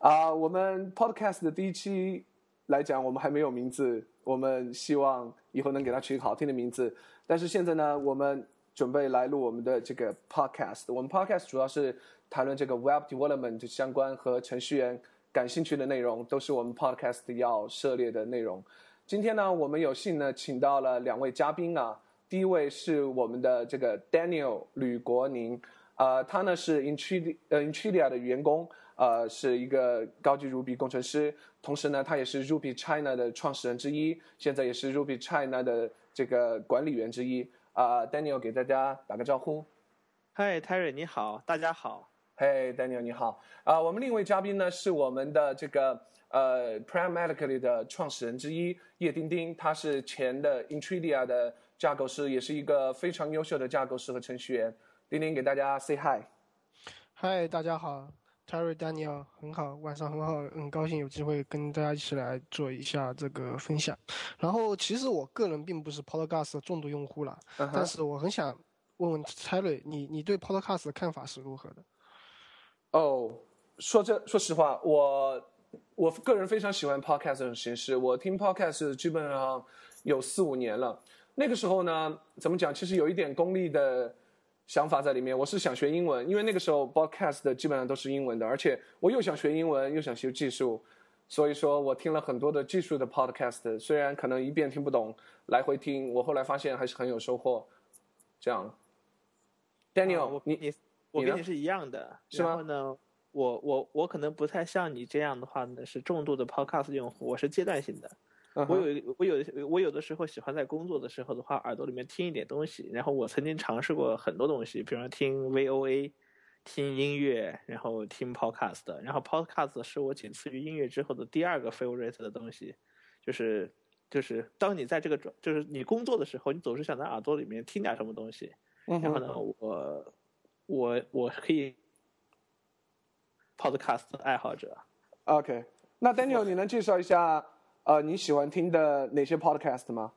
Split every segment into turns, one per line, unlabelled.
啊，我们 Podcast 的第一期来讲，我们还没有名字，我们希望以后能给它取一个好听的名字。但是现在呢，我们准备来录我们的这个 Podcast。我们 Podcast 主要是谈论这个 Web Development 相关和程序员感兴趣的内容，都是我们 Podcast 要涉猎的内容。今天呢，我们有幸呢，请到了两位嘉宾啊。第一位是我们的这个 Daniel 吕国宁，呃，他呢是 Intridia 呃 Intridia 的员工。呃，是一个高级 Ruby 工程师，同时呢，他也是 Ruby China 的创始人之一，现在也是 Ruby China 的这个管理员之一。啊，Daniel 给大家打个招呼。
嗨，Terry，你好，大家好。
嘿，Daniel，你好。啊，我们另一位嘉宾呢是我们的这个呃 Pragmatically 的创始人之一叶丁丁，他是前的 Intridia 的架构师，也是一个非常优秀的架构师和程序员。丁丁给大家 say hi。
嗨，大家好。Terry Daniel 很好，晚上很好，很高兴有机会跟大家一起来做一下这个分享。然后，其实我个人并不是 Podcast 的重度用户了，但是我很想问问 Terry，你你对 Podcast 的看法是如何的？
哦，说这说实话，我我个人非常喜欢 Podcast 这种形式。我听 Podcast 基本上有四五年了。那个时候呢，怎么讲？其实有一点功利的。想法在里面，我是想学英文，因为那个时候 broadcast 基本上都是英文的，而且我又想学英文，又想学技术，所以说我听了很多的技术的 podcast，虽然可能一遍听不懂，来回听，我后来发现还是很有收获。这样，Daniel，你
你我跟你是一样的，
是吗？
然后呢，我我我可能不太像你这样的话呢，是重度的 podcast 用户，我是阶段性的。我有我有我有的时候喜欢在工作的时候的话，耳朵里面听一点东西。然后我曾经尝试过很多东西，比如说听 VOA，听音乐，然后听 Podcast。然后 Podcast 是我仅次于音乐之后的第二个 favorite 的东西。就是就是当你在这个就是你工作的时候，你总是想在耳朵里面听点什么东西。然后呢，我我我可以 Podcast 爱好者。
OK，那 Daniel，你能介绍一下？呃，你喜欢听的哪些 podcast 吗？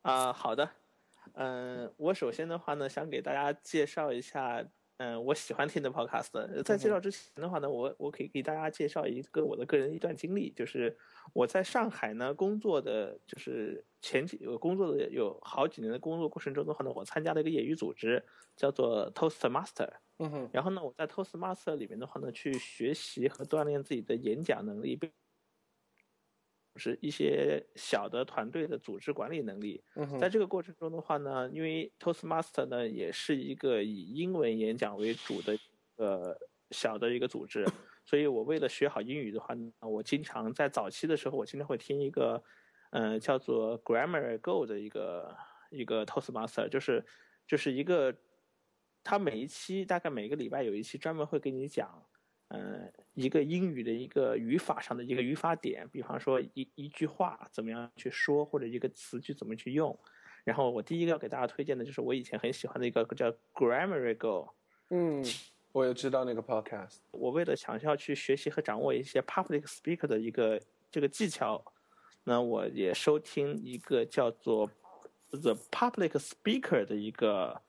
啊，好的，嗯，我首先的话呢，想给大家介绍一下，嗯，我喜欢听的 podcast。在介绍之前的话呢，我我可以给大家介绍一个我的个人一段经历，就是我在上海呢工作的，就是前几我工作的有好几年的工作过程中的话呢，我参加了一个业余组织，叫做 Toastmaster。
嗯哼。
然后呢，我在 Toastmaster 里面的话呢，去学习和锻炼自己的演讲能力。是一些小的团队的组织管理能力，在这个过程中的话呢，因为 Toastmaster 呢也是一个以英文演讲为主的呃小的一个组织，所以我为了学好英语的话呢，我经常在早期的时候，我经常会听一个嗯叫做 Grammar Go 的一个一个 Toastmaster，就是就是一个他每一期大概每个礼拜有一期专门会给你讲。嗯，一个英语的一个语法上的一个语法点，比方说一一句话怎么样去说，或者一个词句怎么去用。然后我第一个要给大家推荐的就是我以前很喜欢的一个叫 Grammar Go。
嗯，我也知道那个 podcast。
我为了想要去学习和掌握一些 public speaker 的一个这个技巧，那我也收听一个叫做 The Public Speaker 的一个。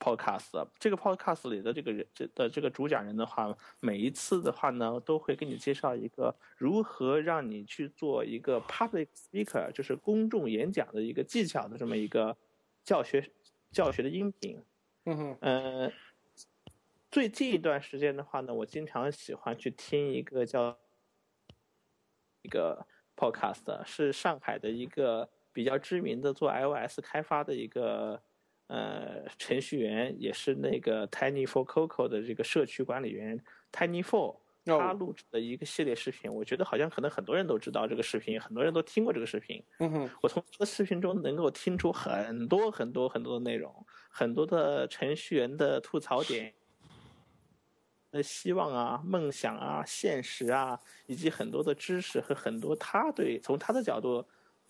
Podcast 这个 Podcast 里的这个人这的这个主讲人的话，每一次的话呢，都会给你介绍一个如何让你去做一个 Public Speaker，就是公众演讲的一个技巧的这么一个教学教学的音频。
嗯哼，
嗯，最近一段时间的话呢，我经常喜欢去听一个叫一个 Podcast，是上海的一个比较知名的做 iOS 开发的一个。呃，程序员也是那个 Tiny for Coco 的这个社区管理员 Tiny for，他录制的一个系列视频，我觉得好像可能很多人都知道这个视频，很多人都听过这个视频。
嗯哼，
我从这个视频中能够听出很多很多很多的内容，很多的程序员的吐槽点、的希望啊、梦想啊、现实啊，以及很多的知识和很多他对从他的角度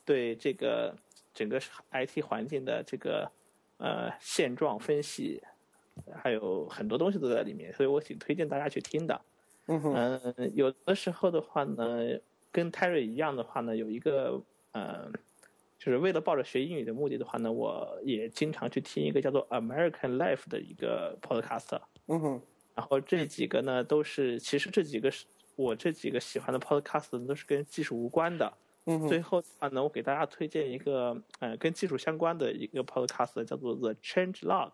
对这个整个 IT 环境的这个。呃，现状分析，还有很多东西都在里面，所以我挺推荐大家去听的。
嗯
有的时候的话呢，跟 Terry 一样的话呢，有一个呃，就是为了抱着学英语的目的的话呢，我也经常去听一个叫做 American Life 的一个 podcast。
嗯哼。
然后这几个呢，都是其实这几个是。我这几个喜欢的 podcast 都是跟技术无关的。
嗯
最后的话，呢，我给大家推荐一个呃跟技术相关的一个 podcast，叫做 The Change Log。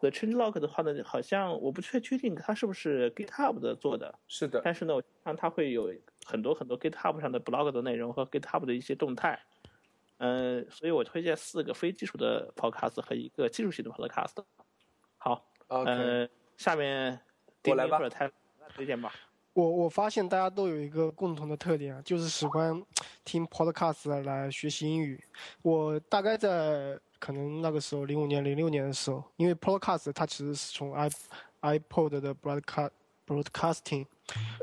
The Change Log 的话呢，好像我不确确定它是不是 GitHub 的做的，
是的，
但是呢，我看它会有很多很多 GitHub 上的 blog 的内容和 GitHub 的一些动态。嗯、所以我推荐四个非技术的 podcast 和一个技术性的 podcast。好呃，下面
我来吧
推荐吧。
我我发现大家都有一个共同的特点啊，就是喜欢听 podcast 来学习英语。我大概在可能那个时候，零五年、零六年的时候，因为 podcast 它其实是从 i iPod 的 broadcast broadcasting，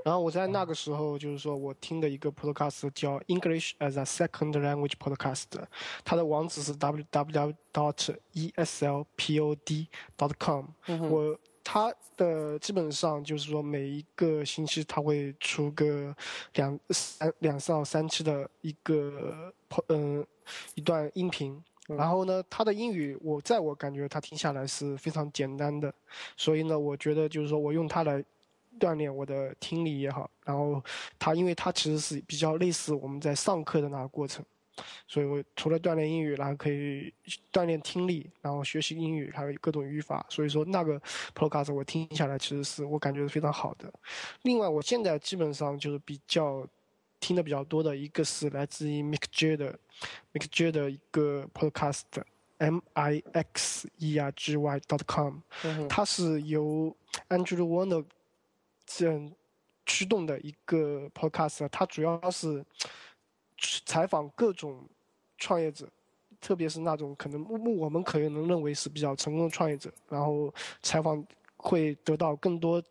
然后我在那个时候就是说我听的一个 podcast 叫 English as a Second Language Podcast，它的网址是 www dot e s l p o d dot com。我它的基本上就是说每一个星期它会出个两三两到三期的一个嗯、一段音频。然后呢，他的英语我在我感觉他听下来是非常简单的，所以呢，我觉得就是说我用它来锻炼我的听力也好，然后它因为它其实是比较类似我们在上课的那个过程，所以我除了锻炼英语，然后可以锻炼听力，然后学习英语，还有各种语法。所以说那个 podcast 我听下来，其实是我感觉是非常好的。另外，我现在基本上就是比较听的比较多的一个是来自于 Mick J 的 Mick J 的一个 podcast。M I X E R G Y dot com，、它是由 Andrew Warner 驱动的一个 podcast，它主要是采访各种创业者，特别是那种可能我们可能认为是比较成功的创业者，然后采访会得到更多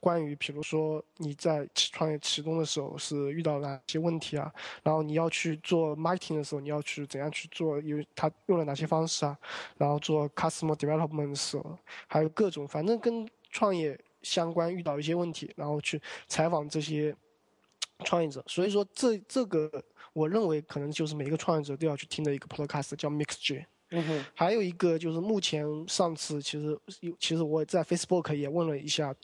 关于，比如说你在创业启动的时候是遇到哪些问题啊，然后你要去做 marketing 的时候，你要去怎样去做，有他用了哪些方式啊，然后做 customer development 的时候，还有各种反正跟创业相关遇到一些问题，然后去采访这些创业者。所以说这这个我认为可能就是每一个创业者都要去听的一个 podcast，叫 Mix J。
嗯哼，
还有一个就是目前上次其实有，其实我在 Facebook 也问了一下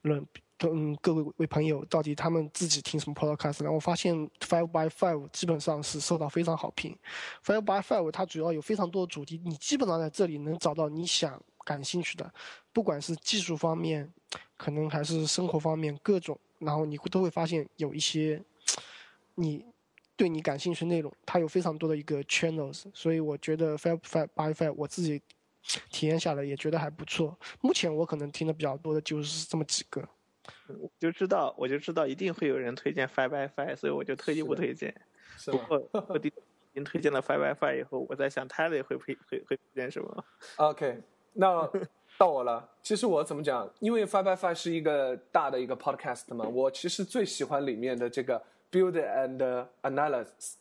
人，嗯，各位位朋友到底他们自己听什么 podcast，然后我发现 Five by Five 基本上是受到非常好评。Five by Five 它主要有非常多的主题，你基本上在这里能找到你想感兴趣的，不管是技术方面，可能还是生活方面各种，然后你会都会发现有一些你。对你感兴趣内容，它有非常多的一个 channels，所以我觉得 Five Five by Five 我自己体验下来也觉得还不错。目前我可能听的比较多的就是这么几个。
我就知道，我就知道一定会有人推荐 Five by Five，所以我就特意不推荐。不过 我已经推荐了 Five by Five 以后，我在想 Tyler 会会会会推荐什么
？OK，那到我了。其实我怎么讲？因为 Five by Five 是一个大的一个 podcast 嘛，我其实最喜欢里面的这个 Build and Analysis。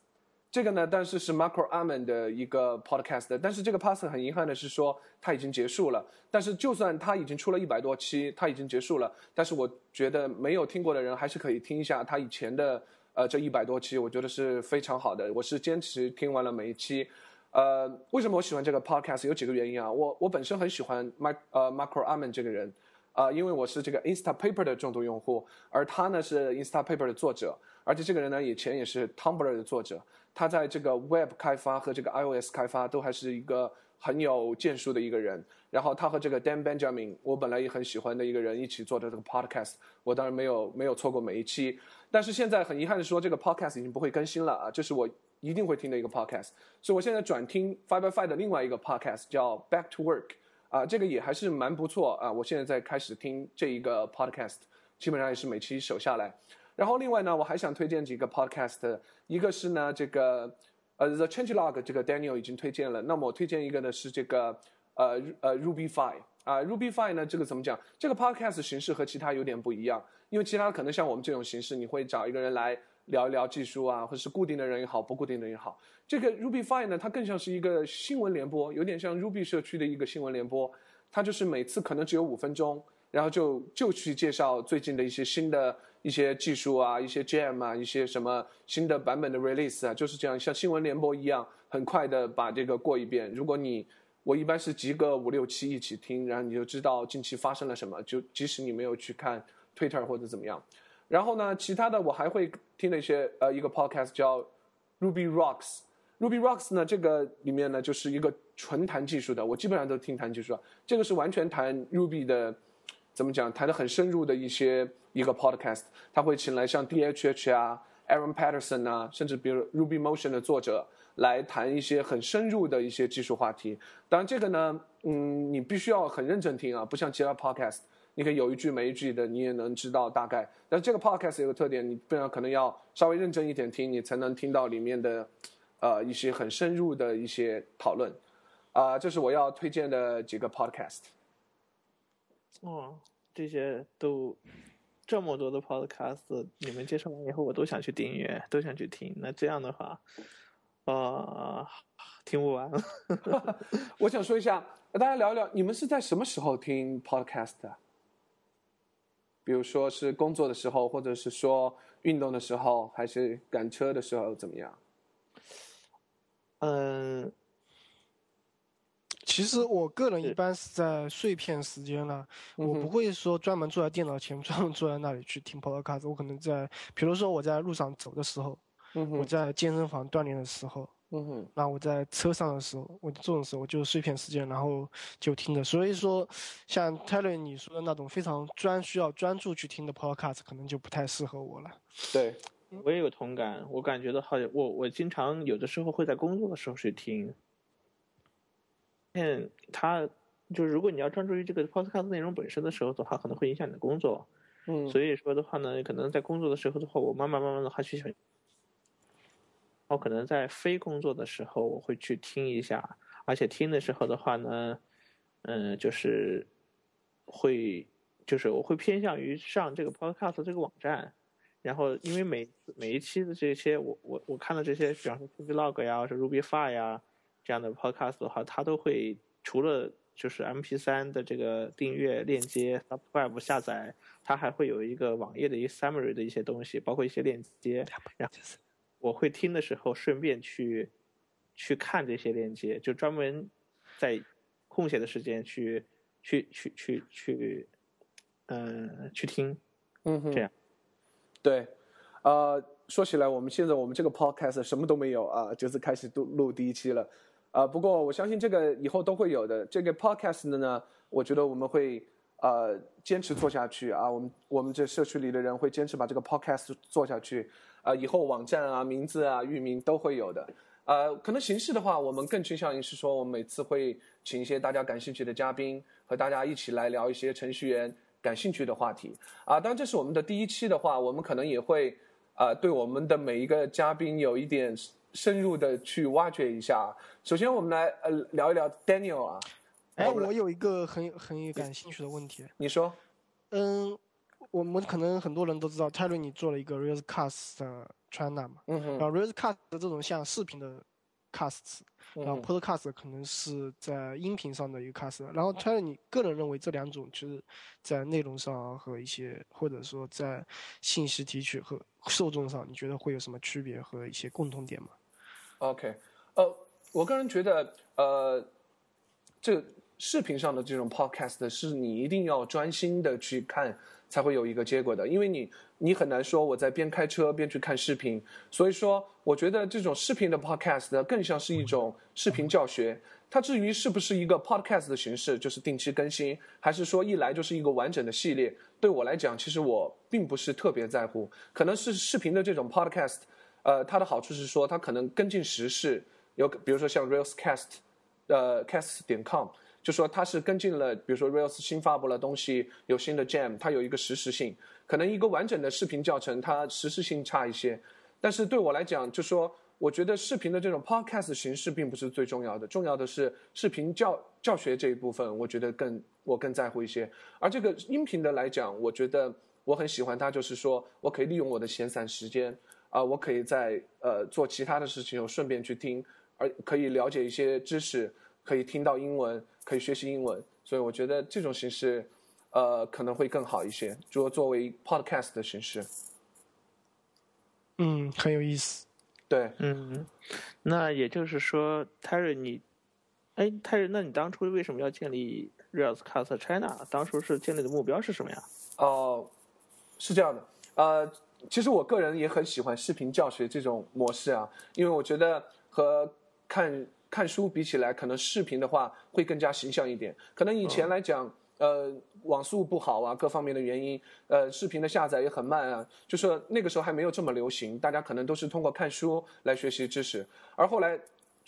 这个呢，但是是 Marco Arman 的一个 podcast，但是这个 podcast 很遗憾的是说它已经结束了。但是就算它已经出了一百多期，它已经结束了，但是我觉得没有听过的人还是可以听一下他以前的呃这一百多期，我觉得是非常好的。我是坚持听完了每一期。呃，为什么我喜欢这个 podcast？有几个原因啊。我我本身很喜欢 Mac 呃 Marco Arman 这个人，啊、因为我是这个 Instapaper 的重度用户，而他呢是 Instapaper 的作者，而且这个人呢以前也是 Tumblr 的作者，他在这个 Web 开发和这个 iOS 开发都还是一个很有建树的一个人。然后他和这个 Dan Benjamin，我本来也很喜欢的一个人一起做的这个 podcast，我当然没有没有错过每一期，但是现在很遗憾的说，这个 podcast 已经不会更新了啊，这是我一定会听的一个 podcast，所以我现在转听 Five by Five 的另外一个 podcast 叫 Back to Work。啊，这个也还是蛮不错啊！我现在在开始听这一个 podcast，基本上也是每期守下来。然后另外呢，我还想推荐几个 podcast，一个是呢这个呃 The Change Log，这个 Daniel 已经推荐了。那么我推荐一个呢是这个呃呃 RubyFi 啊，RubyFi 呢这个怎么讲？这个 podcast 形式和其他有点不一样，因为其他可能像我们这种形式，你会找一个人来聊一聊技术啊，或者是固定的人也好，不固定的人也好。这个 RubyFi 呢，它更像是一个新闻联播，有点像 Ruby 社区的一个新闻联播。它就是每次可能只有五分钟，然后就就去介绍最近的一些新的一些技术啊，一些 Jam 啊，一些什么新的版本的 release 啊，就是这样像新闻联播一样，很快的把这个过一遍。如果你我一般是集个五六期一起听，然后你就知道近期发生了什么，就即使你没有去看 Twitter 或者怎么样。然后呢，其他的我还会听的一些呃一个 podcast 叫 Ruby Rocks。Ruby Rocks 呢，这个里面呢就是一个纯谈技术的，我基本上都听谈技术。这个是完全谈 Ruby 的，怎么讲，谈的很深入的一些一个 podcast。他会请来像 DHH 啊、Aaron Patterson 啊，甚至比如 Ruby Motion 的作者来谈一些很深入的一些技术话题。当然，这个呢，嗯，你必须要很认真听啊，不像其他 podcast，你可以有一句没一句的，你也能知道大概。但这个 podcast 有个特点，你不然可能要稍微认真一点听，你才能听到里面的。呃，一些很深入的一些讨论，啊，这是我要推荐的几个 podcast。
哦，这些都这么多的 podcast，你们介绍完以后，我都想去订阅，都想去听。那这样的话，啊，听不完。
我想说一下，大家聊一聊，你们是在什么时候听 podcast 的？比如说是工作的时候，或者是说运动的时候，还是赶车的时候，怎么样？
嗯，
其实我个人一般是在碎片时间了，我不会说专门坐在电脑前，专门坐在那里去听 podcast。我可能在，比如说我在路上走的时候，嗯我在健身房锻炼的时候，嗯那我在车上的时候，我这种时候就碎片时间，然后就听的。所以说，像 Taylor 你说的那种非常专需要专注去听的 podcast，可能就不太适合我了。
对。
我也有同感，我感觉到好像我我经常有的时候会在工作的时候去听，嗯，他就是如果你要专注于这个 podcast 内容本身的时候的话，可能会影响你的工作，
嗯，
所以说的话呢，可能在工作的时候的话，我慢慢慢慢的还去，我可能在非工作的时候我会去听一下，而且听的时候的话呢，嗯，就是会就是我会偏向于上这个 podcast 这个网站。然后，因为每每一期的这些，我我我看到这些，比方说 Ruby Log 呀，或者 Ruby Fi 呀这样的 Podcast 的话，它都会除了就是 MP3 的这个订阅链接、Subscribe 下载，它还会有一个网页的一个 Summary 的一些东西，包括一些链接。然后我会听的时候顺便去去看这些链接，就专门在空闲的时间去去去去去，嗯，去听，
嗯哼，
这样。
对，呃，说起来，我们现在我们这个 podcast 什么都没有啊，就是开始录录第一期了，啊，不过我相信这个以后都会有的。这个 podcast 的呢，我觉得我们会呃坚持做下去啊，我们我们这社区里的人会坚持把这个 podcast 做下去，啊，以后网站啊、名字啊、域名都会有的。呃，可能形式的话，我们更倾向于是说，我们每次会请一些大家感兴趣的嘉宾，和大家一起来聊一些程序员。感兴趣的话题啊，当然这是我们的第一期的话，我们可能也会啊，对我们的每一个嘉宾有一点深入的去挖掘一下。首先，我们来呃聊一聊 Daniel 啊。
哎，我有一个很很感兴趣的问题。
你说。
嗯，我们可能很多人都知道，Terry 你做了一个 Reelscast 的 China 嘛。
嗯哼。
然后 Reelscast 的这种像视频的 cast。然后 Podcast 可能是在音频上的一个 cast，然后他你个人认为这两种其实，在内容上和一些或者说在信息提取和受众上，你觉得会有什么区别和一些共同点吗
？OK，呃，我个人觉得，呃，这视频上的这种 Podcast 是你一定要专心的去看。才会有一个结果的，因为你你很难说我在边开车边去看视频，所以说我觉得这种视频的 podcast 更像是一种视频教学。它至于是不是一个 podcast 的形式，就是定期更新，还是说一来就是一个完整的系列，对我来讲，其实我并不是特别在乎。可能是视频的这种 podcast，呃，它的好处是说它可能跟进时事，有比如说像 reelscast，呃，cast 点 com。就说它是跟进了，比如说 Rails 新发布了东西，有新的 Jam，它有一个实时性。可能一个完整的视频教程，它实时性差一些。但是对我来讲，就说我觉得视频的这种 Podcast 形式并不是最重要的，重要的是视频教教学这一部分，我觉得更我更在乎一些。而这个音频的来讲，我觉得我很喜欢它，就是说我可以利用我的闲散时间，啊，我可以在呃做其他的事情，我顺便去听，而可以了解一些知识。可以听到英文，可以学习英文，所以我觉得这种形式，呃，可能会更好一些。如果作为 podcast 的形式，
嗯，很有意思。
对，
嗯，那也就是说，Terry，你，哎，Terry，那你当初为什么要建立 r e a l s c a s t China？当初是建立的目标是什么呀？
哦，是这样的，呃，其实我个人也很喜欢视频教学这种模式啊，因为我觉得和看看书比起来，可能视频的话会更加形象一点。可能以前来讲，呃，网速不好啊，各方面的原因，呃，视频的下载也很慢啊，就是那个时候还没有这么流行，大家可能都是通过看书来学习知识，而后来。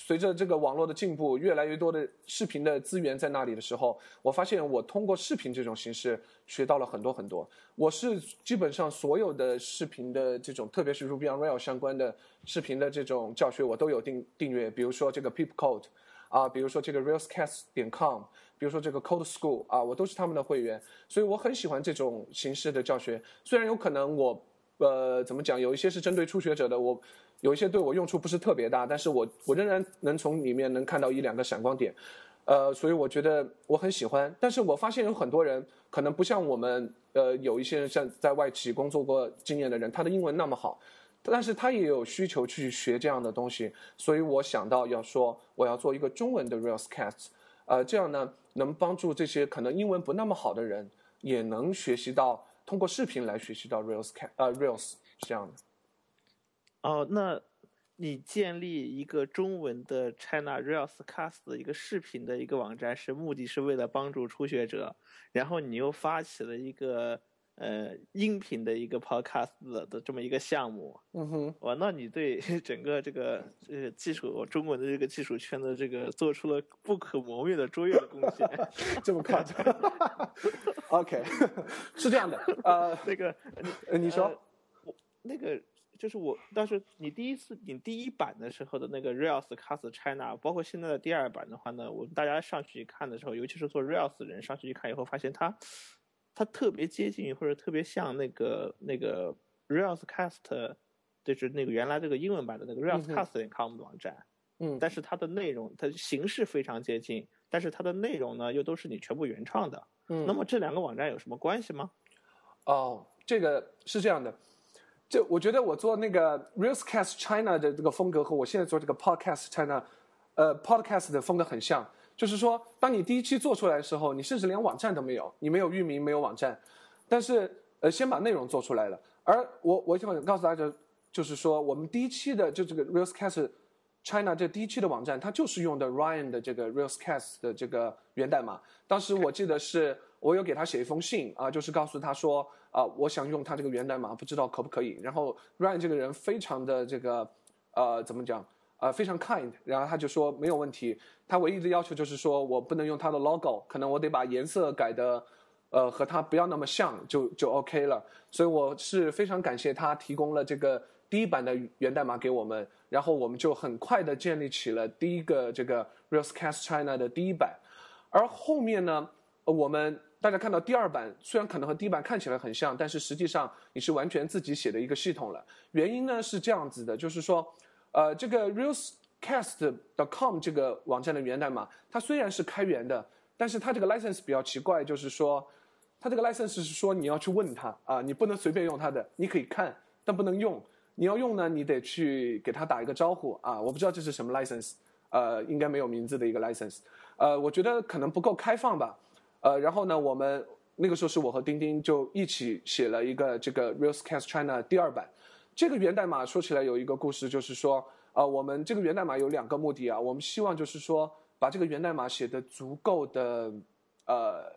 随着这个网络的进步，越来越多的视频的资源在那里的时候，我发现我通过视频这种形式学到了很多很多。我是基本上所有的视频的这种，特别是 Ruby on r a i l 相关的视频的这种教学，我都有订订阅。比如说这个 PeopCode，啊，比如说这个 RailsCast 点 com，比如说这个 Code School，啊，我都是他们的会员，所以我很喜欢这种形式的教学。虽然有可能我，呃，怎么讲，有一些是针对初学者的，我。有一些对我用处不是特别大，但是我我仍然能从里面能看到一两个闪光点，呃，所以我觉得我很喜欢。但是我发现有很多人可能不像我们，呃，有一些人像在外企工作过经验的人，他的英文那么好，但是他也有需求去学这样的东西，所以我想到要说我要做一个中文的 r e a l s c a s t 呃，这样呢能帮助这些可能英文不那么好的人也能学习到通过视频来学习到 realscat 呃，Rails 这样的。
哦，那你建立一个中文的 China Rails Cast 的一个视频的一个网站，是目的是为了帮助初学者，然后你又发起了一个呃音频的一个 Podcast 的这么一个项目。
嗯哼，
哇，那你对 整个这个呃技术中文的这个技术圈的这个做出了不可磨灭的卓越的贡献。
这么夸张？OK，是这样的，呃，
那个，
你说，
我那个。就是我，但是你第一次你第一版的时候的那个 Rails Cast China，包括现在的第二版的话呢，我们大家上去看的时候，尤其是做 Rails 的人上去一看以后，发现它，它特别接近或者特别像那个那个 Rails Cast，就是那个原来这个英文版的那个 Rails Cast 点 com 的网站，
嗯，
但是它的内容它形式非常接近，但是它的内容呢又都是你全部原创的，
嗯，
那么这两个网站有什么关系吗？
哦，这个是这样的。就我觉得我做那个 realscast China 的这个风格和我现在做这个 Podcast China，呃，Podcast 的风格很像。就是说，当你第一期做出来的时候，你甚至连网站都没有，你没有域名，没有网站，但是呃，先把内容做出来了。而我我想告诉大家，就是说，我们第一期的就这个 realscast China 这第一期的网站，它就是用的 Ryan 的这个 realscast 的这个源代码。当时我记得是我有给他写一封信啊，就是告诉他说。啊，我想用他这个源代码，不知道可不可以。然后 Ryan 这个人非常的这个，呃，怎么讲？呃，非常 kind。然后他就说没有问题。他唯一的要求就是说我不能用他的 logo，可能我得把颜色改的，呃，和他不要那么像，就就 OK 了。所以我是非常感谢他提供了这个第一版的源代码给我们，然后我们就很快的建立起了第一个这个 r e a l s c a s t China 的第一版。而后面呢，我们。大家看到第二版，虽然可能和第一版看起来很像，但是实际上你是完全自己写的一个系统了。原因呢是这样子的，就是说，呃，这个 railscast.com 这个网站的源代码，它虽然是开源的，但是它这个 license 比较奇怪，就是说，它这个 license 是说你要去问他啊，你不能随便用它的，你可以看，但不能用。你要用呢，你得去给他打一个招呼啊。我不知道这是什么 license，呃，应该没有名字的一个 license，呃，我觉得可能不够开放吧。呃，然后呢，我们那个时候是我和丁丁就一起写了一个这个 RealScast China 第二版。这个源代码说起来有一个故事，就是说，呃，我们这个源代码有两个目的啊。我们希望就是说，把这个源代码写的足够的呃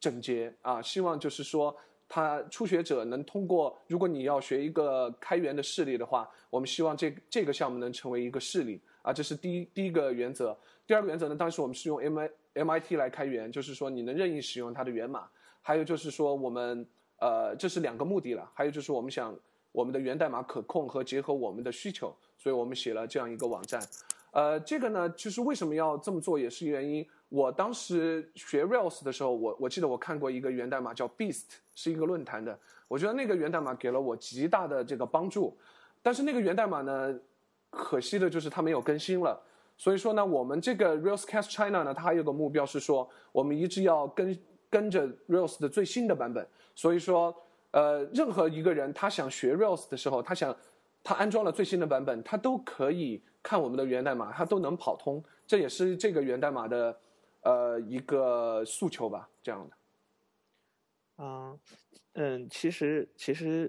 整洁啊，希望就是说，他初学者能通过，如果你要学一个开源的示例的话，我们希望这这个项目能成为一个示例啊，这是第一第一个原则。第二个原则呢，当时我们是用 MI。MIT 来开源，就是说你能任意使用它的源码。还有就是说我们呃，这是两个目的了。还有就是我们想我们的源代码可控和结合我们的需求，所以我们写了这样一个网站。呃，这个呢，就是为什么要这么做，也是原因。我当时学 Rails 的时候，我我记得我看过一个源代码叫 Beast，是一个论坛的。我觉得那个源代码给了我极大的这个帮助。但是那个源代码呢，可惜的就是它没有更新了。所以说呢，我们这个 Railscast China 呢，它还有个目标是说，我们一直要跟跟着 Rails 的最新的版本。所以说，呃，任何一个人他想学 Rails 的时候，他想他安装了最新的版本，他都可以看我们的源代码，他都能跑通。这也是这个源代码的呃一个诉求吧，这样的。
啊，嗯，其实其实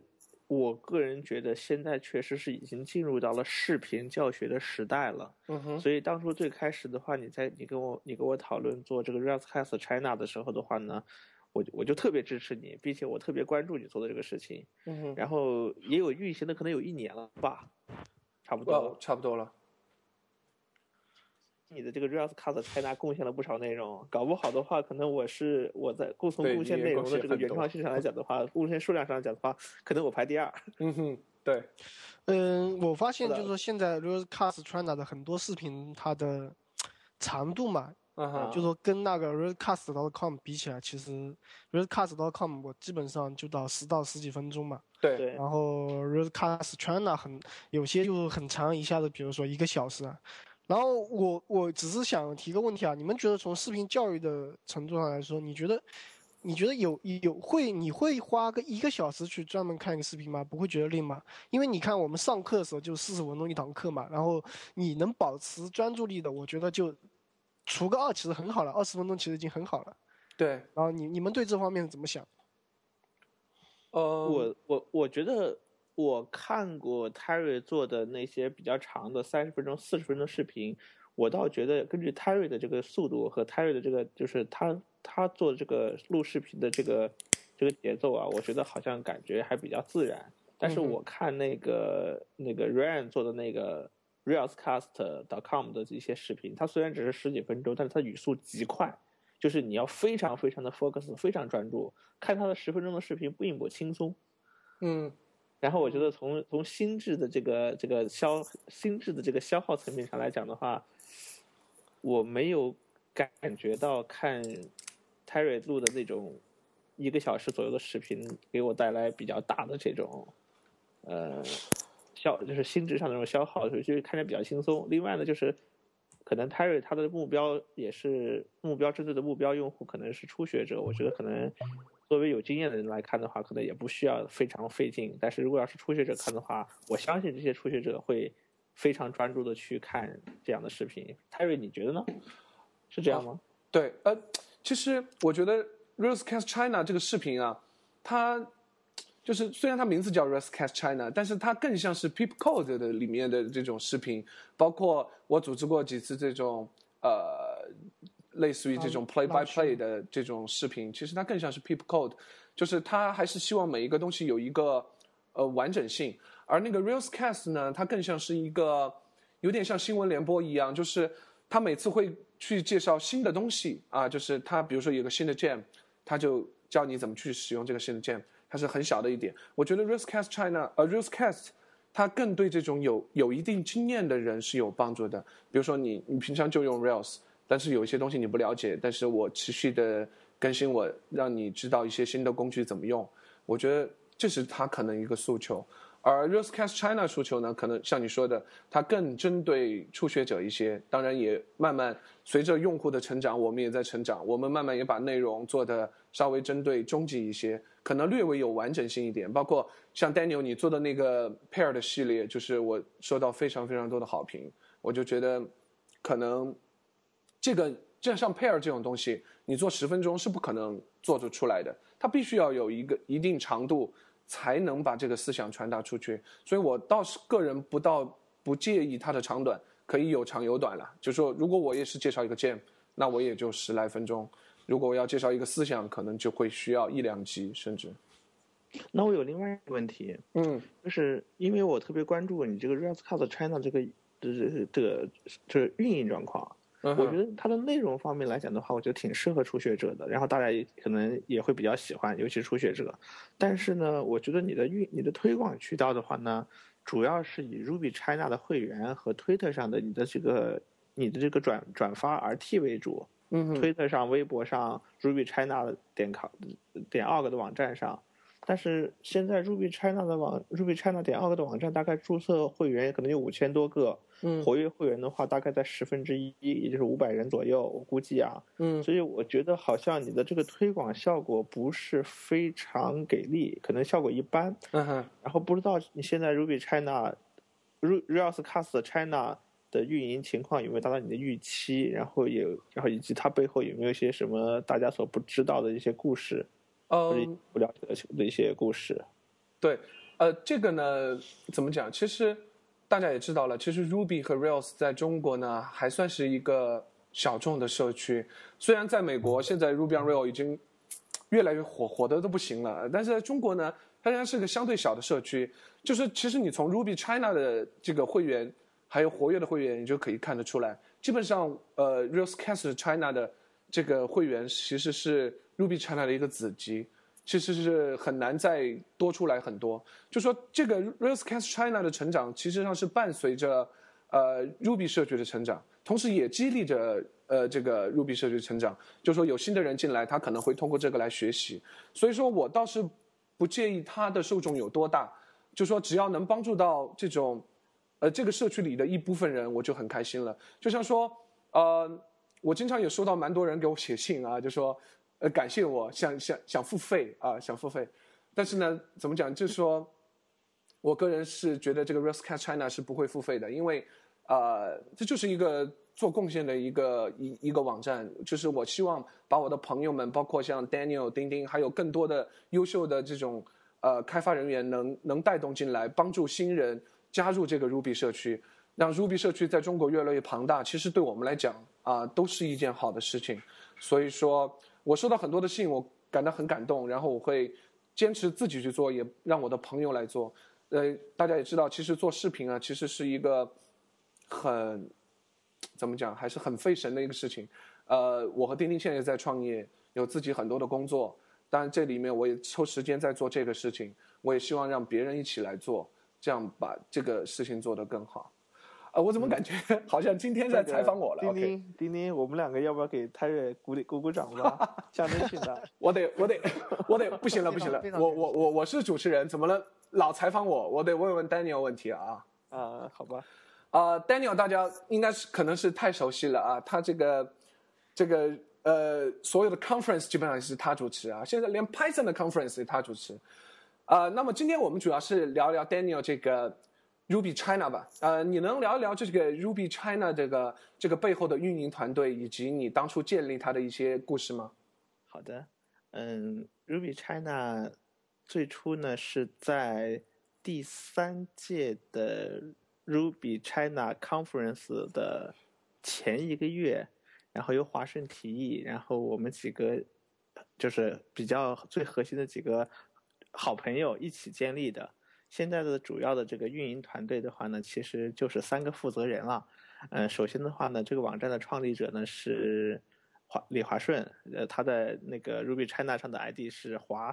我个人觉得现在确实是已经进入到了视频教学的时代了。
嗯哼，
所以当初最开始的话，你在你跟我你跟我讨论做这个 Railscast China 的时候的话呢，我我就特别支持你，并且我特别关注你做的这个事情。
嗯哼，
然后也有运行的可能有一年了吧，差不多。
哦，差不多了。
你的这个 Railscast China 贡献了不少内容，搞不好的话，可能我是我在共从贡献内容的这个原创性上来讲的话，贡献数量上来讲的话，可能我排第二。
嗯哼，对。
嗯，我发现就是说现在 Railscast China 的很多视频，它的长度嘛，
嗯哼，
就说跟那个 Railscast.com 比起来，其实 Railscast.com 我基本上就到十到十几分钟嘛。
对。
然后 Railscast China 很有些就很长，一下子比如说一个小时啊。然后我我只是想提个问题啊，你们觉得从视频教育的程度上来说，你觉得，你觉得有有会你会花个一个小时去专门看一个视频吗？不会觉得累吗？因为你看我们上课的时候就四十分钟一堂课嘛，然后你能保持专注力的，我觉得就除个二其实很好了，二十分钟其实已经很好了。
对。
然后你你们对这方面怎么想？
呃，
我我我觉得。我看过 Terry 做的那些比较长的三十分钟、四十分钟视频，我倒觉得根据 Terry 的这个速度和 Terry 的这个，就是他他做这个录视频的这个这个节奏啊，我觉得好像感觉还比较自然。但是我看那个那个 Ryan 做的那个 Reelscast.com 的一些视频，他虽然只是十几分钟，但是他语速极快，就是你要非常非常的 focus，非常专注。看他的十分钟的视频并不轻松，
嗯。
然后我觉得从从心智的这个这个消心智的这个消耗层面上来讲的话，我没有感觉到看 Terry 录的那种一个小时左右的视频给我带来比较大的这种呃消就是心智上的这种消耗，所以就看着比较轻松。另外呢，就是可能 Terry 他的目标也是目标针对的目标用户可能是初学者，我觉得可能。作为有经验的人来看的话，可能也不需要非常费劲。但是如果要是初学者看的话，我相信这些初学者会非常专注的去看这样的视频。泰瑞，你觉得呢？是这样吗？
对，呃，其实我觉得 Rosecast China 这个视频啊，它就是虽然它名字叫 Rosecast China，但是它更像是 Peep Code 的里面的这种视频。包括我组织过几次这种呃。类似于这种 play by play 的这种视频，其实它更像是 peep code，就是它还是希望每一个东西有一个呃完整性，而那个 reelscast 呢，它更像是一个有点像新闻联播一样，就是它每次会去介绍新的东西啊，就是它比如说有个新的 gem，它就教你怎么去使用这个新的 gem，它是很小的一点。我觉得 reelscast China 呃 reelscast 它更对这种有有一定经验的人是有帮助的，比如说你你平常就用 reels。但是有一些东西你不了解，但是我持续的更新，我让你知道一些新的工具怎么用。我觉得这是他可能一个诉求，而 Rosecast China 诉求呢，可能像你说的，它更针对初学者一些。当然也慢慢随着用户的成长，我们也在成长，我们慢慢也把内容做的稍微针对中级一些，可能略微有完整性一点。包括像 Daniel 你做的那个 Pair 的系列，就是我收到非常非常多的好评，我就觉得可能。这个就像 pair 这种东西，你做十分钟是不可能做得出来的，它必须要有一个一定长度，才能把这个思想传达出去。所以我倒是个人不到不介意它的长短，可以有长有短了。就说如果我也是介绍一个 jam，那我也就十来分钟；如果我要介绍一个思想，可能就会需要一两集甚至。
那我有另外一个问题，
嗯，
就是因为我特别关注你这个 Railscast China 这个这这这个这运营状况。我觉得它的内容方面来讲的话，我觉得挺适合初学者的，然后大家也可能也会比较喜欢，尤其是初学者。但是呢，我觉得你的运、你的推广渠道的话呢，主要是以 Ruby China 的会员和 Twitter 上的你的这个、你的这个转转发 RT 为主。
嗯
，Twitter 上、微博上、Ruby China 点 com 点 org 的网站上。但是现在 Ruby China 的网，Ruby China 点 org 的网站大概注册会员可能有五千多个，
嗯，
活跃会员的话大概在十分之一，也就是五百人左右，我估计啊，
嗯，
所以我觉得好像你的这个推广效果不是非常给力，可能效果一般，
嗯哼，
然后不知道你现在 Ruby China、Railscast China 的运营情况有没有达到你的预期，然后有，然后以及它背后有没有一些什么大家所不知道的一些故事。
嗯，
不了解的的一些故事，
对，呃，这个呢，怎么讲？其实大家也知道了，其实 Ruby 和 Rails 在中国呢还算是一个小众的社区。虽然在美国现在 Ruby on Rails 已经越来越火，火的都不行了，但是在中国呢，它仍然是个相对小的社区。就是其实你从 Ruby China 的这个会员还有活跃的会员，你就可以看得出来，基本上呃 Railscast China 的这个会员其实是 Ruby China 的一个子集。其实是很难再多出来很多。就说这个 Railscast China 的成长，其实上是伴随着呃 Ruby 社区的成长，同时也激励着呃这个 Ruby 社区成长。就说有新的人进来，他可能会通过这个来学习。所以说我倒是不介意他的受众有多大，就说只要能帮助到这种呃这个社区里的一部分人，我就很开心了。就像说呃，我经常也收到蛮多人给我写信啊，就说。呃，感谢我想想想付费啊，想付费，但是呢，怎么讲？就是说，我个人是觉得这个 Railscast China 是不会付费的，因为，呃，这就是一个做贡献的一个一一个网站，就是我希望把我的朋友们，包括像 Daniel、丁丁，还有更多的优秀的这种呃开发人员，能能带动进来，帮助新人加入这个 Ruby 社区，让 Ruby 社区在中国越来越庞大。其实对我们来讲啊，都是一件好的事情。所以说。我收到很多的信，我感到很感动，然后我会坚持自己去做，也让我的朋友来做。呃，大家也知道，其实做视频啊，其实是一个很怎么讲，还是很费神的一个事情。呃，我和丁丁现在也在创业，有自己很多的工作，当然这里面我也抽时间在做这个事情。我也希望让别人一起来做，这样把这个事情做得更好。啊，我怎么感觉好像今天在采访我了？
丁丁，丁丁，我们两个要不要给泰瑞鼓励鼓鼓掌吧？下面请的，
我得，我得，我得，不行了，不行了，我我我我是主持人，怎么了？老采访我，我得问问 Daniel 问题啊。
啊，好吧。
啊，Daniel，大家应该是可能是太熟悉了啊，他这个这个呃，所有的 conference 基本上是他主持啊，现在连 Python 的 conference 也他主持。啊，那么今天我们主要是聊聊 Daniel 这个。Ruby China 吧，呃，你能聊一聊这个 Ruby China 这个这个背后的运营团队以及你当初建立它的一些故事吗？
好的，嗯，Ruby China 最初呢是在第三届的 Ruby China Conference 的前一个月，然后由华盛提议，然后我们几个就是比较最核心的几个好朋友一起建立的。现在的主要的这个运营团队的话呢，其实就是三个负责人了。嗯，首先的话呢，这个网站的创立者呢是华李华顺，呃，他在那个 Ruby China 上的 ID 是华，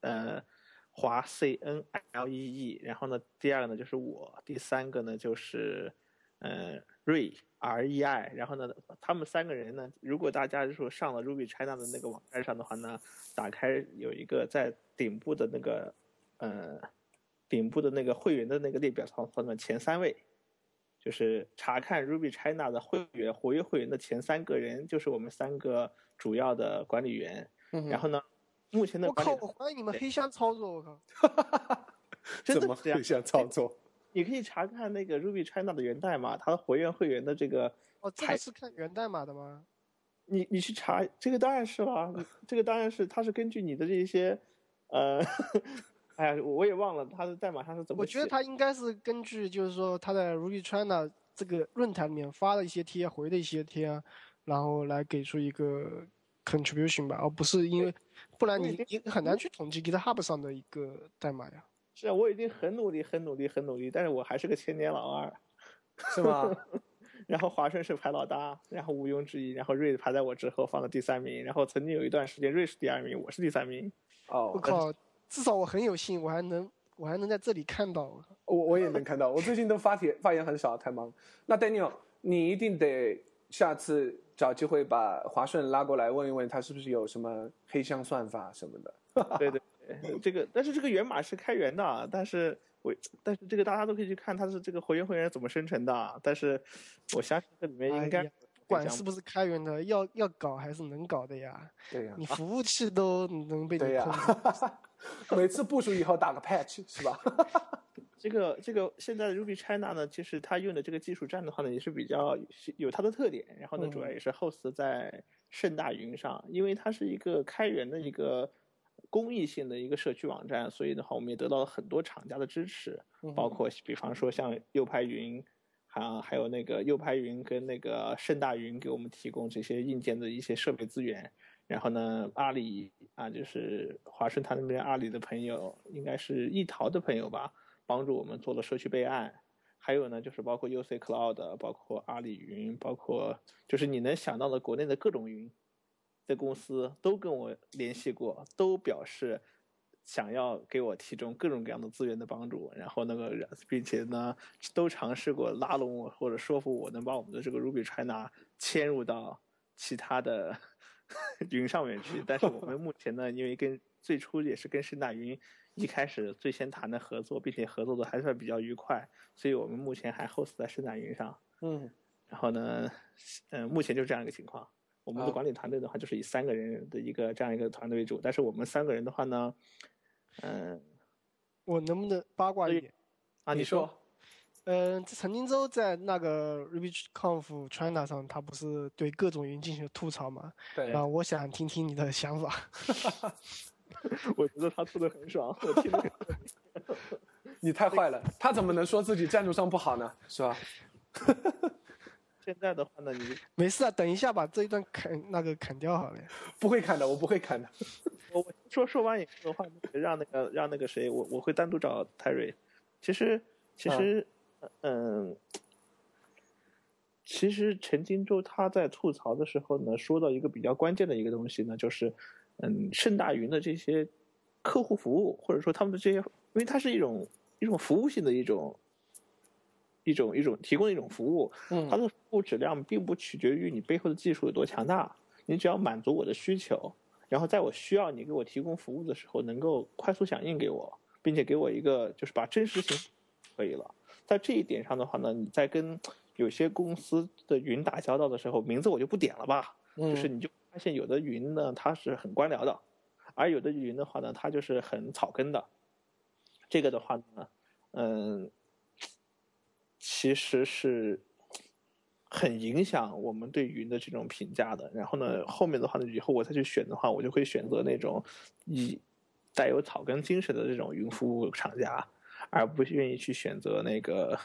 呃，华 C N L E E。然后呢，第二个呢就是我，第三个呢就是呃瑞 R E I。然后呢，他们三个人呢，如果大家就说上了 Ruby China 的那个网站上的话呢，打开有一个在顶部的那个呃。顶部的那个会员的那个列表上，上的前三位，就是查看 Ruby China 的会员活跃会员的前三个人，就是我们三个主要的管理员。然后呢，目前的
我靠，我怀疑你们黑箱操作，我靠，
真的黑箱操作？
你可以查看那个 Ruby China 的源代码，它的活跃会员的这个。
哦，这个是看源代码的吗？
你你去查，这个当然是了，这个当然是，它是根据你的这些，呃。哎呀，我也忘了他的代码上是怎么。
我觉得他应该是根据，就是说他在 Ruby China 这个论坛里面发的一些贴，回的一些贴，然后来给出一个 contribution 吧，而不是因为，不然你你很难去统计 GitHub 上的一个代码呀。
是啊，我已经很努力，很努力，很努力，但是我还是个千年老二，
是吗？
然后华顺是排老大，然后毋庸置疑，然后瑞排在我之后，放了第三名，然后曾经有一段时间瑞是第二名，我是第三名。
哦，
我靠。至少我很有幸，我还能我还能在这里看到。
我我也能看到，我最近都发帖发言很少，太忙。那 Daniel，你一定得下次找机会把华顺拉过来问一问，他是不是有什么黑箱算法什么的。
对对对，这个但是这个源码是开源的，但是我但是这个大家都可以去看它是这个活跃会员怎么生成的，但是我相信这里面应该。
管是不是开源的，要要搞还是能搞的呀？
对呀，
你服务器都能被你控
制。每次部署以后打个 patch 是吧？
这个这个现在 Ruby China 呢，其实它用的这个技术栈的话呢，也是比较有它的特点。然后呢，主要也是 host 在盛大云上，因为它是一个开源的一个公益性的一个社区网站，所以的话，我们也得到了很多厂家的支持，包括比方说像右派云，啊，还有那个右派云跟那个盛大云给我们提供这些硬件的一些设备资源。然后呢，阿里啊，就是华盛顿那边阿里的朋友，应该是易淘的朋友吧，帮助我们做了社区备案。还有呢，就是包括 UC Cloud，包括阿里云，包括就是你能想到的国内的各种云的公司都跟我联系过，都表示想要给我提供各种各样的资源的帮助。然后那个，并且呢，都尝试过拉拢我或者说服我能把我们的这个 Ruby China 迁入到其他的 云上面去。但是我们目前呢，因为跟最初也是跟盛大云。一开始最先谈的合作，并且合作的还算比较愉快，所以我们目前还 host 在盛大云上。
嗯，
然后呢，嗯，目前就是这样一个情况。我们的管理团队的话，就是以三个人的一个这样一个团队为主。但是我们三个人的话呢，嗯，
我能不能八卦一点？
啊，你说，
嗯，陈金洲在那个 RubyConf China 上，他不是对各种云进行吐槽吗？
对。
啊，我想听听你的想法。
我觉得他吐的很爽，我听得。
你太坏了，他怎么能说自己赞助商不好呢？是吧？
现在的话呢，你
没事啊，等一下把这一段砍那个砍掉好了。
不会砍的，我不会砍的。
我说说完以后的话，让那个让那个谁，我我会单独找泰瑞。其实其实嗯，其实陈金洲他在吐槽的时候呢，说到一个比较关键的一个东西呢，就是。嗯，盛大云的这些客户服务，或者说他们的这些，因为它是一种一种服务性的一种一种一种提供的一种服务，
嗯，
它的服务质量并不取决于你背后的技术有多强大，你只要满足我的需求，然后在我需要你给我提供服务的时候，能够快速响应给我，并且给我一个就是把真实性可以了。在这一点上的话呢，你在跟有些公司的云打交道的时候，名字我就不点了吧，就是你就。发现有的云呢，它是很官僚的，而有的云的话呢，它就是很草根的。这个的话呢，嗯，其实是很影响我们对云的这种评价的。然后呢，后面的话呢，以后我再去选的话，我就会选择那种以带有草根精神的这种云服务厂家，而不愿意去选择那个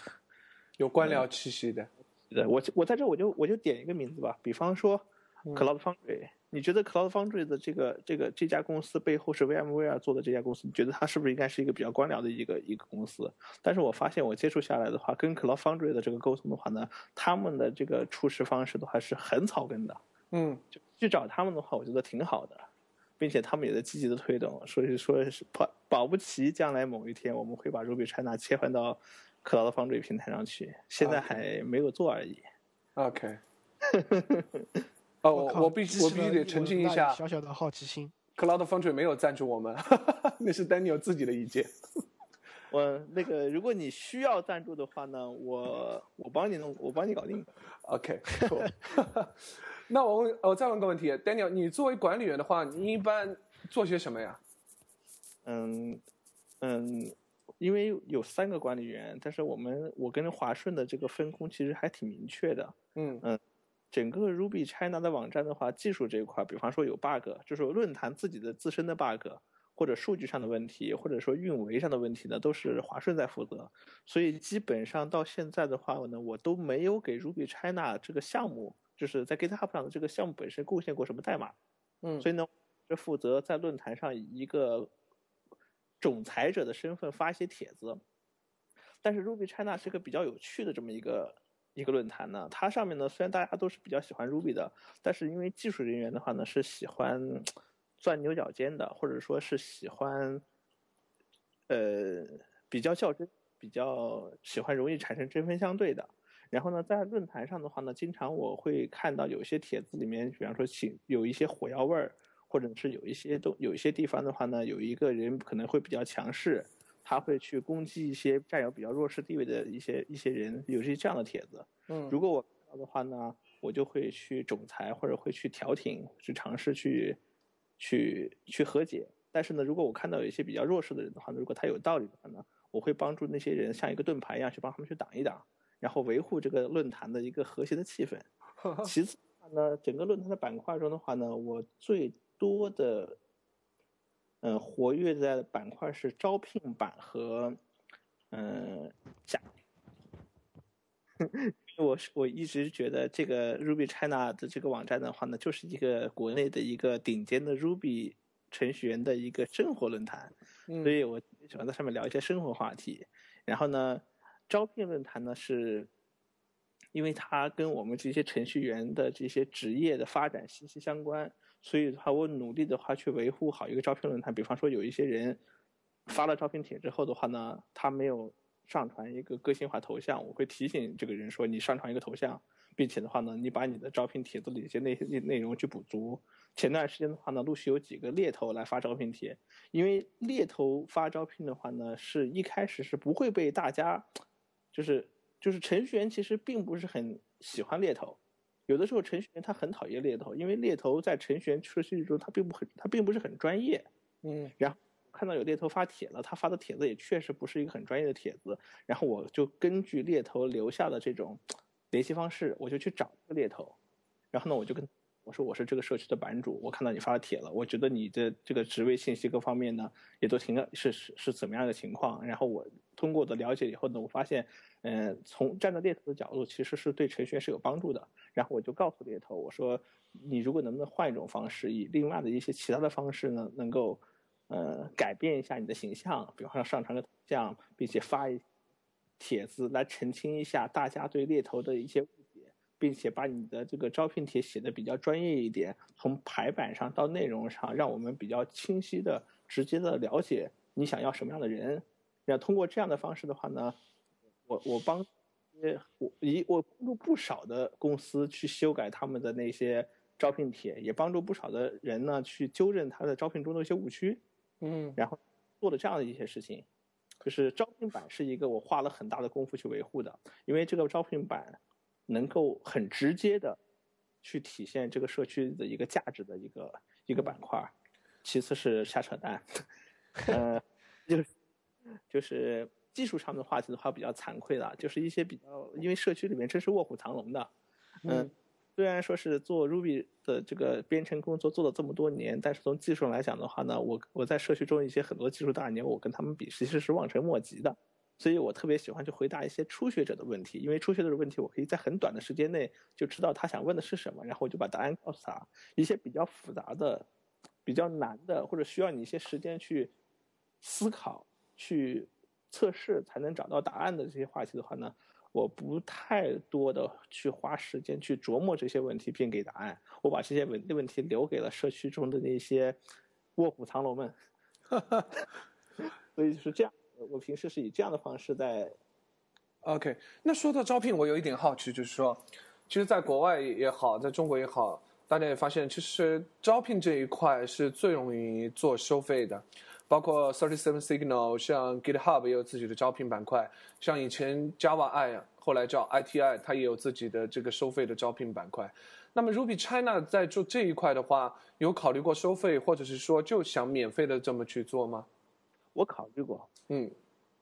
有官僚气息的。
对，我我在这我就我就点一个名字吧，比方说。Cloud Foundry，你觉得 Cloud Foundry 的这个这个这家公司背后是 VMware 做的这家公司？你觉得它是不是应该是一个比较官僚的一个一个公司？但是我发现我接触下来的话，跟 Cloud Foundry 的这个沟通的话呢，他们的这个处事方式的话是很草根的。
嗯，
就去找他们的话，我觉得挺好的，并且他们也在积极的推动，所以说是保保不齐将来某一天我们会把 Ruby China 切换到 Cloud Foundry 平台上去，现在还没有做而已。
OK。哦，我我必须我必须得澄清一下，
小小的好奇心
，Cloud Foundry 没有赞助我们，那是 Daniel 自己的意见。
我那个，如果你需要赞助的话呢，我我帮你弄，我帮你搞定。
OK，那我问，我再问个问题，Daniel，你作为管理员的话，你一般做些什么呀？
嗯嗯，因为有三个管理员，但是我们我跟华顺的这个分工其实还挺明确的。
嗯
嗯。整个 Ruby China 的网站的话，技术这一块，比方说有 bug，就是论坛自己的自身的 bug，或者数据上的问题，或者说运维上的问题呢，都是华顺在负责。所以基本上到现在的话呢，我都没有给 Ruby China 这个项目，就是在 GitHub 上的这个项目本身贡献过什么代码。
嗯，
所以呢，是负责在论坛上以一个总裁者的身份发一些帖子。但是 Ruby China 是一个比较有趣的这么一个。一个论坛呢，它上面呢虽然大家都是比较喜欢 Ruby 的，但是因为技术人员的话呢是喜欢钻牛角尖的，或者说是喜欢呃比较较真，比较喜欢容易产生针锋相对的。然后呢，在论坛上的话呢，经常我会看到有些帖子里面，比方说请有一些火药味儿，或者是有一些东有一些地方的话呢，有一个人可能会比较强势。他会去攻击一些占有比较弱势地位的一些一些人，有些这样的帖子。
嗯，
如果我看到的话呢，我就会去仲裁或者会去调停，去尝试去去去和解。但是呢，如果我看到有一些比较弱势的人的话呢，如果他有道理的话呢，我会帮助那些人像一个盾牌一样去帮他们去挡一挡，然后维护这个论坛的一个和谐的气氛。其次呢，整个论坛的板块中的话呢，我最多的。嗯，活跃在板块是招聘版和嗯假。我是我一直觉得这个 Ruby China 的这个网站的话呢，就是一个国内的一个顶尖的 Ruby 程序员的一个生活论坛，所以我喜欢在上面聊一些生活话题。然后呢，招聘论坛呢是，因为它跟我们这些程序员的这些职业的发展息息相关，所以的话，我努力的话去维护好一个招聘论坛。比方说，有一些人发了招聘帖之后的话呢，他没有。上传一个个性化头像，我会提醒这个人说你上传一个头像，并且的话呢，你把你的招聘帖子里一些内内内容去补足。前段时间的话呢，陆续有几个猎头来发招聘帖，因为猎头发招聘的话呢，是一开始是不会被大家，就是就是程序员其实并不是很喜欢猎头，有的时候程序员他很讨厌猎头，因为猎头在程序员社区中他并不很他并不是很专业，
嗯，
然后。看到有猎头发帖了，他发的帖子也确实不是一个很专业的帖子，然后我就根据猎头留下的这种联系方式，我就去找这个猎头，然后呢，我就跟我说我是这个社区的版主，我看到你发的帖了，我觉得你的这个职位信息各方面呢也都挺是是是怎么样的情况，然后我通过的了解以后呢，我发现，嗯，从站在猎头的角度，其实是对程序员是有帮助的，然后我就告诉猎头，我说你如果能不能换一种方式，以另外的一些其他的方式呢，能够。呃，改变一下你的形象，比方说上传个头像，并且发一帖子来澄清一下大家对猎头的一些，并且把你的这个招聘帖写的比较专业一点，从排版上到内容上，让我们比较清晰的、直接的了解你想要什么样的人。那通过这样的方式的话呢，我我帮我一我帮助不少的公司去修改他们的那些招聘帖，也帮助不少的人呢去纠正他的招聘中的一些误区。
嗯，
然后做了这样的一些事情，就是招聘版是一个我花了很大的功夫去维护的，因为这个招聘版能够很直接的去体现这个社区的一个价值的一个一个板块。其次是瞎扯淡，呃，就是就是技术上的话题的话比较惭愧的，就是一些比较因为社区里面真是卧虎藏龙的，嗯。虽然说是做 Ruby 的这个编程工作做了这么多年，但是从技术上来讲的话呢，我我在社区中一些很多技术大牛，我跟他们比其实是望尘莫及的。所以我特别喜欢去回答一些初学者的问题，因为初学者的问题，我可以在很短的时间内就知道他想问的是什么，然后我就把答案告诉他。一些比较复杂的、比较难的，或者需要你一些时间去思考、去测试才能找到答案的这些话题的话呢？我不太多的去花时间去琢磨这些问题并给答案，我把这些问问题留给了社区中的那些卧虎藏龙们，所以就是这样。我平时是以这样的方式在。
OK，那说到招聘，我有一点好奇，就是说，其实在国外也好，在中国也好，大家也发现，其实招聘这一块是最容易做收费的。包括 Thirty Seven Signal，像 GitHub 也有自己的招聘板块，像以前 Java I，后来叫 ITI，它也有自己的这个收费的招聘板块。那么 Ruby China 在做这一块的话，有考虑过收费，或者是说就想免费的这么去做吗？
我考虑过，
嗯，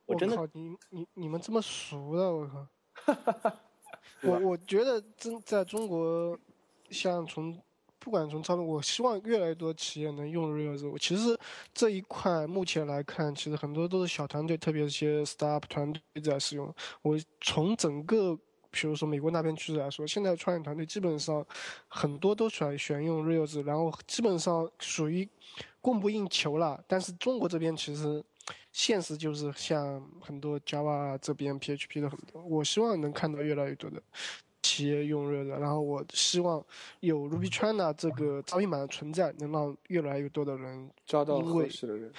我真的，你你你们这么熟的，我靠，我我觉得真在中国，像从。不管从操作，我希望越来越多企业能用 Rails。其实这一块目前来看，其实很多都是小团队，特别是些 startup 团队在使用。我从整个，比如说美国那边趋势来说，现在创业团队基本上很多都选选用 Rails，然后基本上属于供不应求了。但是中国这边其实现实就是像很多 Java 这边 PHP 的很多，我希望能看到越来越多的。企业用热的，然后我希望有 Ruby China 这个招聘版的存在，能让越来越多的人
招到合适的人，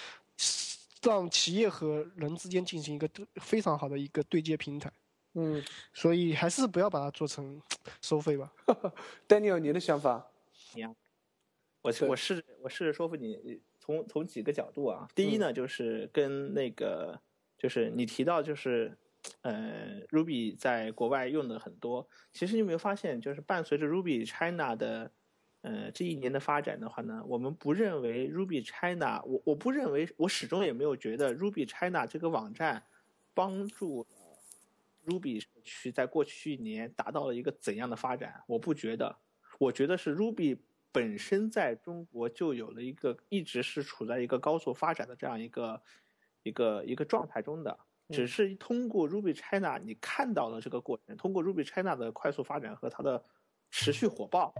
让企业和人之间进行一个非常好的一个对接平台。
嗯，
所以还是不要把它做成 收费吧。
Daniel，你的想法？
你啊，我我试着我试着说服你，从从几个角度啊。第一呢，就是跟那个，就是你提到就是。呃，Ruby 在国外用的很多。其实你有没有发现，就是伴随着 Ruby China 的，呃，这一年的发展的话呢，我们不认为 Ruby China，我我不认为，我始终也没有觉得 Ruby China 这个网站帮助 Ruby 社区在过去一年达到了一个怎样的发展。我不觉得，我觉得是 Ruby 本身在中国就有了一个一直是处在一个高速发展的这样一个一个一个状态中的，只是通过 Ruby China 你看到了这个过程，通过 Ruby China 的快速发展和它的持续火爆。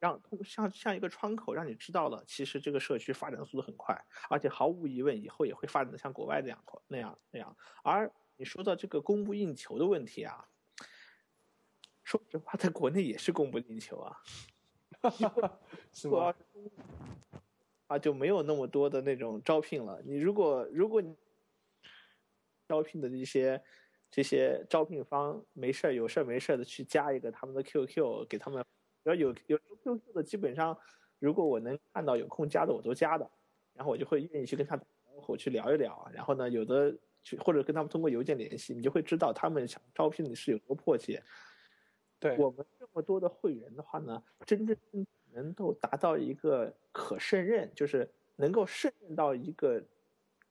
让通像像一个窗口，让你知道了，其实这个社区发展的速度很快，而且毫无疑问，以后也会发展的像国外那样那样那样。而你说到这个供不应求的问题啊，说实话，在国内也是供不应求啊，
是吗？
啊，就没有那么多的那种招聘了。你如果如果你招聘的这些这些招聘方没事儿有事儿没事儿的去加一个他们的 QQ，给他们。只要有有 QQ 的，基本上，如果我能看到有空加的，我都加的，然后我就会愿意去跟他我去聊一聊。然后呢，有的去或者跟他们通过邮件联系，你就会知道他们想招聘你是有多迫切。
对
我们这么多的会员的话呢，真正能够达到一个可胜任，就是能够胜任到一个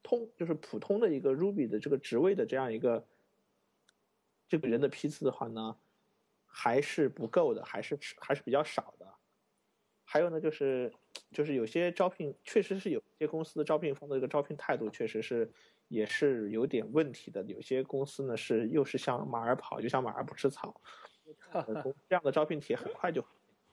通，就是普通的一个 Ruby 的这个职位的这样一个这个人的批次的话呢。还是不够的，还是还是比较少的。还有呢，就是就是有些招聘确实是有些公司的招聘方的这个招聘态度，确实是也是有点问题的。有些公司呢是又是像马儿跑，又像马儿不吃草，这样的招聘帖很快就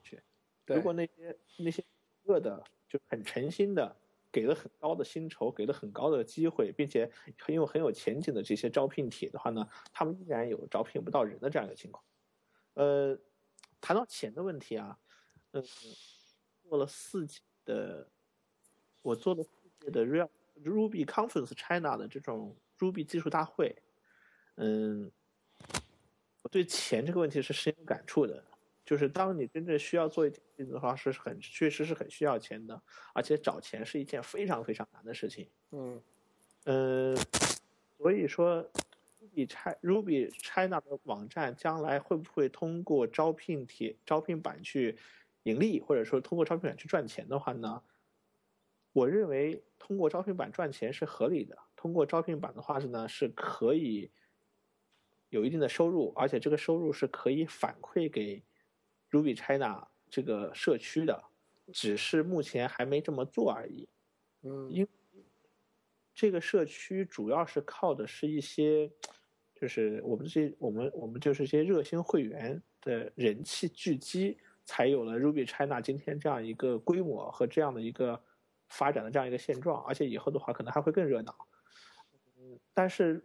去。如果那些那些个的就很诚心的给了很高的薪酬，给了很高的机会，并且很有很有前景的这些招聘帖的话呢，他们依然有招聘不到人的这样一个情况。呃，谈到钱的问题啊，嗯，做了四届的，我做了四届的 Real Ruby Conference China 的这种 Ruby 技术大会，嗯，我对钱这个问题是深有感触的。就是当你真正需要做一件事情的话，是很确实是很需要钱的，而且找钱是一件非常非常难的事情。
嗯，
呃，所以说。Ruby China Ruby China 的网站将来会不会通过招聘帖招聘版去盈利，或者说通过招聘版去赚钱的话呢？我认为通过招聘版赚钱是合理的。通过招聘版的话是呢，是可以有一定的收入，而且这个收入是可以反馈给 Ruby China 这个社区的，只是目前还没这么做而已。
嗯，
因。这个社区主要是靠的是一些，就是我们这些我们我们就是一些热心会员的人气聚集，才有了 Ruby China 今天这样一个规模和这样的一个发展的这样一个现状，而且以后的话可能还会更热闹。嗯，但是，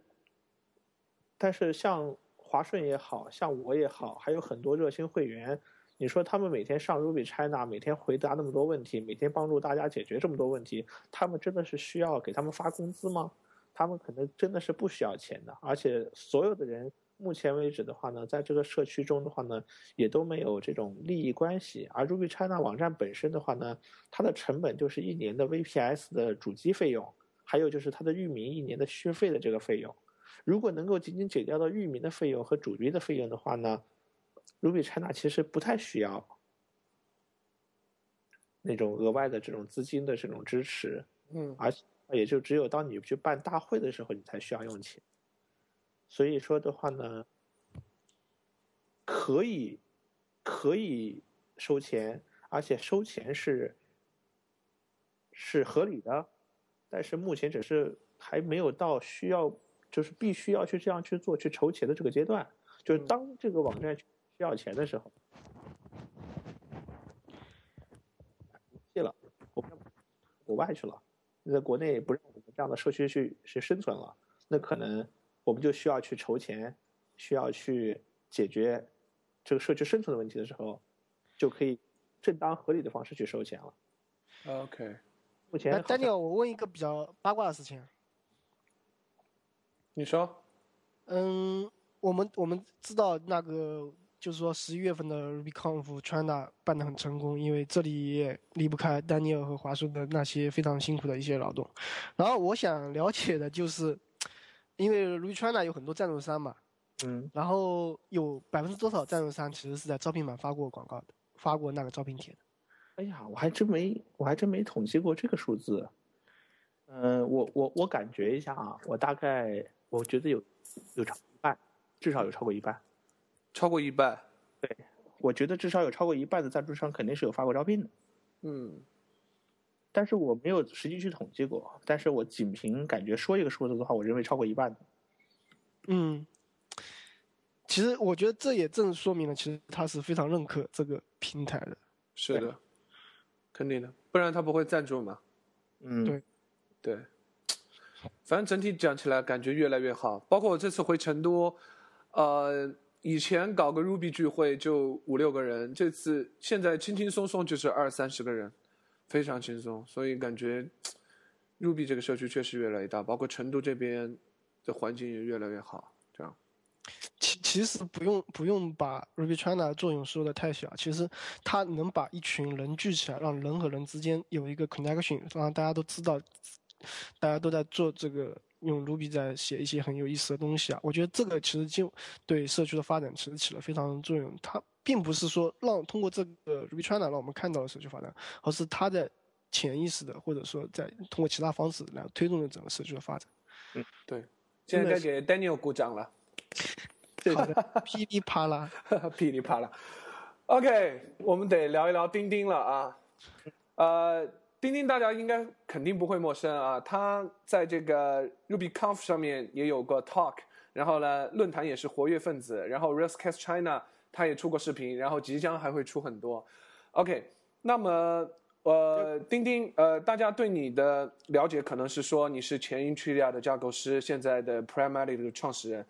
但是像华顺也好像我也好，还有很多热心会员。你说他们每天上 Ruby China，每天回答那么多问题，每天帮助大家解决这么多问题，他们真的是需要给他们发工资吗？他们可能真的是不需要钱的。而且所有的人，目前为止的话呢，在这个社区中的话呢，也都没有这种利益关系。而 Ruby China 网站本身的话呢，它的成本就是一年的 VPS 的主机费用，还有就是它的域名一年的续费的这个费用。如果能够仅仅解掉到域名的费用和主机的费用的话呢？Ruby China 其实不太需要那种额外的这种资金的这种支持，
嗯，
而也就只有当你去办大会的时候，你才需要用钱。所以说的话呢，可以可以收钱，而且收钱是是合理的，但是目前只是还没有到需要，就是必须要去这样去做去筹钱的这个阶段。就是当这个网站。需要钱的时候，弃了，我们国外去了，在国内不让我们这样的社区去去生存了，那可能我们就需要去筹钱，需要去解决这个社区生存的问题的时候，就可以正当合理的方式去收钱了。
OK，
目前
，Daniel，我问一个比较八卦的事情，
你说，
嗯，我们我们知道那个。就是说，十一月份的 RubyConf China 办得很成功，因为这里也离不开丹尼尔和华硕的那些非常辛苦的一些劳动。然后我想了解的就是，因为 Ruby China 有很多赞助商嘛，
嗯，
然后有百分之多少赞助商其实是在招聘版发过广告的，发过那个招聘帖的？
哎呀，我还真没，我还真没统计过这个数字。嗯，我我我感觉一下啊，我大概我觉得有有超一半，至少有超过一半。
超过一半，
对，我觉得至少有超过一半的赞助商肯定是有发过招聘的。
嗯，
但是我没有实际去统计过，但是我仅凭感觉说一个数字的话，我认为超过一半的。
嗯，其实我觉得这也正说明了，其实他是非常认可这个平台的。
是的，肯定的，不然他不会赞助嘛。
嗯，
对，
对。反正整体讲起来感觉越来越好，包括我这次回成都，呃，以前搞个 Ruby 聚会就五六个人，这次现在轻轻松松就是二三十个人，非常轻松，所以感觉 Ruby 这个社区确实越来越大，包括成都这边的环境也越来越好。这样，
其其实不用不用把 Ruby China 的作用说的太小，其实它能把一群人聚起来，让人和人之间有一个 connection，让大家都知道。大家都在做这个，用 Ruby 在写一些很有意思的东西啊。我觉得这个其实就对社区的发展其实起了非常作用。它并不是说让通过这个 Ruby China 让我们看到了社区发展，而是它在潜意识的或者说在通过其他方式来推动了整个社区的发展。
嗯，对。现在该给 Daniel 鼓掌了。
好的，噼里啪啦，
噼里啪啦。OK，我们得聊一聊钉钉了啊。呃。钉钉大家应该肯定不会陌生啊，他在这个 RubyConf 上面也有过 talk，然后呢，论坛也是活跃分子，然后 Railscast China 他也出过视频，然后即将还会出很多。OK，那么呃，钉钉呃，大家对你的了解可能是说你是前 Intria 的架构师，现在的 Primarily 的创始人，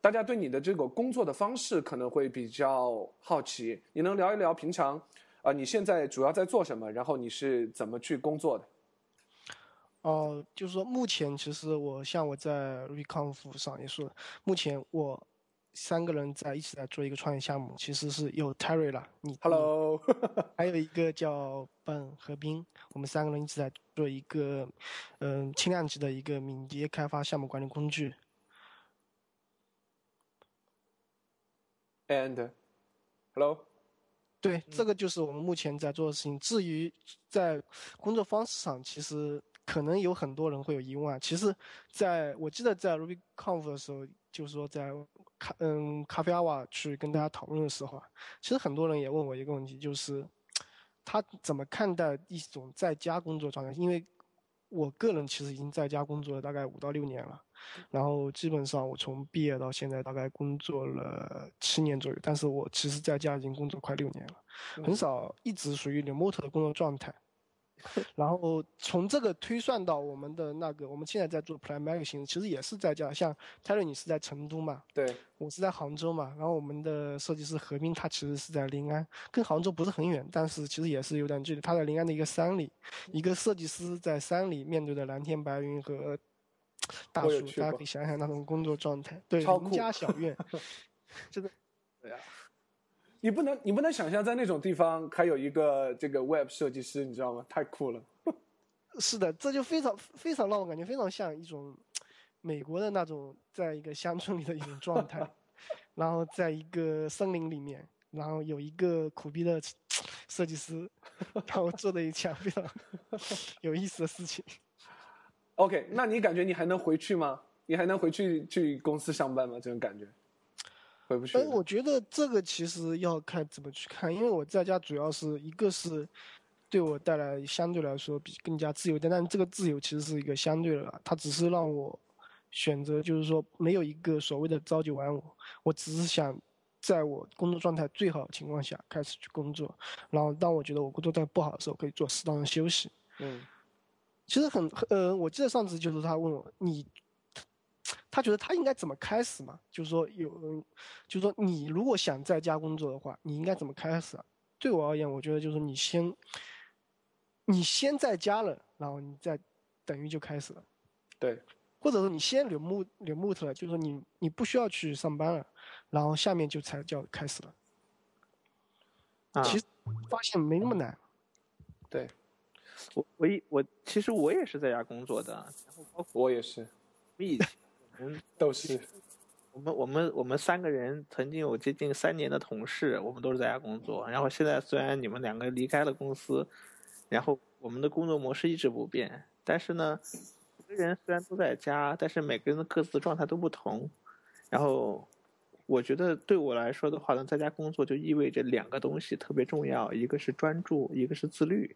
大家对你的这个工作的方式可能会比较好奇，你能聊一聊平常？啊，你现在主要在做什么？然后你是怎么去工作的？
哦，就是说，目前其实我像我在 ReConf 上也说，目前我三个人在一起在做一个创业项目，其实是有 Terry 了，你
Hello，
还有一个叫笨和斌，我们三个人一起在做一个嗯轻量级的一个敏捷开发项目管理工具。
And Hello。
对，这个就是我们目前在做的事情。至于在工作方式上，其实可能有很多人会有疑问。其实，在我记得在 RubyConf 的时候，就是说在咖嗯咖啡阿瓦去跟大家讨论的时候啊，其实很多人也问我一个问题，就是他怎么看待一种在家工作状态？因为我个人其实已经在家工作了大概五到六年了，然后基本上我从毕业到现在大概工作了七年左右，但是我其实在家已经工作快六年了，很少一直属于 remote 的工作状态。然后从这个推算到我们的那个，我们现在在做 p r i m a r y 形式，其实也是在叫。像 Terry 你是在成都嘛？
对，
我是在杭州嘛。然后我们的设计师何斌他其实是在临安，跟杭州不是很远，但是其实也是有点距离。他在临安的一个山里，一个设计师在山里面对着蓝天白云和 大树，大家可以想想那种工作状态，对，邻家小院，
真的，对呀。你不能，你不能想象在那种地方还有一个这个 Web 设计师，你知道吗？太酷了。
是的，这就非常非常让我感觉非常像一种美国的那种，在一个乡村里的一种状态，然后在一个森林里面，然后有一个苦逼的 设计师，然后做的一件非常有意思的事情。
OK，那你感觉你还能回去吗？你还能回去去公司上班吗？这种感觉？回不去。
哎，我觉得这个其实要看怎么去看，因为我在家主要是一个是对我带来相对来说比更加自由的，但这个自由其实是一个相对的，它只是让我选择，就是说没有一个所谓的朝九晚五，我只是想在我工作状态最好的情况下开始去工作，然后当我觉得我工作状态不好的时候，可以做适当的休息。
嗯，
其实很呃，我记得上次就是他问我你。他觉得他应该怎么开始嘛？就是说有，就是说你如果想在家工作的话，你应该怎么开始？对我而言，我觉得就是你先，你先在家了，然后你再等于就开始了。
对，
或者说你先留木留木头了，就是说你你不需要去上班了，然后下面就才叫开始了。
啊，
其实发现没那么难。
对，
我我一我其实我也是在家工作的，然后包括
我也是，
以前。嗯，
都是。
我们我们我们三个人曾经有接近三年的同事，我们都是在家工作。然后现在虽然你们两个离开了公司，然后我们的工作模式一直不变，但是呢，每个人虽然都在家，但是每个人的各自状态都不同。然后我觉得对我来说的话呢，在家工作就意味着两个东西特别重要，一个是专注，一个是自律。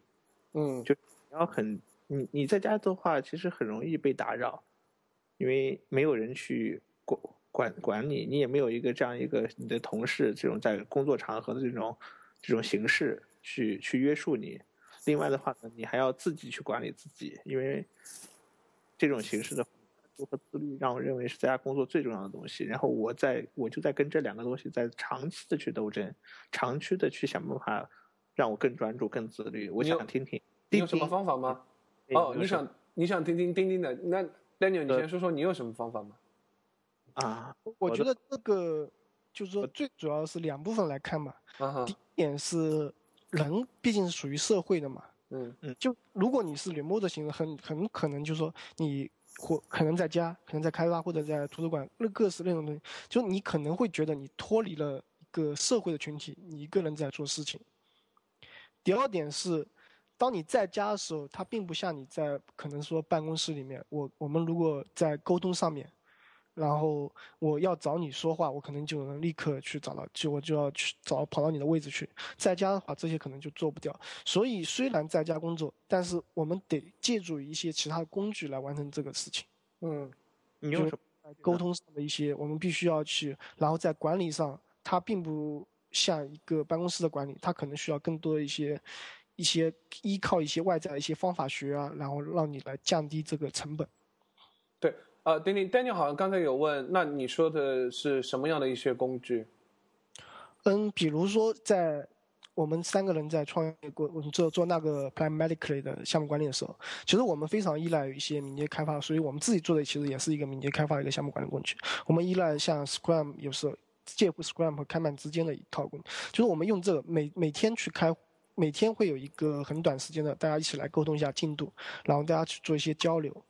嗯，
就你要很你你在家的话，其实很容易被打扰，因为没有人去管管管你，你也没有一个这样一个你的同事这种在工作场合的这种这种形式去去约束你。另外的话呢，你还要自己去管理自己，因为这种形式的如何自律，让我认为是在家工作最重要的东西。然后我在我就在跟这两个东西在长期的去斗争，长期的去想办法让我更专注、更自律。我想听听，
你有什么方法吗？哦，你想你想听听钉钉的？那 Daniel，你先说说你有什么方法吗？
啊，
我觉得这个就是说最主要是两部分来看嘛。第一点是。人毕竟是属于社会的嘛，
嗯
嗯，就如果你是 remote 型的，很很可能就是说你或可能在家，可能在开发或者在图书馆，那各式那种东西，就你可能会觉得你脱离了一个社会的群体，你一个人在做事情。第二点是，当你在家的时候，它并不像你在可能说办公室里面，我我们如果在沟通上面。然后我要找你说话，我可能就能立刻去找到，就我就要去找跑到你的位置去。在家的话，这些可能就做不掉。所以虽然在家工作，但是我们得借助一些其他的工具来完成这个事情。
嗯，
你用什
么？沟通上的一些，我们必须要去。然后在管理上，它并不像一个办公室的管理，它可能需要更多的一些一些依靠一些外在的一些方法学啊，然后让你来降低这个成本。
对。呃，丁丁，Daniel 好像刚才有问，那你说的是什么样的一些工具？
嗯，比如说在我们三个人在创业过，我们做做那个 Planmatically 的项目管理的时候，其实我们非常依赖一些敏捷开发，所以我们自己做的其实也是一个敏捷开发的一个项目管理工具。我们依赖像 Scrum，有时候介乎 Scrum 和 Kanban 之间的一套工具，就是我们用这个每每天去开，每天会有一个很短时间的大家一起来沟通一下进度，然后大家去做一些交流，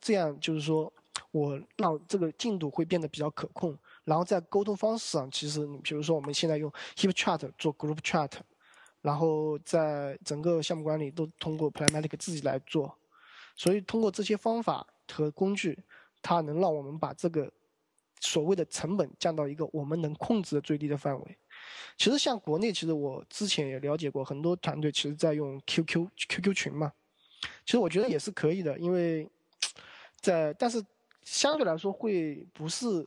这样就是说。我让这个进度会变得比较可控，然后在沟通方式上，其实你比如说我们现在用 HipChat 做 Group Chat，然后在整个项目管理都通过 Planmatic 自己来做，所以通过这些方法和工具，它能让我们把这个所谓的成本降到一个我们能控制的最低的范围。其实像国内，其实我之前也了解过很多团队，其实在用 QQ QQ 群嘛，其实我觉得也是可以的，因为 在但是。相对来说会不是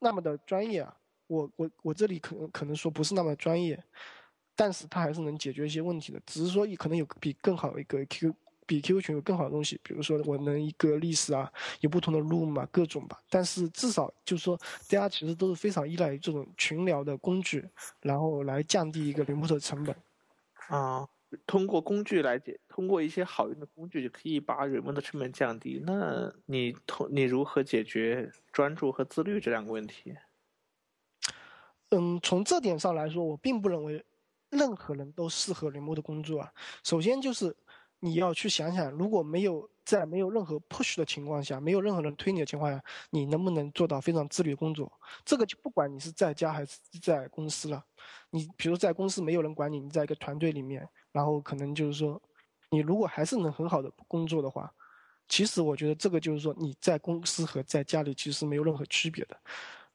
那么的专业啊，我我我这里可能可能说不是那么专业，但是它还是能解决一些问题的，只是说可能有比更好一个 Q 比 QQ 群有更好的东西，比如说我能一个历史啊，有不同的 room 啊，各种吧，但是至少就是说大家其实都是非常依赖于这种群聊的工具，然后来降低一个 remote 的成本，
啊。通过工具来解，通过一些好用的工具就可以把人们的成本降低。那你通你如何解决专注和自律这两个问题？
嗯，从这点上来说，我并不认为任何人都适合 remote 工作啊。首先就是你要去想想，如果没有在没有任何 push 的情况下，没有任何人推你的情况下，你能不能做到非常自律的工作？这个就不管你是在家还是在公司了。你比如在公司没有人管你，你在一个团队里面。然后可能就是说，你如果还是能很好的工作的话，其实我觉得这个就是说你在公司和在家里其实没有任何区别的。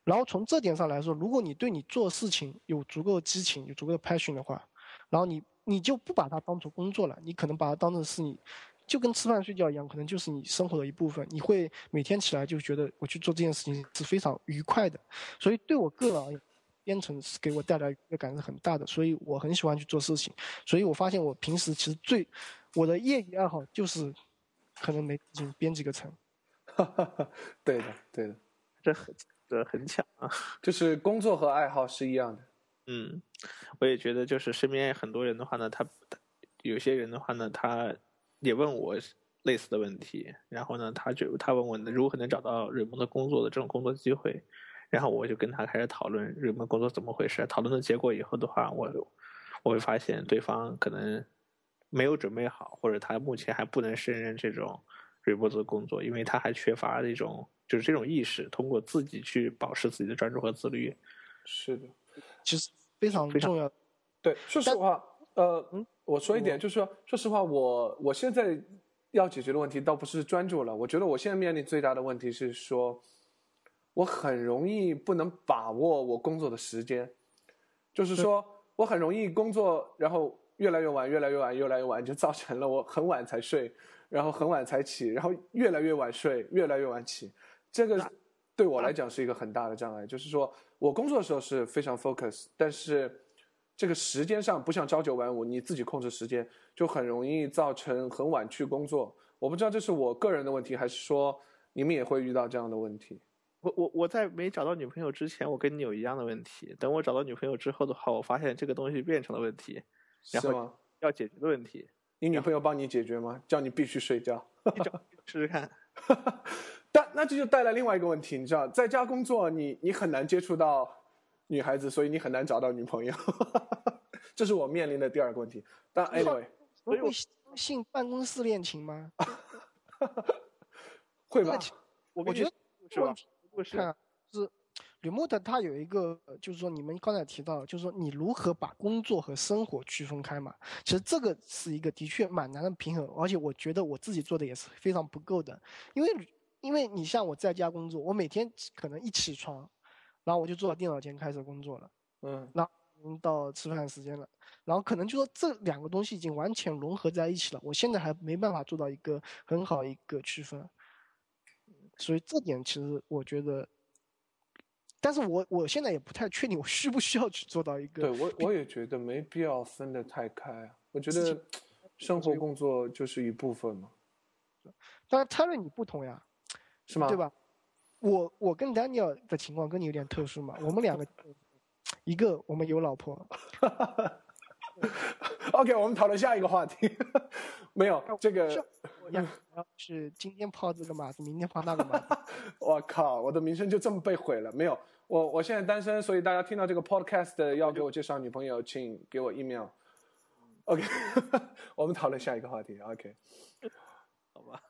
然后从这点上来说，如果你对你做事情有足够激情、有足够的 passion 的话，然后你你就不把它当做工作了，你可能把它当成是你，就跟吃饭睡觉一样，可能就是你生活的一部分。你会每天起来就觉得我去做这件事情是非常愉快的。所以对我个人而言。编程是给我带来愉悦感是很大的，所以我很喜欢去做事情。所以我发现我平时其实最我的业余爱好就是可能没就编几个程。
对的，对的，
这很这很巧啊！
就是工作和爱好是一样的。
嗯，我也觉得，就是身边很多人的话呢，他有些人的话呢，他也问我类似的问题，然后呢，他就他问我如何能找到人们的工作的这种工作机会。然后我就跟他开始讨论人们工作怎么回事。讨论的结果以后的话，我我会发现对方可能没有准备好，或者他目前还不能胜任这种 remote 的工作，因为他还缺乏一种就是这种意识，通过自己去保持自己的专注和自律。
是的，
其实非常重要。
对，说实话，呃，嗯，我说一点，就是说，说实话，我我现在要解决的问题倒不是专注了，我觉得我现在面临最大的问题是说。我很容易不能把握我工作的时间，就是说我很容易工作，然后越来越晚，越来越晚，越来越晚，就造成了我很晚才睡，然后很晚才起，然后越来越晚睡，越来越晚起。这个对我来讲是一个很大的障碍，就是说我工作的时候是非常 focus，但是这个时间上不像朝九晚五，你自己控制时间，就很容易造成很晚去工作。我不知道这是我个人的问题，还是说你们也会遇到这样的问题。
我我我在没找到女朋友之前，我跟你有一样的问题。等我找到女朋友之后的话，我发现这个东西变成了问题，然后要解决的问题。
你女朋友帮你解决吗？叫你必须睡觉？
你找试试看。
但那这就带来另外一个问题，你知道，在家工作，你你很难接触到女孩子，所以你很难找到女朋友。这是我面临的第二个问题。但 anyway，
会相信办公室恋情吗？
会吧？
我
我觉得
是吧？
看，是 remote 它有一个，就是说你们刚才提到，就是说你如何把工作和生活区分开嘛？其实这个是一个的确蛮难的平衡，而且我觉得我自己做的也是非常不够的，因为因为你像我在家工作，我每天可能一起床，然后我就坐到电脑前开始工作了，嗯，然后到吃饭时间了，然后可能就说这两个东西已经完全融合在一起了，我现在还没办法做到一个很好一个区分。所以这点其实我觉得，但是我我现在也不太确定我需不需要去做到一个。
对我我也觉得没必要分得太开。我觉得生活工作就是一部分嘛。
当然泰瑞你不同呀，
是吗？
对吧？我我跟 Daniel 的情况跟你有点特殊嘛，我们两个，一个我们有老婆。
OK，我们讨论下一个话题。没有这个，
是今天泡这个马子，明天泡那个马子。
我靠，我的名声就这么被毁了。没有，我我现在单身，所以大家听到这个 Podcast 要给我介绍女朋友，请给我 email。OK，我们讨论下一个话题。OK，
好吧。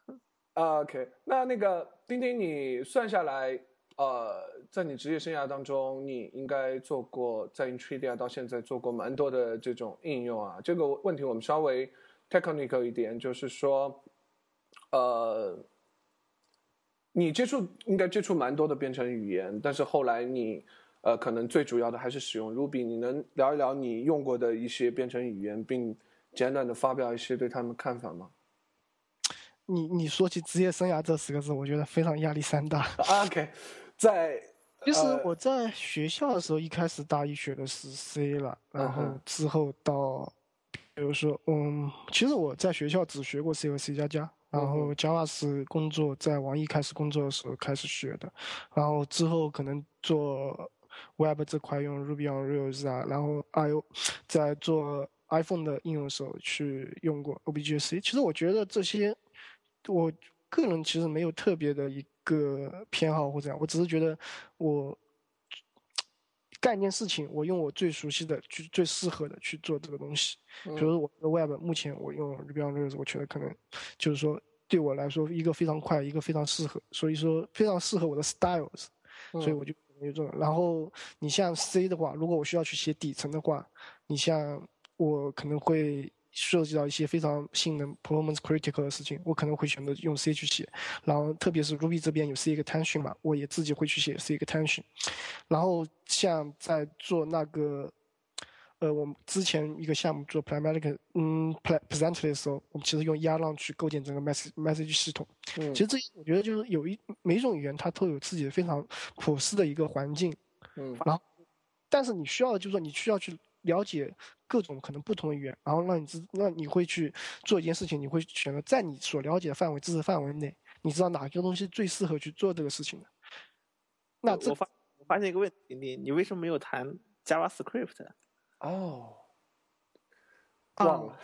OK，那那个丁丁，你算下来。呃，在你职业生涯当中，你应该做过在 Intridia 到现在做过蛮多的这种应用啊。这个问题我们稍微 technical 一点，就是说，呃，你接触应该接触蛮多的编程语言，但是后来你呃可能最主要的还是使用 Ruby。你能聊一聊你用过的一些编程语言，并简短的发表一些对他们看法吗？
你你说起职业生涯这四个字，我觉得非常压力山大。
OK。在
其实我在学校的时候，一开始大一学的是 C 了，然后之后到，比如说，嗯，其实我在学校只学过 C 和 C 加加，然后 Java 是工作在网易开始工作的时候开始学的，然后之后可能做 Web 这块用 Ruby on Rails 啊，然后 I/O 在做 iPhone 的应用的时候去用过 Objective-C。其实我觉得这些，我个人其实没有特别的一。个偏好或怎样，我只是觉得我干一件事情，我用我最熟悉的、去最适合的去做这个东西。比如我的 Web，目前我用 Ruby on Rails，我觉得可能就是说对我来说一个非常快，一个非常适合，所以说非常适合我的 styles，所以我就用这种。然后你像 C 的话，如果我需要去写底层的话，你像我可能会。涉及到一些非常性能 performance critical 的事情，我可能会选择用 C 去写。然后特别是 Ruby 这边有 C 一个 tension 嘛，我也自己会去写 C 一个 tension。然后像在做那个，呃，我们之前一个项目做 pragmatic，嗯，present 的时候，我们其实用 Erlang 去构建整个 message message 系统。嗯。其实这我觉得就是有一每一种语言它都有自己的非常朴实的一个环境。嗯。然后，但是你需要的就是说你需要去。了解各种可能不同的语言，然后让你知，让你会去做一件事情，你会选择在你所了解的范围知识范围内，你知道哪个东西最适合去做这个事情的。那
我发我发现一个问题，你你为什么没有谈 JavaScript？
哦，
忘了。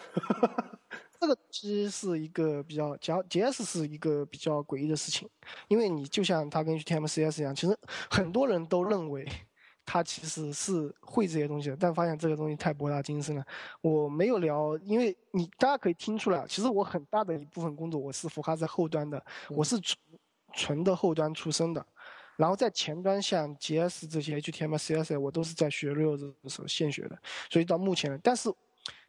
这个其实是一个比较 JS 是一个比较诡异的事情，因为你就像它跟 HTML、CS 一样，其实很多人都认为。他其实是会这些东西的，但发现这个东西太博大精深了。我没有聊，因为你大家可以听出来，其实我很大的一部分工作我是浮夸在后端的，我是纯纯的后端出身的。然后在前端像 JS 这些 HTML、CSS，我都是在学 Rails 的时候现学的。所以到目前，但是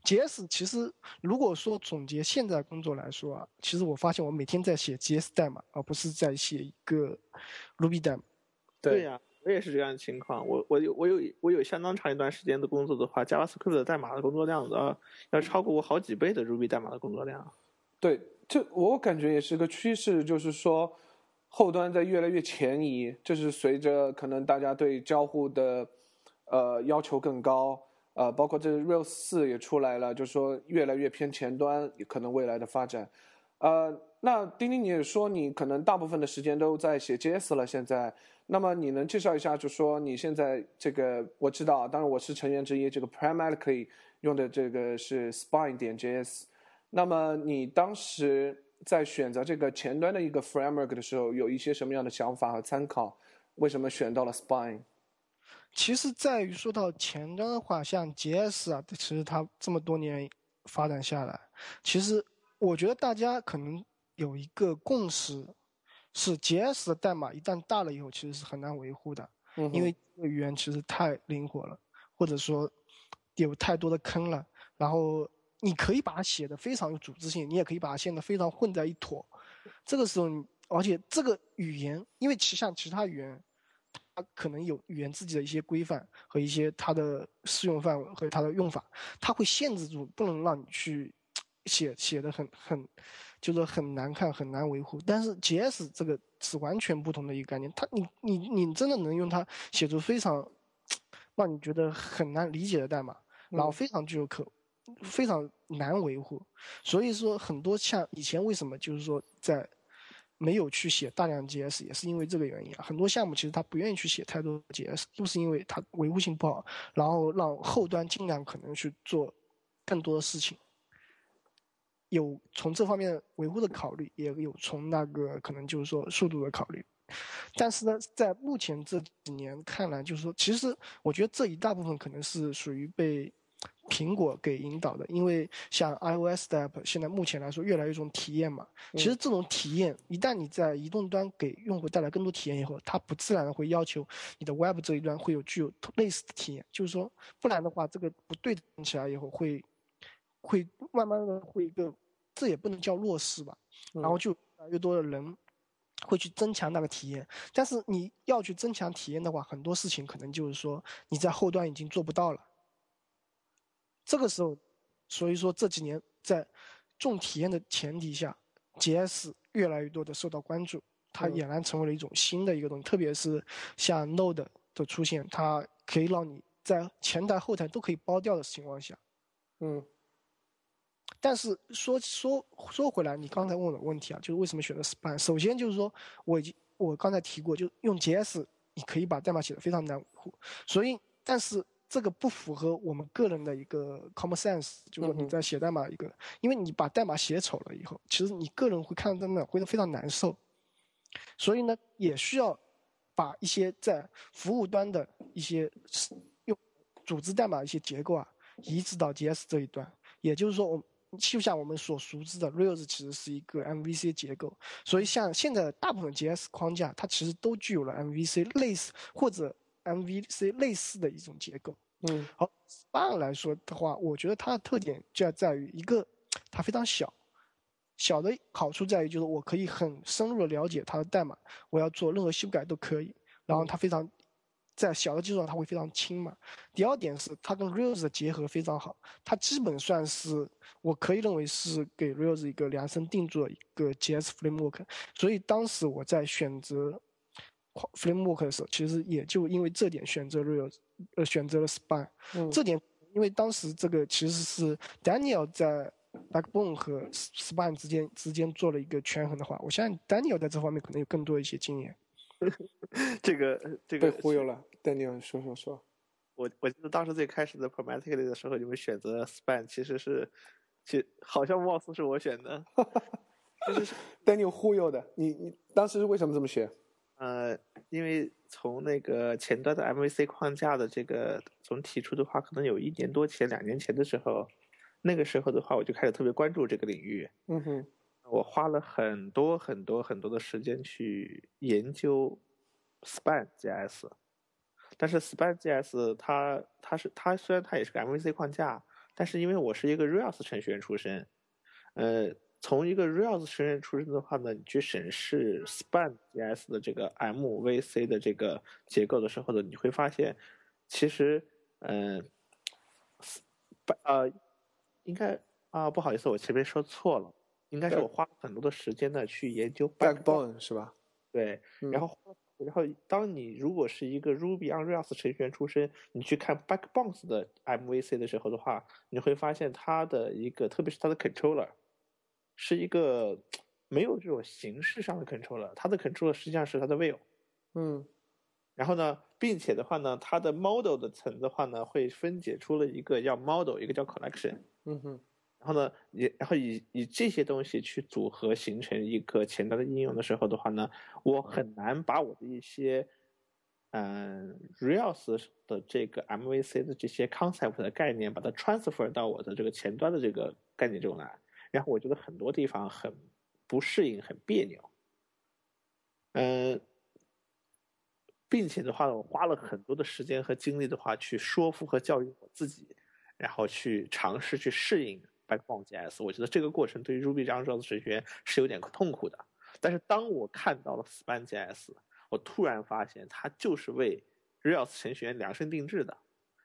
JS 其实如果说总结现在工作来说啊，其实我发现我每天在写 JS 代码，而不是在写一个 Ruby 代码。
对
呀。我也是这样的情况。我我有我有我有相当长一段时间的工作的话，JavaScript 的代码的工作量要要超过我好几倍的 Ruby 代码的工作量。
对，这我感觉也是个趋势，就是说后端在越来越前移，这是随着可能大家对交互的呃要求更高，呃，包括这 Rails 四也出来了，就是说越来越偏前端，可能未来的发展。呃，那丁丁你也说你可能大部分的时间都在写 JS 了，现在，那么你能介绍一下，就说你现在这个我知道，当然我是成员之一，这个 Primarily 用的这个是 Spine 点 JS，那么你当时在选择这个前端的一个 framework 的时候，有一些什么样的想法和参考？为什么选到了 Spine？
其实在于说到前端的话，像 JS 啊，其实它这么多年发展下来，其实。我觉得大家可能有一个共识，是 JS 的代码一旦大了以后，其实是很难维护的，因为语言其实太灵活了，或者说有太多的坑了。然后你可以把它写的非常有组织性，你也可以把它写的非常混在一坨。这个时候，而且这个语言，因为其像其他语言，它可能有语言自己的一些规范和一些它的适用范围和它的用法，它会限制住，不能让你去。写写的很很，就是很难看，很难维护。但是 JS 这个是完全不同的一个概念，它你你你真的能用它写出非常让你觉得很难理解的代码，然后非常具有可非常难维护。所以说很多像以前为什么就是说在没有去写大量 JS，也是因为这个原因啊。很多项目其实他不愿意去写太多 JS，就是因为它维护性不好，然后让后端尽量可能去做更多的事情。有从这方面维护的考虑，也有从那个可能就是说速度的考虑，但是呢，在目前这几年看来，就是说，其实我觉得这一大部分可能是属于被苹果给引导的，因为像 iOS 的 app 现在目前来说越来越重体验嘛，其实这种体验一旦你在移动端给用户带来更多体验以后，它不自然的会要求你的 Web 这一端会有具有类似的体验，就是说，不然的话，这个不对等起来以后会会慢慢的会一个。这也不能叫弱势吧，然后就越来越多的人会去增强那个体验，但是你要去增强体验的话，很多事情可能就是说你在后端已经做不到了。这个时候，所以说这几年在重体验的前提下，JS 越来越多的受到关注，它俨然成为了一种新的一个东西，特别是像 Node 的出现，它可以让你在前台后台都可以包掉的情况下，
嗯。
但是说说说回来，你刚才问我的问题啊，就是为什么选择 Spine？首先就是说，我已经我刚才提过，就用 JS，你可以把代码写的非常难。所以，但是这个不符合我们个人的一个 common sense，就是说你在写代码一个，因为你把代码写丑了以后，其实你个人会看到代码会非常难受。所以呢，也需要把一些在服务端的一些用组织代码一些结构啊，移植到 JS 这一端。也就是说，我。就像我们所熟知的，Rails 其实是一个 MVC 结构，所以像现在大部分 JS 框架，它其实都具有了 MVC 类似或者 MVC 类似的一种结构。
嗯，
好，Spine 来说的话，我觉得它的特点就要在于一个，它非常小，小的好处在于就是我可以很深入的了解它的代码，我要做任何修改都可以，然后它非常。在小的基础上，它会非常轻嘛。第二点是它跟 Rails 的结合非常好，它基本算是我可以认为是给 Rails 一个量身定做一个 JS framework。所以当时我在选择 framework 的时候，其实也就因为这点选择 Rails，呃，选择了 Spine。这点因为当时这个其实是 Daniel 在 Backbone 和 Spine 之间之间做了一个权衡的话，我相信 Daniel 在这方面可能有更多一些经验。
这个这个
被忽悠了，但你要说说说。
我我记得当时最开始的 Pragmatically 的时候，你们选择 Span，其实是，其好像貌似是我选的，
就是 Daniel 忽悠的。你你当时是为什么这么选？
呃，因为从那个前端的 MVC 框架的这个从提出的话，可能有一年多前、两年前的时候，那个时候的话，我就开始特别关注这个领域。
嗯哼。
我花了很多很多很多的时间去研究 Span JS，但是 Span JS 它它是它虽然它也是个 MVC 框架，但是因为我是一个 Rails 程序员出身，呃，从一个 Rails 程序员出身的话呢，你去审视 Span JS 的这个 MVC 的这个结构的时候呢，你会发现，其实，嗯，呃，应该啊，不好意思，我前面说错了，应该是我花了很多的时间呢去研究
Backbone 是吧？
对，然后，然后当你如果是一个 Ruby on Rails 程序员出身，你去看 Backbone 的 MVC 的时候的话，你会发现它的一个，特别是它的 controller。是一个没有这种形式上的 controller，它的 controller 实际上是它的 view，
嗯，
然后呢，并且的话呢，它的 model 的层的话呢，会分解出了一个叫 model，一个叫 collection，
嗯哼，
然后呢，也然后以以这些东西去组合形成一个前端的应用的时候的话呢，我很难把我的一些嗯 Rails 的这个 MVC 的这些 concept 的概念，把它 transfer 到我的这个前端的这个概念中来。然后我觉得很多地方很不适应，很别扭，嗯，并且的话呢，我花了很多的时间和精力的话，去说服和教育我自己，然后去尝试去适应 Backbone JS。我觉得这个过程对于 Ruby 这样的程序员是有点痛苦的。但是当我看到了 Span JS，我突然发现它就是为 r e a l s 程序员量身定制的。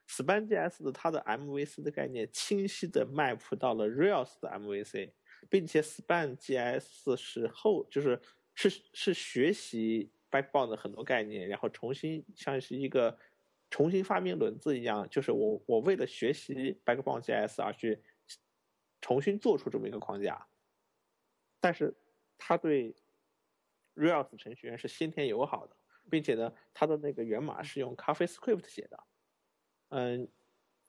Span JS 的它的 MVC 的概念清晰的 map 到了 r e a l s 的 MVC，并且 Span JS 是后就是是是学习 Backbone 的很多概念，然后重新像是一个重新发明轮子一样，就是我我为了学习 Backbone JS 而去重新做出这么一个框架，但是它对 Rails 程序员是先天友好的，并且呢，它的那个源码是用 CoffeeScript 写的。嗯，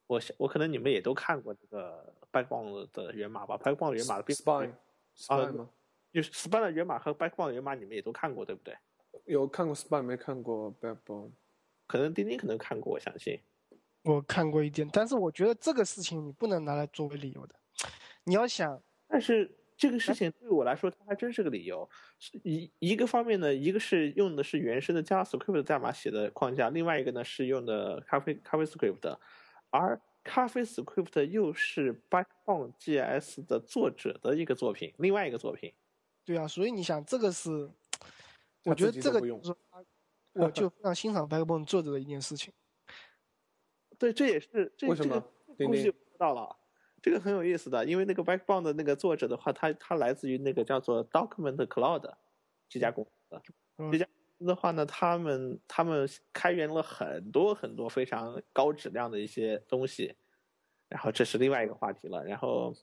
我我可能你们也都看过这个 Backbone 的源码吧？Backbone 源码的
Spine Spine 吗？
就是 Spine 的源码和 Backbone 的源码，你们也都看过，对不对？
有看过 Spine，没看过 Backbone。
可能丁丁可能看过，我相信。
我看过一点，但是我觉得这个事情你不能拿来作为理由的。你要想，
但是这个事情对我来说，它还真是个理由。一一个方面呢，一个是用的是原生的 JavaScript 代码写的框架，另外一个呢是用的咖啡咖啡 Script，而咖啡 Script 又是 Backbone JS 的作者的一个作品，另外一个作品。
对啊，所以你想，这个是，我觉得这个就是 我就 非常欣赏 Backbone 作者的一件事情。
对，这也是这
这个
故事到了。这个很有意思的，因为那个 Backbone 的那个作者的话，他他来自于那个叫做 Document Cloud 这家公司。这家公司的话呢，他们他们开源了很多很多非常高质量的一些东西。然后这是另外一个话题了。然后，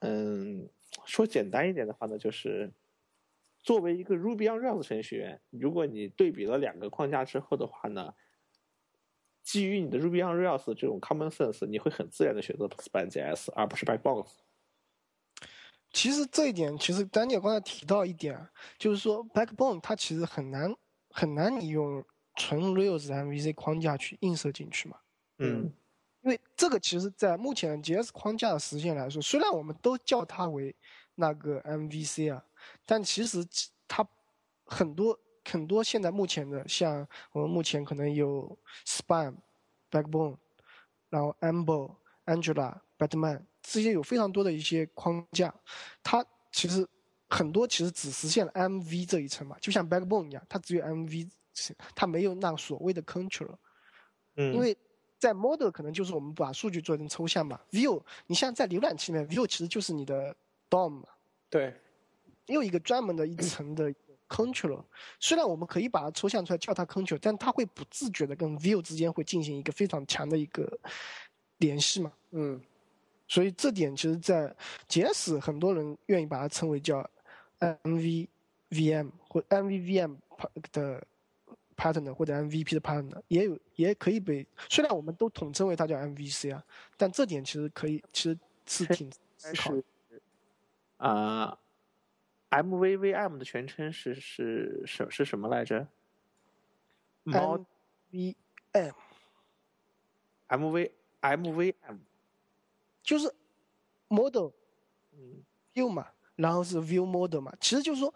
嗯，说简单一点的话呢，就是作为一个 Ruby on Rails 程序员，如果你对比了两个框架之后的话呢。基于你的 Ruby on Rails 这种 common sense，你会很自然的选择 Span JS 而不是 Backbone。
其实这一点，其实 Daniel 刚才提到一点，就是说 Backbone 它其实很难很难你用纯 Rails MVC 框架去映射进去嘛。
嗯。
因为这个其实，在目前 JS 框架的实现来说，虽然我们都叫它为那个 MVC 啊，但其实它很多。很多现在目前的，像我们目前可能有 Spam、Backbone，然后 Amber、Angela、Batman 这些有非常多的一些框架，它其实很多其实只实现了 MV 这一层嘛，就像 Backbone 一样，它只有 MV，它没有那所谓的 Control。
嗯。
因为在 Model 可能就是我们把数据做成抽象嘛，View 你像在浏览器里面，View 其实就是你的 DOM 嘛。
对。
又一个专门的一层的。Control，虽然我们可以把它抽象出来叫它 Control，但它会不自觉的跟 View 之间会进行一个非常强的一个联系嘛？
嗯，
所以这点其实，在 JS 很多人愿意把它称为叫 MVVM 或 MVVM 的 partner 或者 MVP 的 partner，也有也可以被，虽然我们都统称为它叫 MVC 啊，但这点其实可以，其实是挺思考
啊。MVVM 的全称是是什是什么来着
？MVM。
MV MVM
就是 model，嗯，view 嘛，然后是 view model 嘛，其实就是说，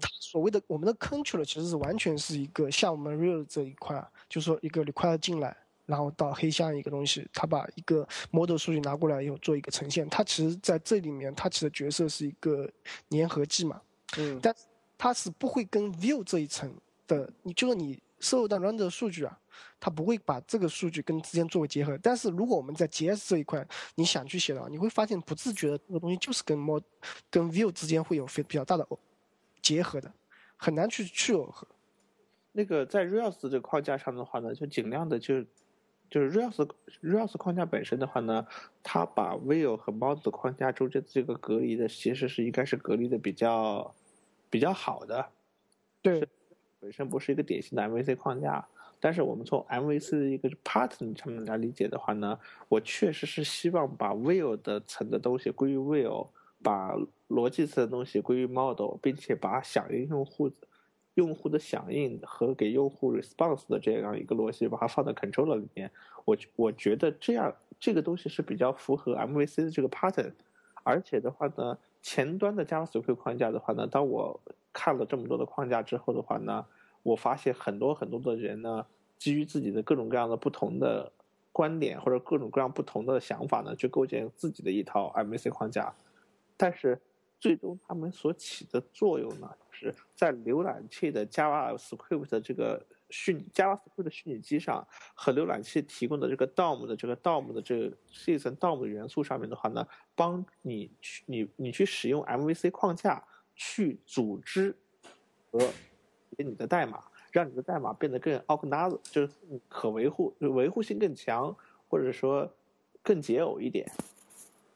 它所谓的我们的 control 其实是完全是一个像我们 real 这一块，就是说一个 require 进来，然后到黑箱一个东西，他把一个 model 数据拿过来以后做一个呈现。他其实在这里面，他其实角色是一个粘合剂嘛。
嗯。
但它是不会跟 view 这一层的，你就是你摄入到 render 的数据啊，它不会把这个数据跟之间作为结合。但是如果我们在 JS 这一块，你想去写的话，你会发现不自觉的这个东西就是跟 mod 跟 view 之间会有非比较大的结合的，很难去去耦合。
那个在 Rails 这个框架上的话呢，就尽量的就就是 Rails Rails 框架本身的话呢，它把 v i e 和 Model 框架中间这个隔离的，其实是应该是隔离的比较比较好的。
对，
本身不是一个典型的 MVC 框架，但是我们从 MVC 的一个 pattern 上面来理解的话呢，我确实是希望把 v i e 的层的东西归于 v i e 把逻辑层的东西归于 Model，并且把响应用户。用户的响应和给用户 response 的这样一个逻辑，把它放在 controller 里面，我我觉得这样这个东西是比较符合 MVC 的这个 pattern，而且的话呢，前端的 JavaScript 框架的话呢，当我看了这么多的框架之后的话呢，我发现很多很多的人呢，基于自己的各种各样的不同的观点或者各种各样不同的想法呢，去构建自己的一套 MVC 框架，但是最终他们所起的作用呢？是在浏览器的 JavaScript 这个虚 JavaScript 的虚拟机上，和浏览器提供的这个 DOM 的这个 DOM 的这这一层 DOM 的元素上面的话呢，帮你去你你去使用 MVC 框架去组织和给你的代码，让你的代码变得更 organized，就是可维护，就维护性更强，或者说更解耦一点。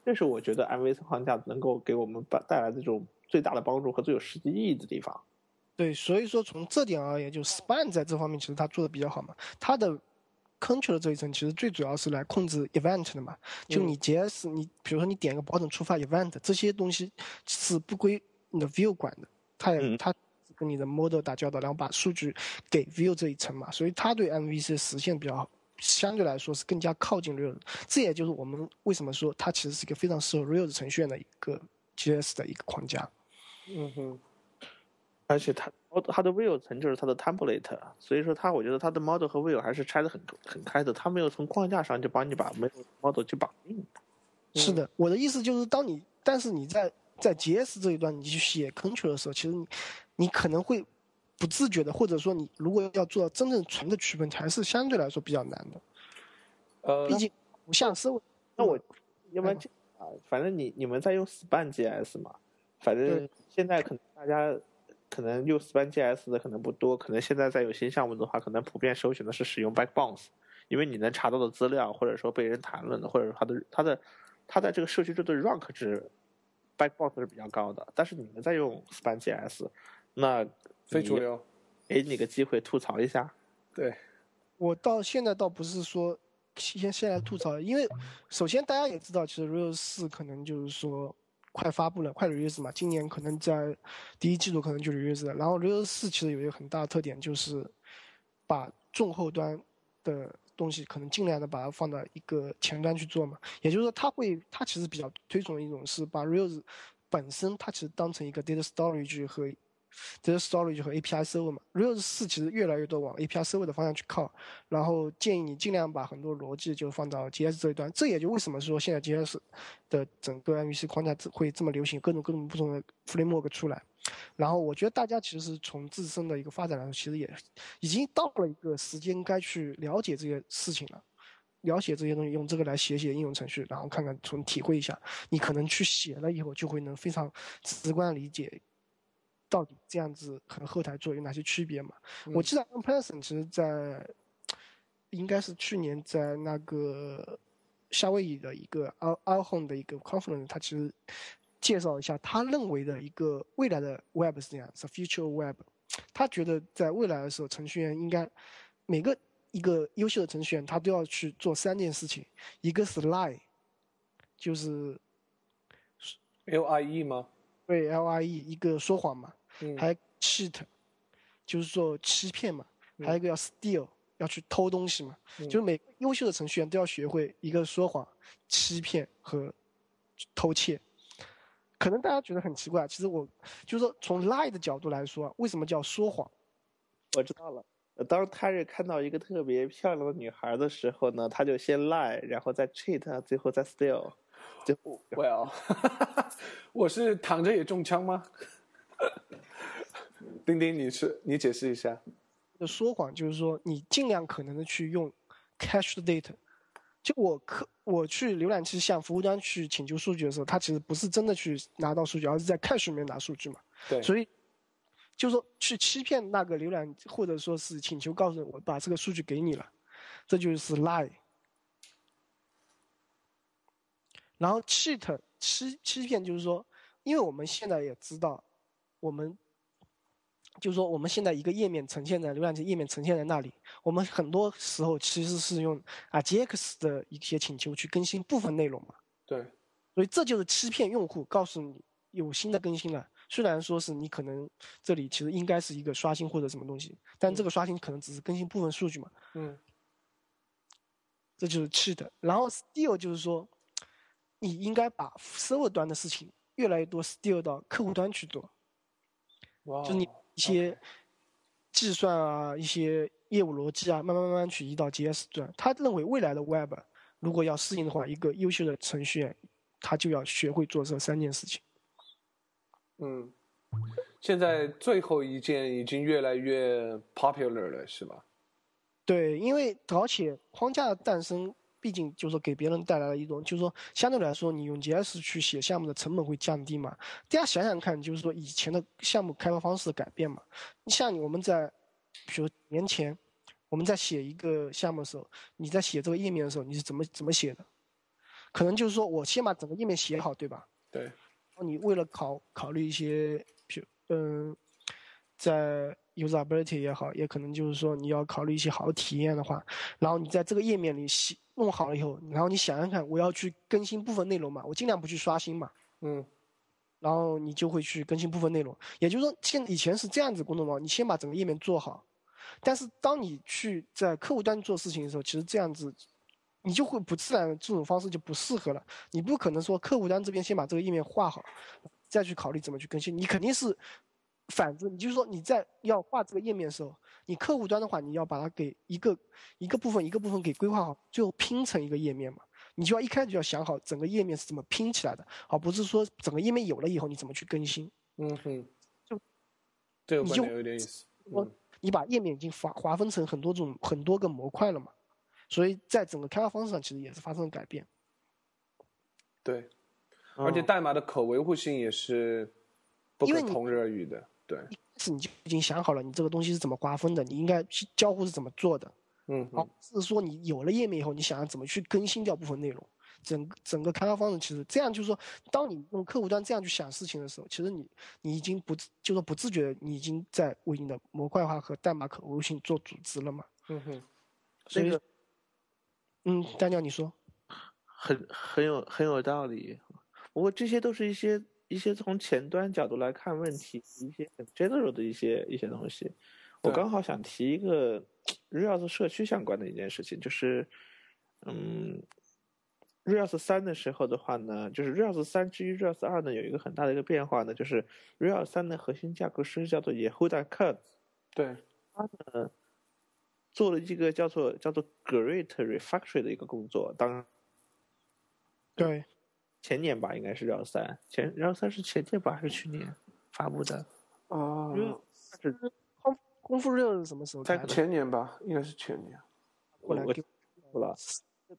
这是我觉得 MVC 框架能够给我们带带来的这种。最大的帮助和最有实际意义的地方，
对，所以说从这点而言，就 span 在这方面其实它做的比较好嘛。它的 control 这一层其实最主要是来控制 event 的嘛。就你 JS，你比如说你点一个保等触发 event，这些东西是不归你的 view 管的，它也它跟你的 model 打交道，然后把数据给 view 这一层嘛。所以它对 MVC 实现比较好，相对来说是更加靠近 real。这也就是我们为什么说它其实是一个非常适合 real 的程序员的一个 JS 的一个框架。
嗯哼，
而且它它的 view 层就是它的 template，所以说它我觉得它的 model 和 view 还是拆的很很开的，它没有从框架上就帮你把 model 去绑定。
是的，我的意思就是，当你但是你在在 JS 这一段你去写 control 的时候，其实你你可能会不自觉的，或者说你如果要做到真正纯的区分，还是相对来说比较难的。
呃，
毕竟不像思维
那我要不然啊，反正你你们在用 span JS 嘛，反正。现在可能大家可能用 Span JS 的可能不多，可能现在在有新项目的话，可能普遍首选的是使用 Backbones，因为你能查到的资料，或者说被人谈论的，或者说它的它的它在这个社区中的 rank 值，Backbones 是比较高的。但是你们在用 Span JS，那
非主流，
给你个机会吐槽一下。
对，
我到现在倒不是说先先来吐槽，因为首先大家也知道，其实 Rails 四可能就是说。快发布了，快 release 嘛，今年可能在第一季度可能就 release 了。然后 Rails 四其实有一个很大的特点，就是把重后端的东西可能尽量的把它放到一个前端去做嘛。也就是说，它会，它其实比较推崇的一种是把 Rails 本身它其实当成一个 data storage 和。这是 storage 和 API server 嘛，Rails 四其实越来越多往 API server 的方向去靠，然后建议你尽量把很多逻辑就放到 JS 这一端。这也就为什么说现在 JS 的整个 MVC 框架会这么流行，各种各种不同的 framework 出来。然后我觉得大家其实从自身的一个发展来说，其实也已经到了一个时间该去了解这些事情了，了解这些东西，用这个来写写应用程序，然后看看从体会一下，你可能去写了以后就会能非常直观理解。到底这样子和后台做有哪些区别嘛？我记得 a m p e r s o n 其实在应该是去年在那个夏威夷的一个 Al Home 的一个 conference，他其实介绍一下他认为的一个未来的 Web 是这样，是 Future Web。他觉得在未来的时候，程序员应该每个一个优秀的程序员他都要去做三件事情，一个是 lie，就是
L I E 吗？
对，L I E 一个说谎嘛。还 cheat，就是说欺骗嘛，还有一个要 steal，要去偷东西嘛。就是每个优秀的程序员都要学会一个说谎、欺骗和偷窃。可能大家觉得很奇怪，其实我就是说从 lie 的角度来说，为什么叫说谎？
我知道了，当泰瑞看到一个特别漂亮的女孩的时候呢，他就先 lie，，然后再 cheat，最后再 steal。就
Well，我是躺着也中枪吗？丁丁，你是你解释一下。
的说谎就是说，你尽量可能的去用 cache data。就我可我去浏览器向服务端去请求数据的时候，它其实不是真的去拿到数据，而是在 cache 里面拿数据嘛。
对。
所以，就是说去欺骗那个浏览或者说是请求告诉我把这个数据给你了，这就是 lie。然后 cheat 欺欺骗就是说，因为我们现在也知道，我们。就是说，我们现在一个页面呈现在浏览器页面呈现在那里，我们很多时候其实是用啊 JX 的一些请求去更新部分内容嘛。
对。
所以这就是欺骗用户，告诉你有新的更新了。虽然说是你可能这里其实应该是一个刷新或者什么东西，但这个刷新可能只是更新部分数据嘛。
嗯。
这就是 cheat。然后 steal 就是说，你应该把 server 端的事情越来越多 steal 到客户端去做。
哇。
就是你。一些计算啊，一些业务逻辑啊，慢慢慢慢去移到 JS 端。他认为未来的 Web 如果要适应的话，一个优秀的程序员他就要学会做这三件事情。
嗯，现在最后一件已经越来越 popular 了，是吧？
对，因为而且框架的诞生。毕竟就是说给别人带来了一种，就是说相对来说，你用 JS 去写项目的成本会降低嘛。大家想想看，就是说以前的项目开发方式改变嘛。你像我们在，比如年前，我们在写一个项目的时候，你在写这个页面的时候，你是怎么怎么写的？可能就是说我先把整个页面写好，对吧？
对。
你为了考考虑一些，比如嗯，在。Usability 也好，也可能就是说你要考虑一些好的体验的话，然后你在这个页面里弄好了以后，然后你想想看，我要去更新部分内容嘛，我尽量不去刷新嘛，
嗯，
然后你就会去更新部分内容。也就是说，现以前是这样子工作嘛，你先把整个页面做好，但是当你去在客户端做事情的时候，其实这样子你就会不自然，这种方式就不适合了。你不可能说客户端这边先把这个页面画好，再去考虑怎么去更新，你肯定是。反之，你就是说你在要画这个页面的时候，你客户端的话，你要把它给一个一个部分一个部分给规划好，最后拼成一个页面嘛。你就要一开始就要想好整个页面是怎么拼起来的，而不是说整个页面有了以后你怎么去更新。
嗯哼，
就
这个观点有点意思。
我你把页面已经划划分成很多种很多个模块了嘛，所以在整个开发方式上其实也是发生了改变。
对，而且代码的可维护性也是不可同日而语的。对，
是你就已经想好了，你这个东西是怎么瓜分的，你应该去交互是怎么做的，
嗯，
好，是说你有了页面以后，你想要怎么去更新掉部分内容，整整个开发方式其实这样，就是说，当你用客户端这样去想事情的时候，其实你你已经不就说不自觉，你已经在为你的模块化和代码可维护性做组织了嘛，
嗯哼，
所以，嗯，大鸟你说，
很很有很有道理，不过这些都是一些。一些从前端角度来看问题，一些很 general 的一些一些东西，我刚好想提一个 Rails 社区相关的一件事情，就是，嗯，Rails 三的时候的话呢，就是 Rails 三至于 Rails 二呢，有一个很大的一个变化呢，就是 Rails 三的核心架构师叫做 Yehuda Kurtz，
对，
他呢做了一个叫做叫做 Great Refactory 的一个工作，当，
对。
前年吧，应该是绕三前绕三是前年吧，还是去年发布的？
哦，
是功功夫热是什么时候？
在前年吧，应该是前年。
我我了。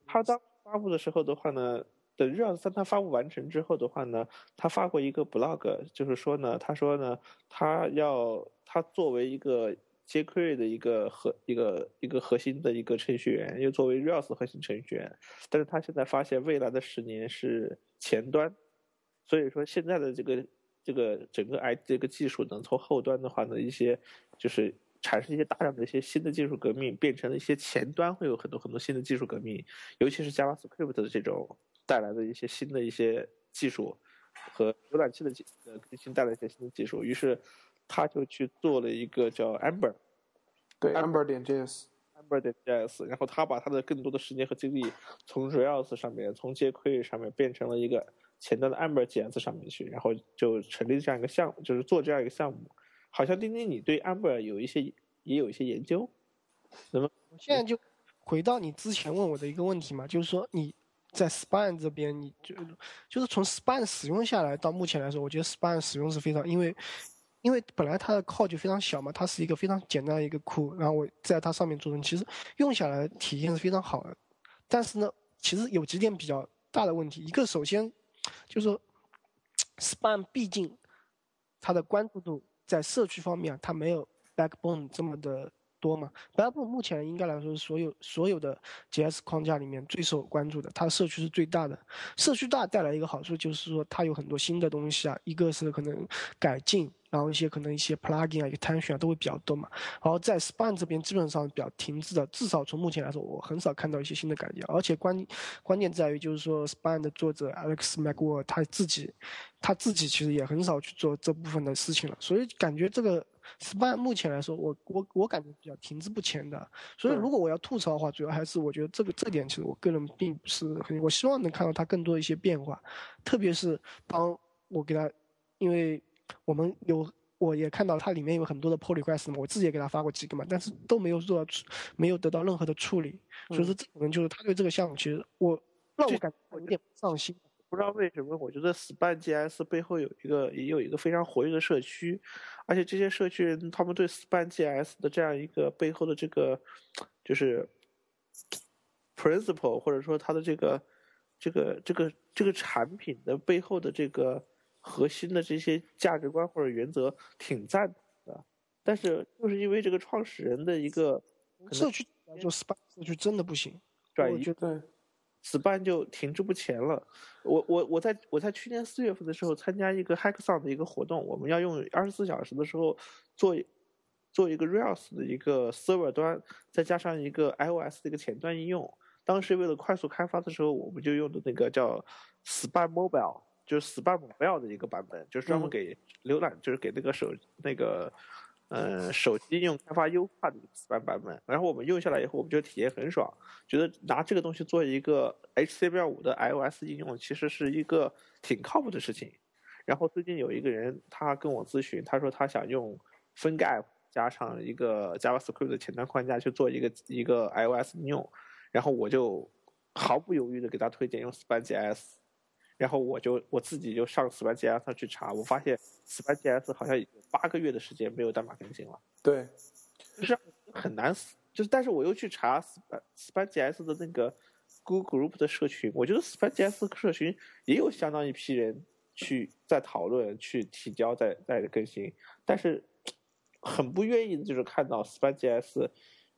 他当发布的时候的话呢，等绕三他发布完成之后的话呢，他发过一个 blog，就是说呢，他说呢，他要他作为一个。jQuery 的一个核一个一个核心的一个程序员，又作为 Rails 核心程序员，但是他现在发现未来的十年是前端，所以说现在的这个这个整个 I 这个技术能，从后端的话呢，一些就是产生一些大量的一些新的技术革命，变成了一些前端会有很多很多新的技术革命，尤其是 JavaScript 的这种带来的一些新的一些技术和浏览器的呃更新带来一些新的技术，于是。他就去做了一个叫 Amber，
对 Amber 点 JS，Amber
点 JS，然后他把他的更多的时间和精力从 Rails 上面，从 jQuery 上面变成了一个前端的 Amber JS 上面去，然后就成立这样一个项目，就是做这样一个项目。好像丁丁，你对 Amber 有一些也有一些研究。怎么？
现在就回到你之前问我的一个问题嘛，就是说你在 Span 这边，你就就是从 Span 使用下来到目前来说，我觉得 Span 使用是非常，因为因为本来它的扣就非常小嘛，它是一个非常简单的一个库，然后我在它上面做成，其实用下来体验是非常好的。但是呢，其实有几点比较大的问题，一个首先就是说 Span 毕竟它的关注度在社区方面，它没有 Backbone 这么的。多嘛 Babel 目前应该来说是所有所有的 JS 框架里面最受关注的，它的社区是最大的。社区大带来一个好处就是说，它有很多新的东西啊，一个是可能改进。然后一些可能一些 plugin 啊、extension 啊都会比较多嘛。然后在 Span 这边基本上比较停滞的，至少从目前来说，我很少看到一些新的改进。而且关关键在于就是说，Span 的作者 Alex McWall 他自己他自己其实也很少去做这部分的事情了。所以感觉这个 Span 目前来说，我我我感觉比较停滞不前的。所以如果我要吐槽的话，主要还是我觉得这个这点其实我个人并不是很，我希望能看到它更多一些变化，特别是当我给他，因为。我们有，我也看到它里面有很多的 pull request 嘛，我自己也给他发过几个嘛，但是都没有做到处，没有得到任何的处理，所以说这可能就是他对这个项目其实我让我感觉有点不上心。
不知道为什么，我觉得 Span GS 背后有一个也有一个非常活跃的社区，而且这些社区人他们对 Span GS 的这样一个背后的这个就是 principle 或者说它的这个这个这个这个产品的背后的这个。核心的这些价值观或者原则挺赞同的，但是就是因为这个创始人的一个
社区，就 Span 社区真的不行，
转移对，Span 就停滞不前了。我我我在我在去年四月份的时候参加一个 Hackathon 的一个活动，我们要用二十四小时的时候做做一个 Rails 的一个 server 端，再加上一个 iOS 的一个前端应用。当时为了快速开发的时候，我们就用的那个叫 Span Mobile。就是 Span Mobile 的一个版本，就是专门给浏览，就是给那个手那个，嗯，手机应用开发优化的一个 Span 版本。然后我们用下来以后，我们觉得体验很爽，觉得拿这个东西做一个 HTML5 的 iOS 应用，其实是一个挺靠谱的事情。然后最近有一个人他跟我咨询，他说他想用分盖加上一个 JavaScript 的前端框架去做一个一个 iOS 应用，然后我就毫不犹豫的给他推荐用 Span JS。然后我就我自己就上 Span GS 上去查，我发现 Span GS 好像已经八个月的时间没有代码更新了。
对，
就是很难死。就是，但是我又去查 Span Span GS 的那个 Google Group 的社群，我觉得 Span GS 社群也有相当一批人去在讨论、去提交、在在更新，但是很不愿意就是看到 Span GS，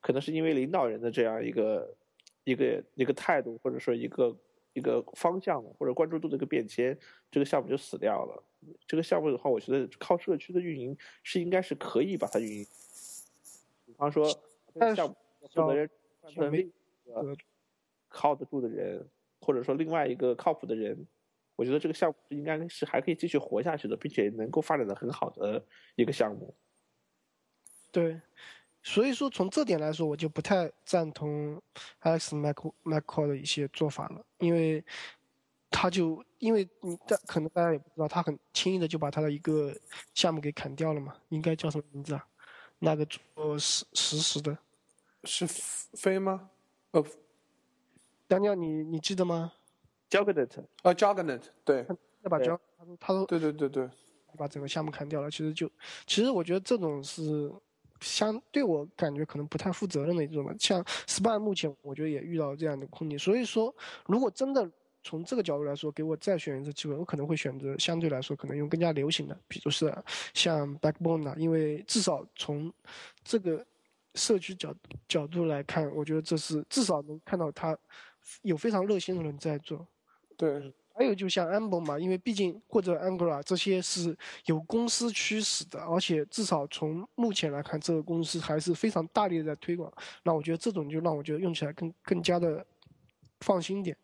可能是因为领导人的这样一个一个一个态度，或者说一个。一个方向或者关注度的一个变迁，这个项目就死掉了。这个项目的话，我觉得靠社区的运营是应该是可以把它运营。比方说，项目负责人成立一个靠得住的人，或者说另外一个靠谱的人，我觉得这个项目应该是还可以继续活下去的，并且能够发展的很好的一个项目。
对。所以说，从这点来说，我就不太赞同 Alex Mac Mac 的一些做法了，因为他就因为你大可能大家也不知道，他很轻易的就把他的一个项目给砍掉了嘛，应该叫什么名字啊？那个做实实时的，
是飞吗？呃，
丹尼尔，你你记得吗
？Juggernaut
啊，Juggernaut，对，
要把 Jug，他说，
对对对对，
把整个项目砍掉了。其实就，其实我觉得这种是。相对我感觉可能不太负责任的一种吧，像 Span 目前我觉得也遇到这样的困境，所以说如果真的从这个角度来说，给我再选一次机会，我可能会选择相对来说可能用更加流行的，比如是像 Backbone 啊，因为至少从这个社区角角度来看，我觉得这是至少能看到他有非常热心的人在做，
对。
还有就像 Amber 嘛，因为毕竟或者 Angular 这些是有公司驱使的，而且至少从目前来看，这个公司还是非常大力的在推广。那我觉得这种就让我觉得用起来更更加的放心点。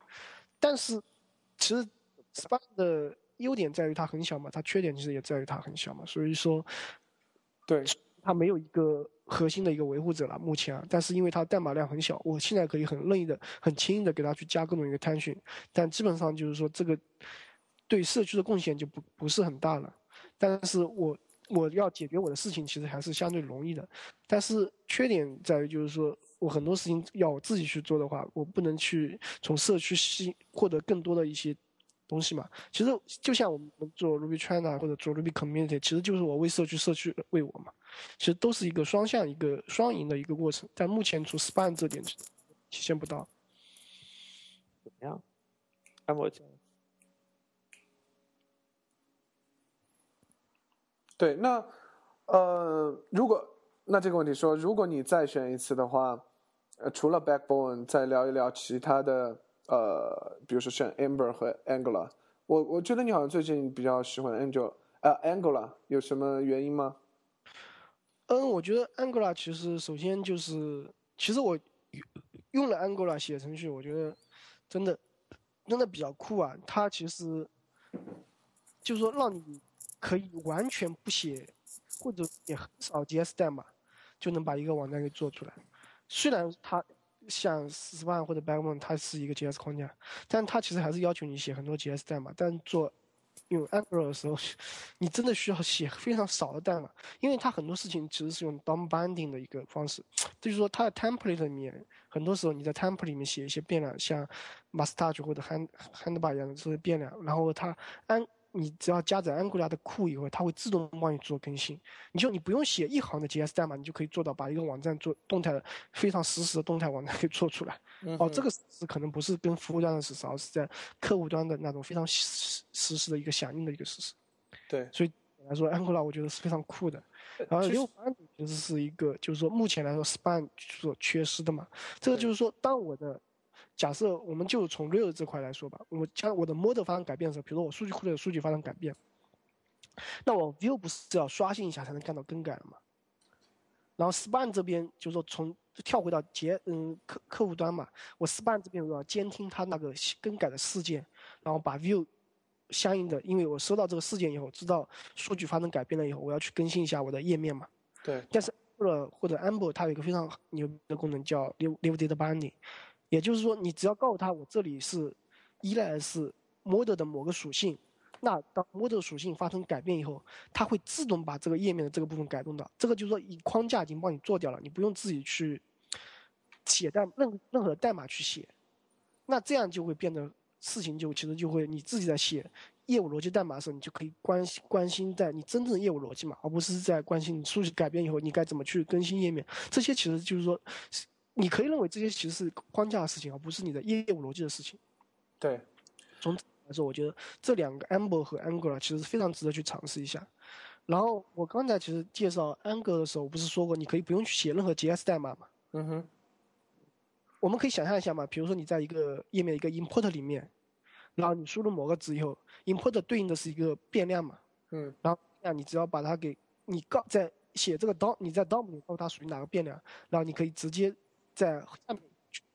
但是其实 Spark 的优点在于它很小嘛，它缺点其实也在于它很小嘛。所以说，
对
它没有一个。核心的一个维护者了，目前啊，但是因为它代码量很小，我现在可以很任意的、很轻易的给它去加各种一个 tension，但基本上就是说这个对社区的贡献就不不是很大了。但是我我要解决我的事情，其实还是相对容易的。但是缺点在于，就是说我很多事情要我自己去做的话，我不能去从社区吸获得更多的一些东西嘛。其实就像我们做 Ruby China 或者做 Ruby Community，其实就是我为社区，社区为我嘛。其实都是一个双向、一个双赢的一个过程。但目前从 Span 这点体现不到。
怎么样？按摩讲。
对，那呃，如果那这个问题说，如果你再选一次的话，呃，除了 Backbone，再聊一聊其他的呃，比如说选 Amber 和 Angular。我我觉得你好像最近比较喜欢 Angel 呃 Angular，有什么原因吗？
嗯，我觉得 Angular 其实首先就是，其实我用了 Angular 写程序，我觉得真的真的比较酷啊。它其实就是说让你。可以完全不写，或者也很少 JS 代码，就能把一个网站给做出来。虽然它像 Span 或者 Backbone，它是一个 JS 框架，但它其实还是要求你写很多 JS 代码。但做用 Angular 的时候，你真的需要写非常少的代码，因为它很多事情其实是用 DOM binding 的一个方式，就是说它的 template 里面，很多时候你在 template 里面写一些变量，像 Mustache 或者 Hand Handbar 一样的这些变量，然后它安你只要加载 Angular 的库以后，它会自动帮你做更新。你就你不用写一行的 JS 代码，你就可以做到把一个网站做动态的非常实时的动态网站给做出来。哦，这个是可能不是跟服务端的实时，而是在客户端的那种非常实实时的一个响应的一个实时。
对，
所以来说 Angular 我觉得是非常酷的。然后六班其实是一个，就是说目前来说 Span 所缺失的嘛。这个就是说，当我的假设我们就从 Real 这块来说吧，我将我的 model 发生改变的时候，比如说我数据库的数据发生改变，那我 View 不是要刷新一下才能看到更改了吗？然后 Span 这边就是说从跳回到结嗯客客户端嘛，我 Span 这边我要监听它那个更改的事件，然后把 View 相应的，因为我收到这个事件以后，知道数据发生改变了以后，我要去更新一下我的页面嘛。
对。
但是或者或者 Amber 它有一个非常牛的功能叫 Live Live Data Binding。也就是说，你只要告诉他我这里是依赖的是 model 的某个属性，那当 model 属性发生改变以后，它会自动把这个页面的这个部分改动到。这个就是说，以框架已经帮你做掉了，你不用自己去写代任任何代码去写。那这样就会变得事情就其实就会你自己在写业务逻辑代码的时候，你就可以关心关心在你真正的业务逻辑嘛，而不是在关心你数据改变以后你该怎么去更新页面。这些其实就是说。你可以认为这些其实是框架的事情，而不是你的业务逻辑的事情。
对，
从来说，我觉得这两个 Amber 和 Angular 其实非常值得去尝试一下。然后我刚才其实介绍 Angular 的时候，我不是说过你可以不用去写任何 JS 代码嘛？
嗯哼。
我们可以想象一下嘛，比如说你在一个页面一个 import 里面，然后你输入某个值以后，import 对应的是一个变量嘛。
嗯。
然后那你只要把它给你告在写这个 DOM，你在 DOM 里告诉它属于哪个变量，然后你可以直接。在下面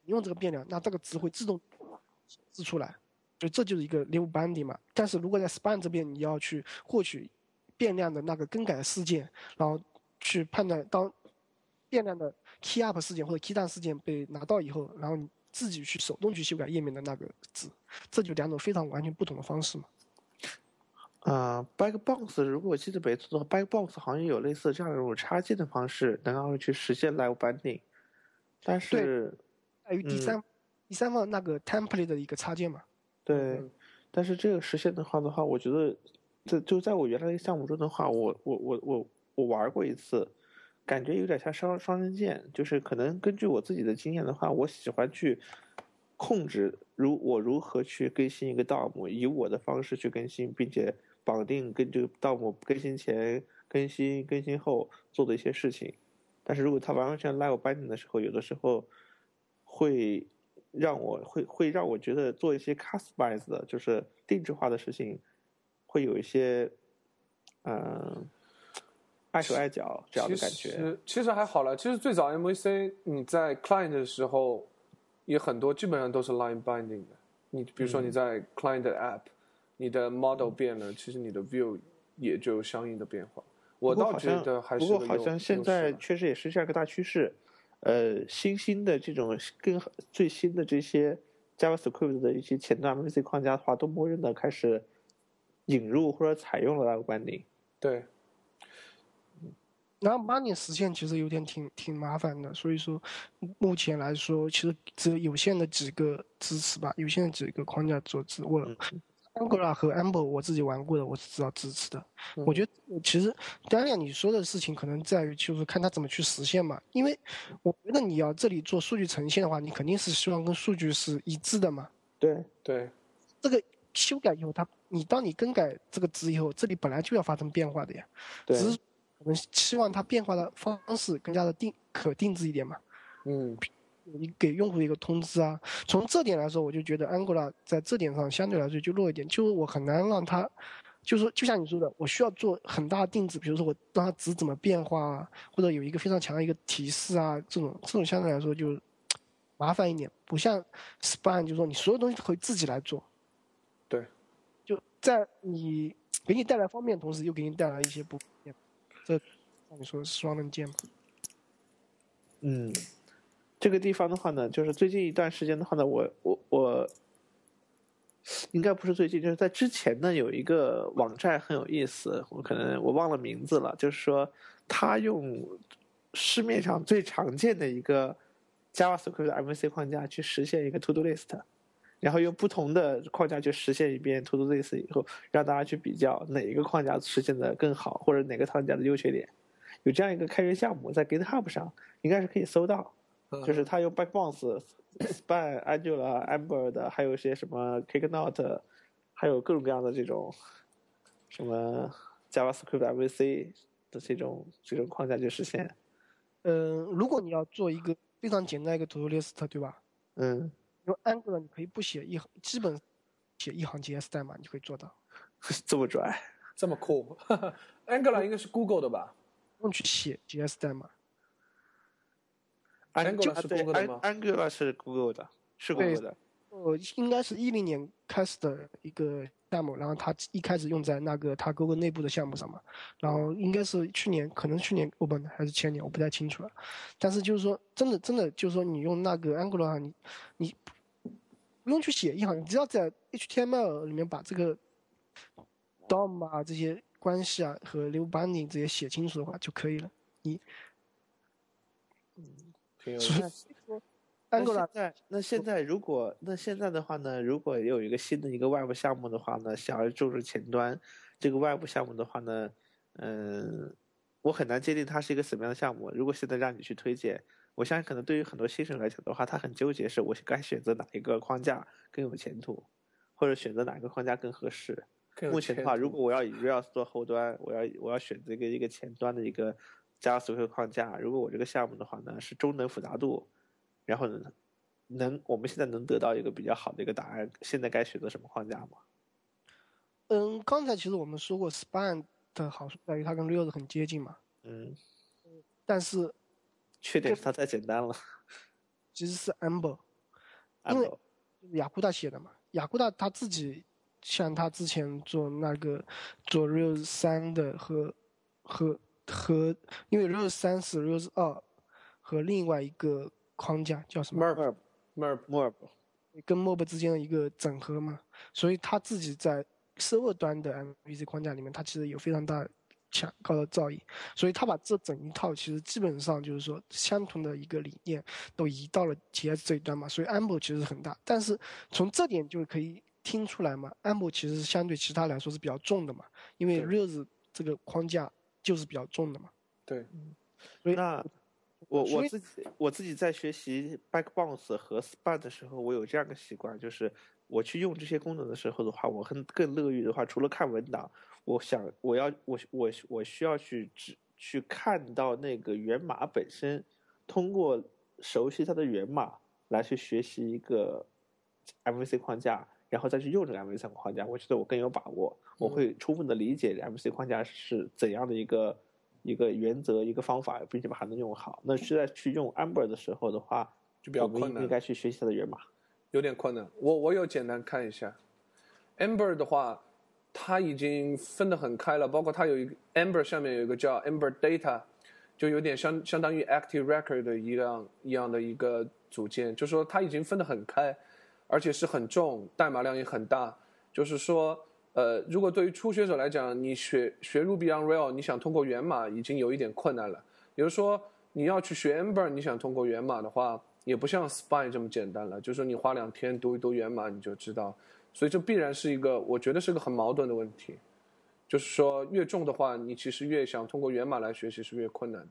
用这个变量，那这个值会自动显示出来，所以这就是一个 live binding 嘛。但是如果在 span 这边，你要去获取变量的那个更改事件，然后去判断当变量的 key up 事件或者 key down 事件被拿到以后，然后你自己去手动去修改页面的那个值，这就两种非常完全不同的方式嘛。
啊，Backbox 如果我记得没错的话，Backbox 好像有类似这样一种插件的方式，能够去实现 live binding。但是，
在于第三第三方那个 template 的一个插件嘛。
对，但是这个实现的话的话，我觉得，这就在我原来的项目中的话，我我我我我玩过一次，感觉有点像双双刃剑，就是可能根据我自己的经验的话，我喜欢去控制如我如何去更新一个 DOM，以我的方式去更新，并且绑定跟这个 DOM 更新前、更新更新后做的一些事情。但是如果它完完全 live binding 的时候，有的时候会让我会会让我觉得做一些 customize 的，就是定制化的事情，会有一些嗯碍手碍脚这样的感觉。
其实其实还好了，其实最早 MVC 你在 client 的时候也很多，基本上都是 line binding 的。你比如说你在 client app，你的 model 变了，其实你的 view 也就有相应的变化。我倒觉得还是
不过好像现在确实也是这样一个大趋势，呃，新兴的这种更最新的这些 JavaScript 的一些前端 MVC 框架的话，都默认的开始引入或者采用了 Live Binding。
对，
然后把你实现其实有点挺挺麻烦的，所以说目前来说，其实只有有限的几个支持吧，有限的几个框架做支。我 Angular 和 Amber 我自己玩过的，我是知道支持的。我觉得其实当然你说的事情可能在于就是看他怎么去实现嘛，因为我觉得你要这里做数据呈现的话，你肯定是希望跟数据是一致的嘛。
对
对，
这个修改以后，它你当你更改这个值以后，这里本来就要发生变化的呀。
对。
只是我们希望它变化的方式更加的定可定制一点嘛。
嗯。
你给用户一个通知啊，从这点来说，我就觉得 Angular 在这点上相对来说就弱一点，就是我很难让它，就是就像你说的，我需要做很大的定制，比如说我让它值怎么变化啊，或者有一个非常强的一个提示啊，这种这种相对来说就麻烦一点，不像 Span，就是说你所有东西都可以自己来做。
对，
就在你给你带来方便的同时，又给你带来一些不便，这像你说的双刃剑嘛。
嗯。这个地方的话呢，就是最近一段时间的话呢，我我我，应该不是最近，就是在之前呢，有一个网站很有意思，我可能我忘了名字了，就是说他用市面上最常见的一个 JavaScript 的 MVC 框架去实现一个 To Do List，然后用不同的框架去实现一遍 To Do List 以后，让大家去比较哪一个框架实现的更好，或者哪个框架的优缺点，有这样一个开源项目在 GitHub 上应该是可以搜到。就是他用 Backbones、Span、Angular、Amber 的，还有一些什么 Kickout，还有各种各样的这种什么 JavaScript MVC 的这种这种框架去实现。
嗯，如果你要做一个非常简单一个 To Do List，对吧？
嗯。
用 Angular 你可以不写一行，基本写一行 JS 代码，你可以做到。
这么拽，
这么酷。Angular 应该是 Google 的吧？
不用去写 JS 代码。
Angular 是 Google 的吗
？Angular 是 Google 的，是 Google 的。
呃，应该是一零年开始的一个项目，然后它一开始用在那个它 Google 内部的项目上嘛，然后应该是去年，可能去年 open 还是前年，我不太清楚了。但是就是说，真的真的就是说，你用那个 Angular，你你不用去写一行，你只要在 HTML 里面把这个 DOM 啊这些关系啊和 New Binding 这些写清楚的话就可以了。你，
嗯。那现在，那现在如果那现在的话呢？如果有一个新的一个外部项目的话呢，想要注入前端，这个外部项目的话呢，嗯，我很难界定它是一个什么样的项目。如果现在让你去推荐，我相信可能对于很多新手来讲的话，他很纠结，是我该选择哪一个框架更有前途，或者选择哪个框架更合适。目前的话，如果我要以 Rails 做后端，我要我要选择一个一个前端的一个。加所有框架，如果我这个项目的话呢是中等复杂度，然后呢能我们现在能得到一个比较好的一个答案，现在该选择什么框架吗？
嗯，刚才其实我们说过，Span 的好处在于它跟 Rails 很接近嘛。
嗯。
但是
缺点是它太简单了。
其实是 Amber，因为雅库达写的嘛，雅库达他自己像他之前做那个做 Rails 三的和和。和因为 Rose 三是 Rose 二和另外一个框架叫什么
？Merb，Merb，Merb，
跟 Mob 之间的一个整合嘛，所以他自己在 server 端的 MVC 框架里面，他其实有非常大强高的造诣，所以他把这整一套其实基本上就是说相同的一个理念都移到了 TS 这一端嘛，所以 Amber 其实很大，但是从这点就可以听出来嘛，Amber 其实是相对其他来说是比较重的嘛，因为 Rose 这个框架。就是比较重的嘛，
对，
那我我自己我自己在学习 Backbones 和 Span 的时候，我有这样的习惯，就是我去用这些功能的时候的话，我很更乐于的话，除了看文档，我想我要我我我需要去只去看到那个源码本身，通过熟悉它的源码来去学习一个 MVC 框架。然后再去用这个 MVC 框架，我觉得我更有把握，我会充分的理解 MVC 框架是怎样的一个一个原则、一个方法，并且把它能用好。那是在去用 Amber 的时候的话，
就比较困难，
应该去学习它的源码，
有点困难。我我有简单看一下，Amber 的话，它已经分得很开了，包括它有一个 Amber 上面有一个叫 Amber Data，就有点相相当于 Active Record 的一样一样的一个组件，就是说它已经分得很开。而且是很重，代码量也很大。就是说，呃，如果对于初学者来讲，你学学 Ruby on Rail，你想通过源码已经有一点困难了。比如说你要去学 Ember，你想通过源码的话，也不像 Spine 这么简单了。就是说你花两天读一读源码，你就知道。所以这必然是一个，我觉得是个很矛盾的问题。就是说，越重的话，你其实越想通过源码来学习是越困难的。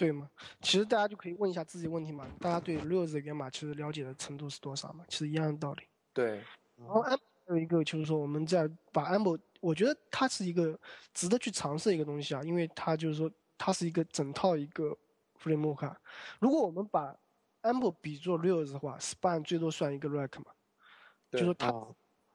对吗？其实大家就可以问一下自己问题嘛。大家对 Rails 的源码其实了解的程度是多少嘛？其实一样的道理。
对。
然后 Amber 有一个就是说，我们在把 Amber，我觉得它是一个值得去尝试一个东西啊，因为它就是说它是一个整套一个 framework。如果我们把 Amber 比作 Rails 的话，Span 最多算一个 Rack 嘛，就是说它。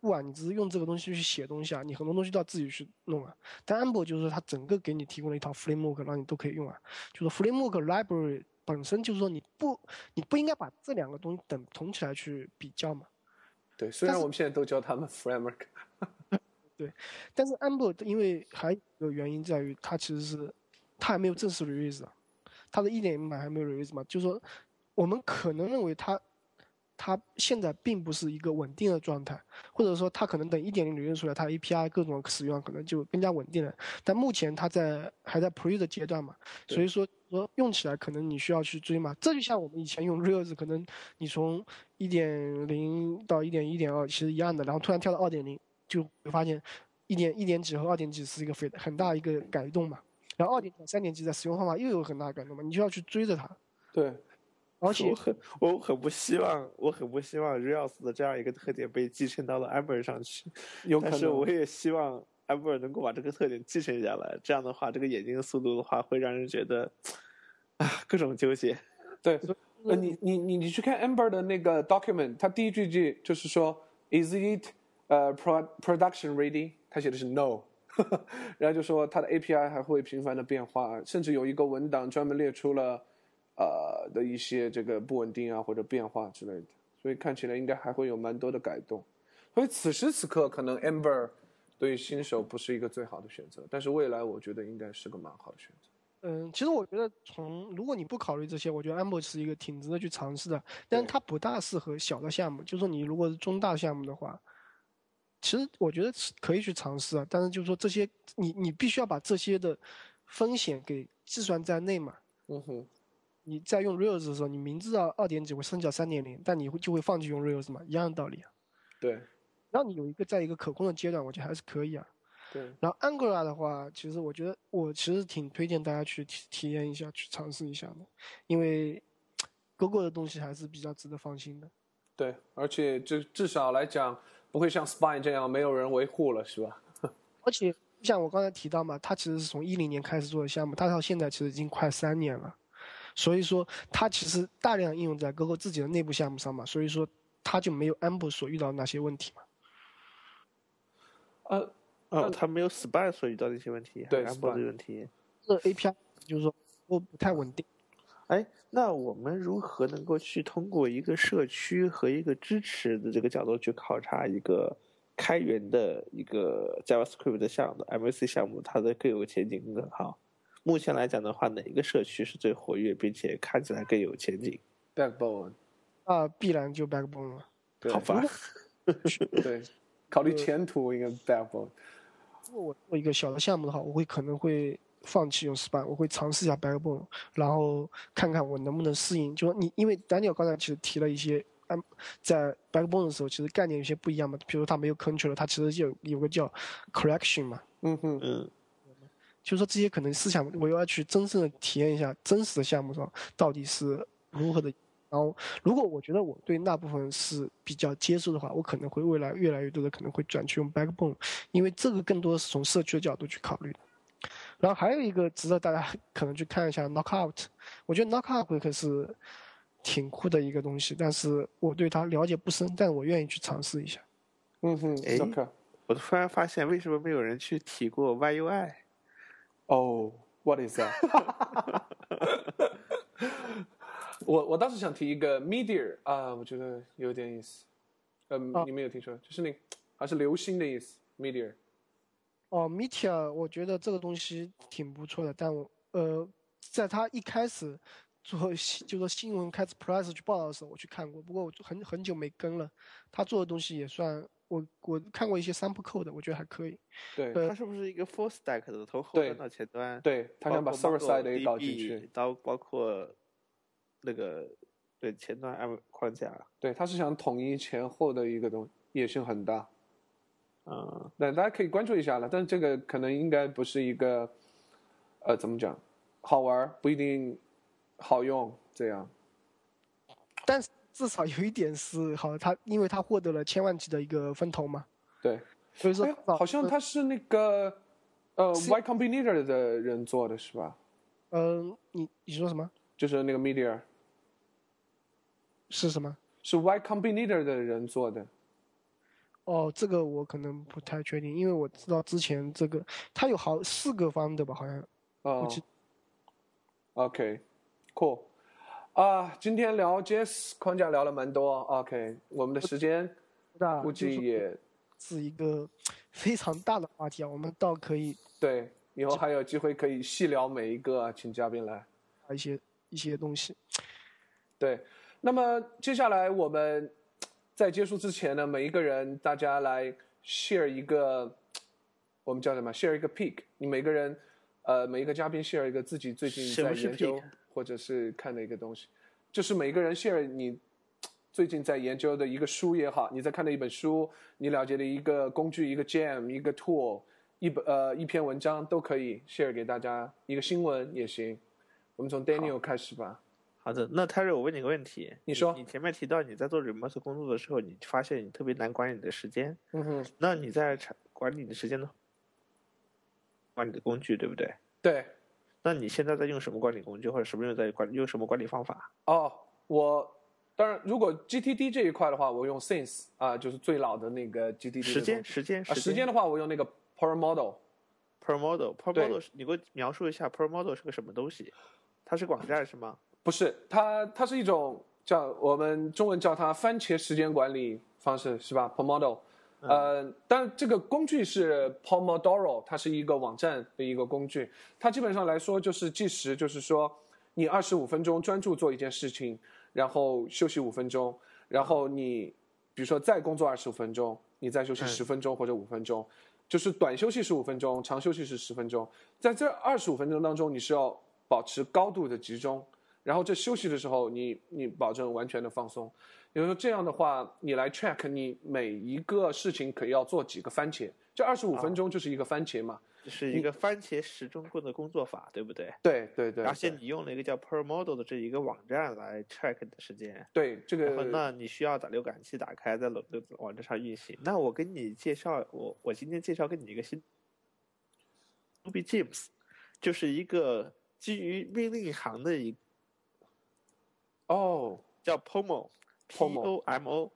不管你只是用这个东西去写东西啊，你很多东西都要自己去弄啊。但 Amber 就是说它整个给你提供了一套 framework，让你都可以用啊。就是 framework library 本身就是说你不你不应该把这两个东西等同起来去比较嘛。
对，虽然我们现在都叫他们 framework。
对，但是 Amber 因为还有一个原因在于它其实是它还没有正式 release 啊，它的一点零版还没有 release 嘛，就是说我们可能认为它。它现在并不是一个稳定的状态，或者说它可能等一点零履约出来，它 API 各种使用可能就更加稳定了。但目前它在还在 Pre 的阶段嘛，所以说说用起来可能你需要去追嘛。这就像我们以前用 Rails，可能你从一点零到一点一点二其实一样的，然后突然跳到二点零，就会发现一点一点几和二点几是一个非很大一个改动嘛。然后二点三点几在使用方法又有很大改动嘛，你就要去追着它。
对。
而且我很我很不希望，我很不希望 Rails 的这样一个特点被继承到了 Amber 上去。
有可能，
但是我也希望 Amber 能够把这个特点继承下来。这样的话，这个眼睛的速度的话，会让人觉得啊，各种纠结。
对，呃，你你你你去看 Amber 的那个 document，他第一句句就是说，Is it 呃 pro production ready？他写的是 No，然后就说它的 API 还会频繁的变化，甚至有一个文档专门列出了。呃的一些这个不稳定啊或者变化之类的，所以看起来应该还会有蛮多的改动，所以此时此刻可能 Amber 对于新手不是一个最好的选择，但是未来我觉得应该是个蛮好的选择。
嗯，其实我觉得从如果你不考虑这些，我觉得 Amber 是一个挺值得去尝试的，但是它不大适合小的项目，就是说你如果是中大项目的话，其实我觉得可以去尝试啊，但是就是说这些你你必须要把这些的风险给计算在内嘛。
嗯哼。
你在用 Rails 的时候，你明知道二点几会升到三点零，但你会就会放弃用 Rails 嘛？一样的道理啊。
对。
然后你有一个在一个可控的阶段，我觉得还是可以啊。
对。
然后 Angular 的话，其实我觉得我其实挺推荐大家去体体验一下，去尝试一下的，因为 Google 的东西还是比较值得放心的。
对，而且至至少来讲，不会像 Spine 这样没有人维护了，是吧？
而且像我刚才提到嘛，它其实是从一零年开始做的项目，它到现在其实已经快三年了。所以说，它其实大量应用在 Google 自己的内部项目上嘛，所以说它就没有 Amber 所遇到那些问题嘛。
呃，
呃，它没有 Spy 所遇到的一些问题，
对
Amber 的问题。
这 API 就是说不不太稳定。
哎，那我们如何能够去通过一个社区和一个支持的这个角度去考察一个开源的一个 JavaScript 的项目、MVC 项目，它的更有前景更好？目前来讲的话，哪一个社区是最活跃，并且看起来更有前景
？Backbone，
啊，必然就 Backbone 了。
好吧。
对，考虑前途应该 Backbone。
如果我做一个小的项目的话，我会可能会放弃用 Span，我会尝试一下 Backbone，然后看看我能不能适应。就说你，因为 Daniel 刚才其实提了一些，嗯，在 Backbone 的时候，其实概念有些不一样嘛。比如它没有 Control，它其实有有个叫 Correction 嘛。
嗯哼嗯。
就是说这些可能思想，我要去真正的体验一下真实的项目上到底是如何的。然后，如果我觉得我对那部分是比较接受的话，我可能会未来越来越多的可能会转去用 Backbone，因为这个更多是从社区的角度去考虑的。然后还有一个值得大家 可能去看一下 Knockout，我觉得 Knockout 可是挺酷的一个东西，但是我对它了解不深，但我愿意去尝试一下。
嗯哼，Knockout，
我突然发现为什么没有人去提过 YUI？
哦，What is that？我我当时想提一个 Meteor 啊，我觉得有点意思。嗯，你没有听说？就是那还是流星的意思，Meteor。
哦，Meteor，我觉得这个东西挺不错的，但我呃，在他一开始做就说新闻开始 press 去报道的时候，我去看过，不过我很很久没跟了。他做的东西也算我我看过一些 sample code，我觉得还可以。
对，
呃
它是不是一个 full stack 的，从后端到前端？
对他想把 server side 也搞进去。
到包括那个对前端 app 框架。
对，他是想统一前后的一个东西，野心很大。
嗯，
那，大家可以关注一下了。但是这个可能应该不是一个，呃，怎么讲，好玩不一定好用。这样，
但是至少有一点是好，他因为他获得了千万级的一个风投嘛，
对，
所以说
哎，好像他是那个呃 Y Combinator 的人做的是吧？
嗯、你你说什么？
就是那个 Meteor
是什么？
是 Y Combinator 的人做的。
哦，这个我可能不太确定，因为我知道之前这个他有好四个方的吧，好像
哦，OK，cool。啊，今天聊 JS 框架聊了蛮多。OK，我们的时间估
不大就是
计也
是一个非常大的话题啊，我们倒可以
对，以后还有机会可以细聊每一个，请嘉宾来。
把一些一些东西。
对，那么接下来我们 在结束之前呢，每一个人大家来 share 一个，我们叫什么？share 一个 pick，。你每个人，呃，每一个嘉宾 share 一个自己最近在研究？或者是看的一个东西，就是每个人 share 你最近在研究的一个书也好，你在看的一本书，你了解的一个工具、一个 jam、一个 tool、一本呃一篇文章都可以 share 给大家，一个新闻也行。我们从 Daniel 开始吧。
好的，那泰瑞，我问你个问题，
你说
你前面提到你在做 remote 工作的时候，你发现你特别难管理你的时间，
嗯哼，
那你在产管理你的时间呢？管理的工具对不对？
对。
那你现在在用什么管理工具，或者什么用在管用什么管理方法？
哦，我当然，如果 GTD 这一块的话，我用 Since 啊、就是最老的那个 GTD 的
时间，时间，
啊，时间的话，我用那个 Per Model。
Per Model
Per
Model，你给我描述一下 per model 是个什么东西？它是个网站是吗？
不是，它它是一种叫我们中文叫它番茄时间管理方式，是吧？Pomodoro。呃，但这个工具是 Pomodoro，它是一个网站的一个工具。它基本上来说就是计时，就是说你二十五分钟专注做一件事情，然后休息五分钟，然后你比如说再工作二十五分钟，你再休息
嗯
十分钟或者五分钟，就是短休息十五分钟，长休息是十分钟。在这二十五分钟当中，你是要保持高度的集中，然后这休息的时候，你你保证完全的放松。也就是说，这样的话，你来 check 你每一个事情可以要做几个番茄，这二十五分钟就是一个番茄嘛。
这是一个番茄时钟棍的工作法，对不对？
对对对，
而且你用了一个叫 per model 的这一个网站来 check 你的时间。
对这个
那你需要把浏览器打开，在网网站上运行。那我跟你介绍，我我今天介绍给你一个新 Ruby Gems，就是一个基于命令行的一
哦
叫 Pomo，P
Pomo
O M O。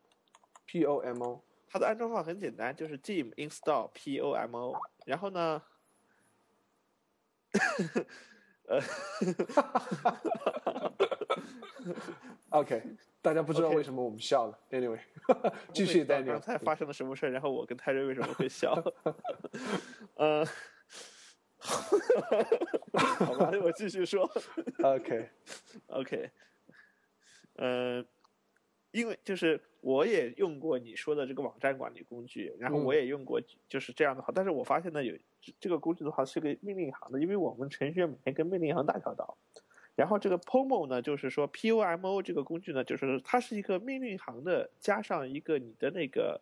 P O M O
它的安装方法很简单，就是 gim install p o m o，然后呢，呃
，OK，大家不知道为什么我们笑了。Anyway，继续
我不知道
Daniel
刚。才发生了什么事儿，然后我跟泰瑞为什么会笑？呃，好吧，我继续说。OK，OK，呃，因为就是我也用过你说的这个网站管理工具，然后我
嗯
也用过就是这样的话，但是我发现呢，有这这个工具的话是个命令行的，因为我们程序员每天跟命令行打交道。然后这个 POMO 呢，就是说 POMO 这个工具呢，就是它是一个命令行的，加上一个你的那个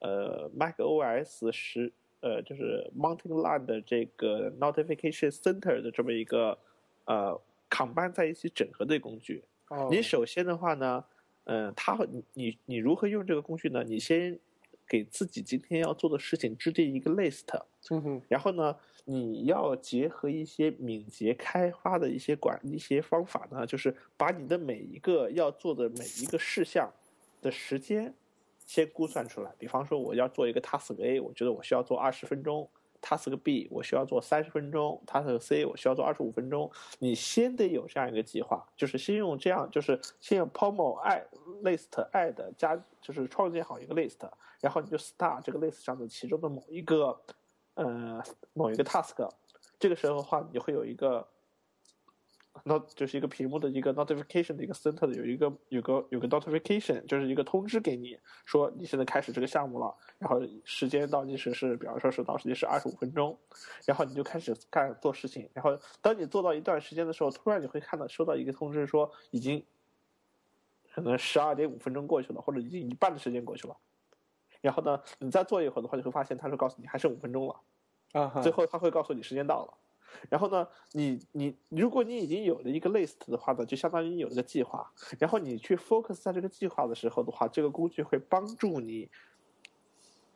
呃 Mac OS 十呃就是 Mountain Lion 的这个 Notification Center 的这么一个呃 combine 在一起整合的工具。
哦
你首先的话呢，嗯、它你你你如何用这个工具呢？你先给自己今天要做的事情制定一个 list，
嗯哼，
然后呢，你要结合一些敏捷开发的一些管一些方法呢，就是把你的每一个要做的每一个事项的时间先估算出来。比方说，我要做一个 task A，我觉得我需要做二十分钟；task B 我需要做三十分钟；task C 我需要做二十五分钟。你先得有这样一个计划，就是先用这样，就是先用 Pomo I list add 加，就是创建好一个 list，然后你就 start 这个 list 上的其中的某一个。呃某一个 task，这个时候的话，你会有一个那就是一个屏幕的一个 notification 的一个 center 的有一个有个有个 notification，就是一个通知给你说你现在开始这个项目了，然后时间倒计时是，比方说是倒计时是二十五分钟，然后你就开始干做事情，然后当你做到一段时间的时候，突然你会看到收到一个通知说已经可能十二点五分钟过去了，或者已经一半的时间过去了，然后呢，你再做一会儿的话，就会发现他说告诉你还剩五分钟了，
啊，
最后他会告诉你时间到了。然后呢，你你如果你已经有了一个 list 的话呢，就相当于你有一个计划。然后你去 focus 在这个计划的时候的话，这个工具会帮助你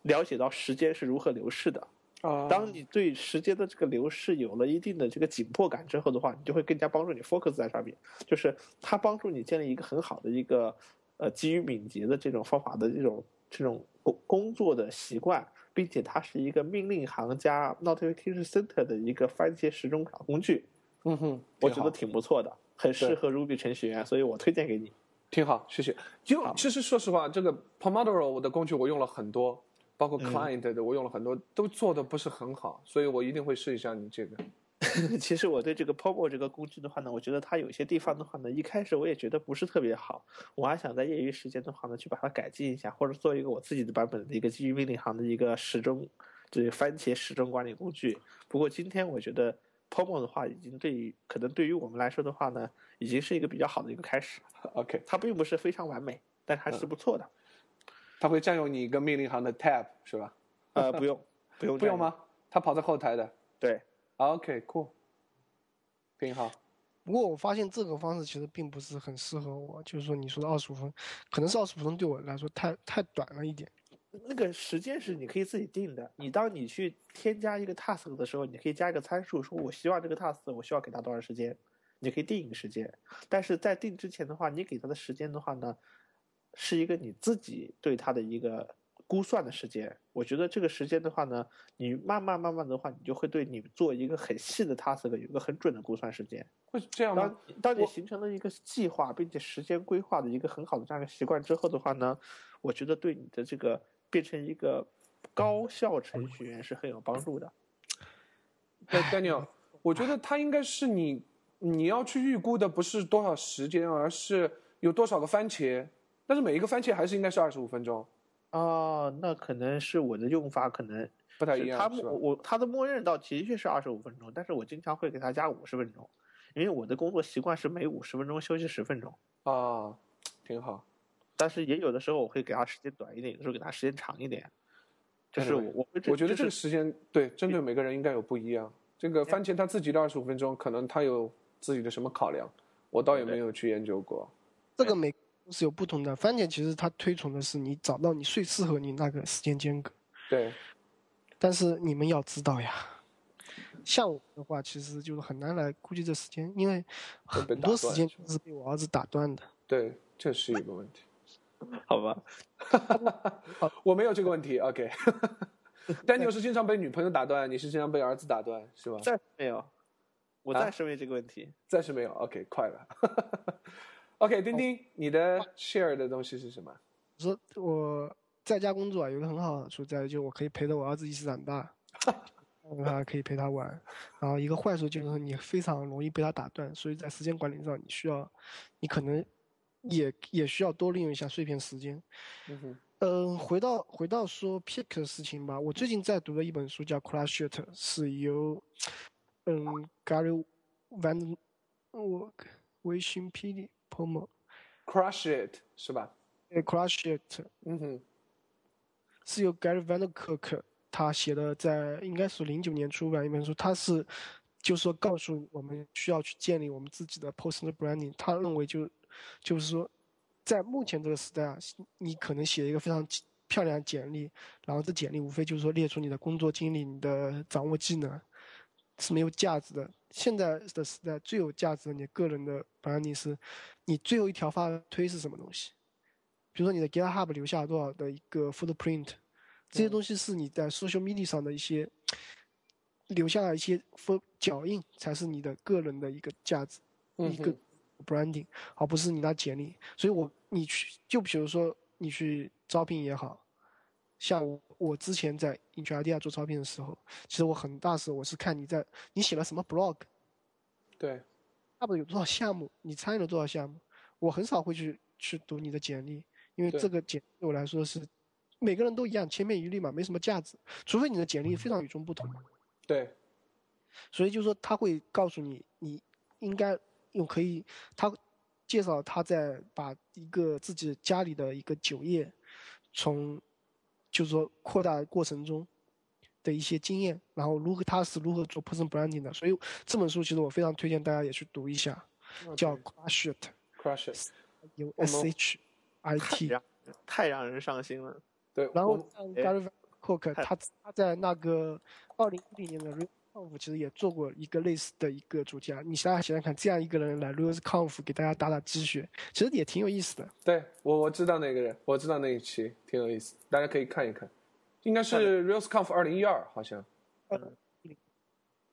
了解到时间是如何流逝的。
啊，
当你对时间的这个流逝有了一定的这个紧迫感之后的话，你就会更加帮助你 focus 在上面。就是它帮助你建立一个很好的一个呃基于敏捷的这种方法的这种这种工工作的习惯。并且它是一个命令行加 notification center 的一个番茄时钟卡工具，
嗯哼，
我觉得挺不错的，很适合 Ruby 程序员，所以我推荐给你。
挺好，谢谢。就其实说实话，这个 Pomodoro 的工具我用了很多，包括 client 的我用了很多，都做的不是很好，所以我一定会试一下你这个。
其实我对这个 Pomo 这个工具的话呢，我觉得它有些地方的话呢，一开始我也觉得不是特别好，我还想在业余时间的话呢，去把它改进一下，或者做一个我自己的版本的一个基于命令行的一个时钟，这个番茄时钟管理工具。不过今天我觉得 Pomo 的话，已经对于可能对于我们来说的话呢，已经是一个比较好的一个开始。
OK，
它并不是非常完美，但还是不错的。
它会占用你一个命令行的 tab 是吧？
呃，不用，不用，
不用吗？它跑在后台的。
对。
OK，cool。挺好，
不过我发现这个方式其实并不是很适合我。就是说，你说的二十五分，可能是二十五分对我来说太太短了一点。
那个时间是你可以自己定的。你当你去添加一个 task 的时候，你可以加一个参数，说我希望这个 task 我需要给他多长时间，你可以定一个时间。但是在定之前的话，你给他的时间的话呢，是一个你自己对他的一个。估算的时间，我觉得这个时间的话呢，你慢慢慢慢的话，你就会对你做一个很细的 task 有一个很准的估算时间。
会这样吗？
当你形成了一个计划并且时间规划的一个很好的这样一个习惯之后的话呢，我觉得对你的这个变成一个高效程序员是很有帮助的。
Daniel，我觉得他应该是你你要去预估的不是多少时间，而是有多少个番茄，但是每一个番茄还是应该是二十五分钟。
哦，那可能是我的用法可能
不太一样。
他默我他的默认到的确是二十五分钟，但是我经常会给他加五十分钟，因为我的工作习惯是每五十分钟休息十分钟。
啊，挺好。
但是也有的时候我会给他时间短一点，有的时候给他时间长一点。就是我我
我觉得这个时间对针对每个人应该有不一样。这个番茄他自己的二十五分钟，可能他有自己的什么考量，我倒也没有去研究过。
这个每。是有不同的番茄，其实它推崇的是你找到你最适合你那个时间间隔。
对。
但是你们要知道呀，像我的话，其实就是很难来估计这时间，因为很多时间是被我儿子打断的。
对，这是一个问题。
好吧。
我没有这个问题。OK。但你是经常被女朋友打断，你是经常被儿子打断，是吧？
暂时没有。我暂时没有这个问题。
暂时没有。OK，快了。OK，丁丁，你的 share 的东西是什么？
我说我在家工作有个很好的处在，就我可以陪着我儿子一起长大，他可以陪他玩。然后一个坏处就是你非常容易被他打断，所以在时间管理上你需要，你可能也也需要多利用一下碎片时间。
嗯哼。
嗯，回到回到说 pick 的事情吧，我最近在读的一本书叫 Crash It，是由嗯 Gary Van 我微信 PD。
Crush it 是吧？
对，Crush it，
嗯哼，
是由 Gary Vaynerchuk 他写的，在应该是零九年出版一本书。他是就是说告诉我们需要去建立我们自己的 personal branding。他认为就就是说，在目前这个时代啊，你可能写一个非常漂亮的简历，然后这简历无非就是说列出你的工作经历、你的掌握技能。是没有价值的。现在的时代最有价值的，你个人的 branding 是，你最后一条发推是什么东西？比如说你的 GitHub 留下了多少的一个 footprint，这些东西是你在 social media 上的一些留下了一些 foot 脚印，才是你的个人的一个价值，一个 branding，而不是你拿简历。所以我你去，就比如说你去招聘也好。像我之前在 i n t r a d i a 做招聘的时候，其实我很大时候我是看你在你写了什么 blog，
对，
差不多有多少项目，你参与了多少项目，我很少会去去读你的简历，因为这个简对我来说是每个人都一样，千篇一律嘛，没什么价值，除非你的简历非常与众不同。
对，
所以就是说他会告诉你，你应该用可以，他介绍他在把一个自己家里的一个酒业，从就是说扩大过程中的一些经验，然后如何他是如何做 person branding 的，所以这本书其实我非常推荐大家也去读一下，叫 Crush
It，Crush It，
有 S H I T，
太让人伤心了。
对，
然后像 Gary Cook 他他在那个二零一零年的 RealConf 其实也做过一个类似的一个主题啊，你想想想看，这样一个人来 RealConf 给大家打打鸡血，其实也挺有意思的。
对我我知道那个人，我知道那一期挺有意思，大家可以看一看，应该是 RealConf 二零一二好像。
嗯。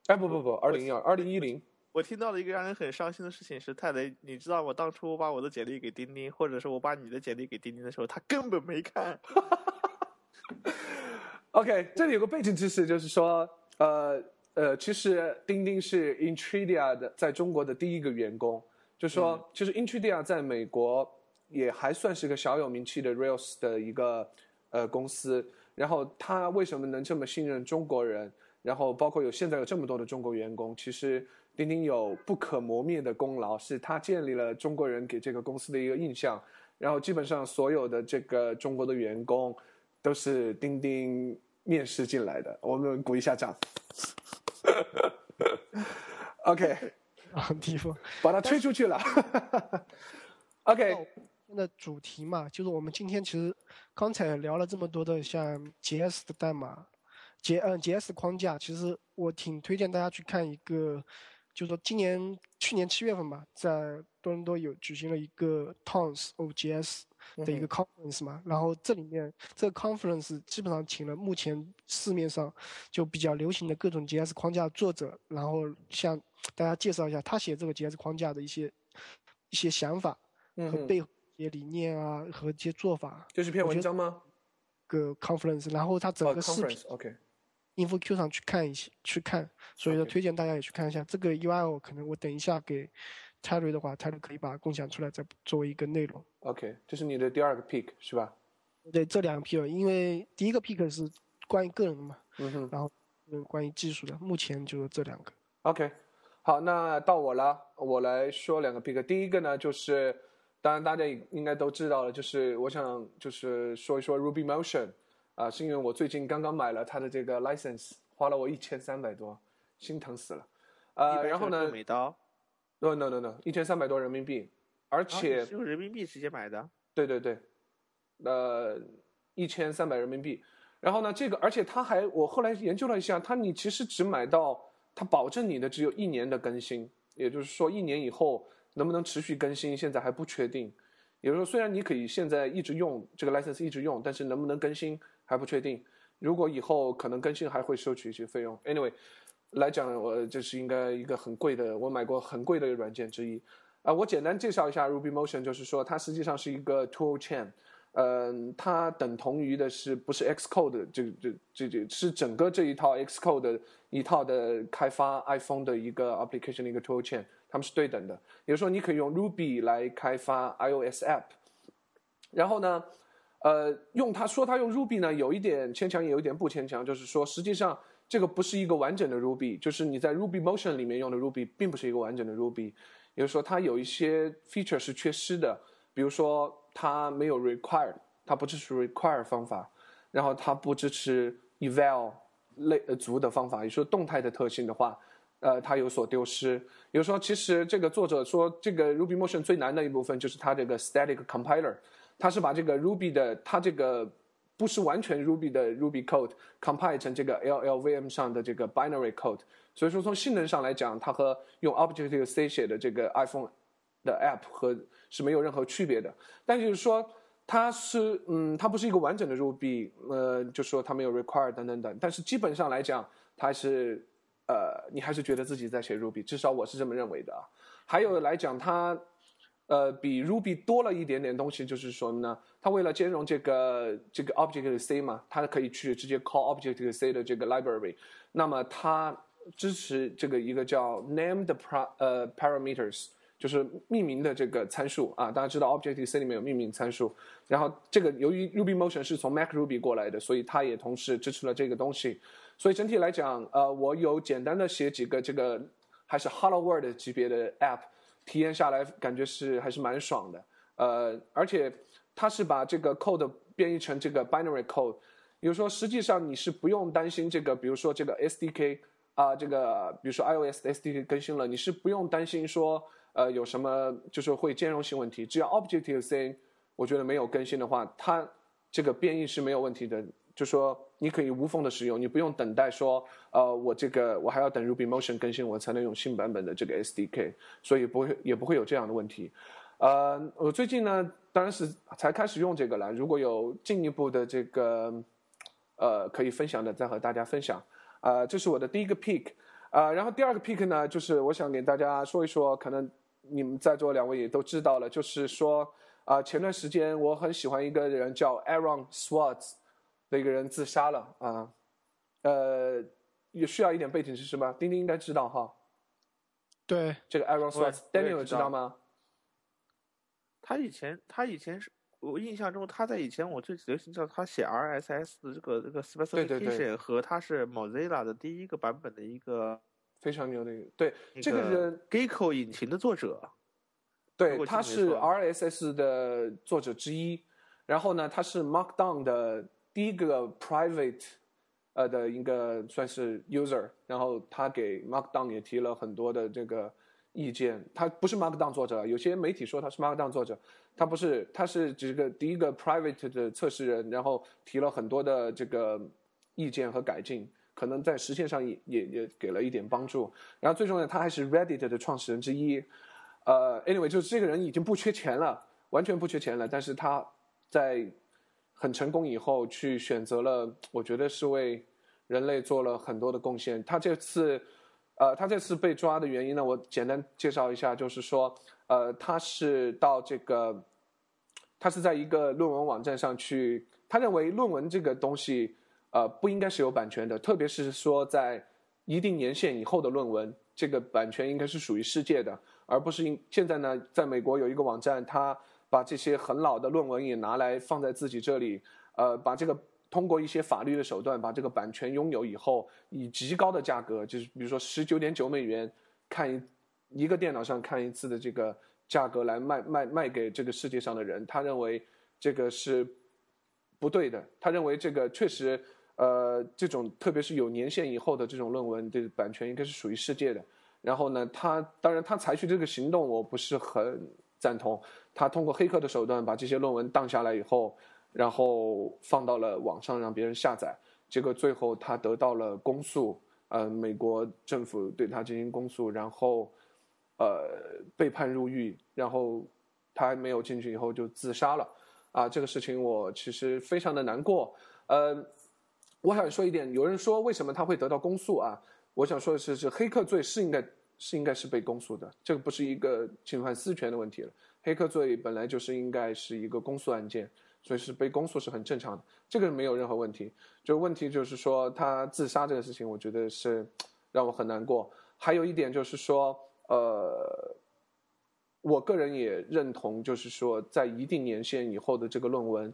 哎不不不，二零一二，二零一零。
我听到了一个让人很伤心的事情是，泰雷，你知道我当初把我的简历给钉钉，或者是我把你的简历给钉钉的时候，他根本没看。
OK，这里有个背景知识，就是说，呃呃，其实钉钉是 Intridia 的在中国的第一个员工，就说，
嗯、
其实 Intridia 在美国也还算是个小有名气的 Rails 的一个呃公司。然后他为什么能这么信任中国人？然后包括有现在有这么多的中国员工，其实钉钉有不可磨灭的功劳，是他建立了中国人给这个公司的一个印象。然后基本上所有的这个中国的员工都是钉钉面试进来的，我们鼓一下掌。OK，
啊，地方
把它推出去了。OK，
天的主题嘛，就是我们今天其实刚才聊了这么多的像 JS 的代码，杰嗯 JS 框架，其实我挺推荐大家去看一个，就是说今年去年七月份吧，在多伦多有举行了一个 Towns of JS 的一个 conference 嘛，然后这里面这个 conference 基本上请了目前市面上就比较流行的各种 JS 框架作者，然后向大家介绍一下他写这个 JS 框架的一些一些想法和背后一些理念啊和一些做法。
就是篇文章吗？
个 conference，然后他整个视频、
哦、，OK。
InfoQ 上去看一些，去看，所以说推荐大家也去看一下。这个 URL 可能我等一下给 Terry 的话，Terry 可以把它共享出来，再作为一个内容。
OK，这是你的第二个 pick 是吧？
对，这两个 pick，因为第一个 pick 是关于个人的嘛，
嗯哼，
然后嗯关于技术的，目前就是这两个。
OK，好，那到我了，我来说两个 pick。第一个呢，就是当然大家应该都知道了，就是我想就是说一说 Ruby Motion。啊，是因为我最近刚刚买了它的这个 license，花了我一千三百多，心疼死了。呃，然后呢？
美刀
？No no no no，一千三百多人民币，而且、
啊、用人民币直接买的。
对对对，呃，一千三百人民币。然后呢，这个而且它还，我后来研究了一下，它你其实只买到它保证你的只有一年的更新，也就是说一年以后能不能持续更新，现在还不确定。也就是说，虽然你可以现在一直用这个 license 一直用，但是能不能更新？还不确定，如果以后可能更新还会收取一些费用。Anyway，来讲我这是应该一个很贵的，我买过很贵的软件之一。啊、我简单介绍一下 Ruby Motion，就是说它实际上是一个 tool chain，嗯、它等同于的是不是 Xcode 这这这这是整个这一套 Xcode 的一套的开发 iPhone 的一个 application 的一个 tool chain，它们是对等的。也就是说，你可以用 Ruby 来开发 iOS app，然后呢？呃，用它说它用 Ruby 呢，有一点牵强，也有一点不牵强。就是说，实际上这个不是一个完整的 Ruby，就是你在 Ruby Motion 里面用的 Ruby 并不是一个完整的 Ruby，也就是说它有一些 feature 是缺失的，比如说它没有 require，它不支持 require 方法，然后它不支持 eval 类呃族的方法，也说动态的特性的话，呃，它有所丢失。也就说，其实这个作者说，这个 Ruby Motion 最难的一部分就是它这个 static compiler。它是把这个 Ruby 的，它这个不是完全 Ruby 的 Ruby code compile 成这个 LLVM 上的这个 binary code，所以说从性能上来讲，它和用 Objective C 写的这个 iPhone 的 app 和是没有任何区别的。但就是说，它是嗯，它不是一个完整的 Ruby，呃，就说它没有 require 等等等。但是基本上来讲，它是呃，你还是觉得自己在写 Ruby，至少我是这么认为的啊。还有来讲，它。呃，比 Ruby 多了一点点东西，就是说呢，它为了兼容这个这个 Objective C 嘛，它可以去直接 call Objective C 的这个 library。那么它支持这个一个叫 named par 呃 parameters，就是命名的这个参数啊。大家知道 Objective C 里面有命名参数，然后这个由于 Ruby Motion 是从 Mac Ruby 过来的，所以它也同时支持了这个东西。所以整体来讲，呃，我有简单的写几个这个还是 Hello World 级别的 App，体验下来感觉是还是蛮爽的。呃，而且它是把这个 code 变异成这个 binary code，比如说实际上你是不用担心这个，比如说这个 SDK 啊，这个比如说 iOS SDK 更新了，你是不用担心说呃有什么就是会兼容性问题，只要 Objective C 我觉得没有更新的话，它这个变异是没有问题的。就说你可以无缝的使用，你不用等待说，呃，我这个我还要等 Ruby Motion 更新，我才能用新版本的这个 SDK，所以不会也不会有这样的问题。呃，我最近呢，当然是才开始用这个了。如果有进一步的这个，呃，可以分享的，再和大家分享。啊，这是我的第一个 pick。啊，然后第二个 pick 呢，就是我想给大家说一说，可能你们在座两位也都知道了，就是说，啊，前段时间我很喜欢一个人叫 Aaron Swartz。的一个人自杀了啊，呃，也需要一点背景知识吗？丁丁应该知道哈。
对，
这个 Aaron Swartz，Daniel 知道吗？
他以前，他以前是我印象中，他在以前我最流行叫他写 RSS 的这个这个 specification 和他是 Mozilla 的第一个版本的一个
非常牛的一个对这个人
Gecko 引擎的作者，
对，他是 RSS 的作者之一，然后呢，他是 Markdown 的。第一个 private，呃的一个算是 user，然后他给 Markdown 也提了很多的这个意见。他不是 Markdown 作者，有些媒体说他是 Markdown 作者，他不是，他是这个第一个 private 的测试人，然后提了很多的这个意见和改进，可能在实现上也也也给了一点帮助。然后最重要，他还是 Reddit 的创始人之一。呃，anyway，就是这个人已经不缺钱了，完全不缺钱了，但是他在。很成功以后，去选择了，我觉得是为人类做了很多的贡献。他这次，呃，他这次被抓的原因呢，我简单介绍一下，就是说，呃，他是到这个，他是在一个论文网站上去，他认为论文这个东西，呃，不应该是有版权的，特别是说在一定年限以后的论文，这个版权应该是属于世界的，而不是因现在呢，在美国有一个网站，他。把这些很老的论文也拿来放在自己这里，呃，把这个通过一些法律的手段把这个版权拥有以后，以极高的价格，就是比如说十九点九美元看一一个电脑上看一次的这个价格来卖卖卖给这个世界上的人，他认为这个是不对的。他认为这个确实，呃，这种特别是有年限以后的这种论文的版权应该是属于世界的。然后呢，他当然他采取这个行动，我不是很赞同。他通过黑客的手段把这些论文当下来以后，然后放到了网上让别人下载，结果最后他得到了公诉，呃，美国政府对他进行公诉，然后，呃，被判入狱，然后他没有进去以后就自杀了，啊，这个事情我其实非常的难过，呃，我想说一点，有人说为什么他会得到公诉啊？我想说的是，是黑客罪是应该是应该是被公诉的，这个不是一个侵犯私权的问题了。黑客罪本来就是应该是一个公诉案件，所以是被公诉是很正常的，这个没有任何问题。就问题就是说他自杀这个事情，我觉得是让我很难过。还有一点就是说，呃，我个人也认同，就是说在一定年限以后的这个论文，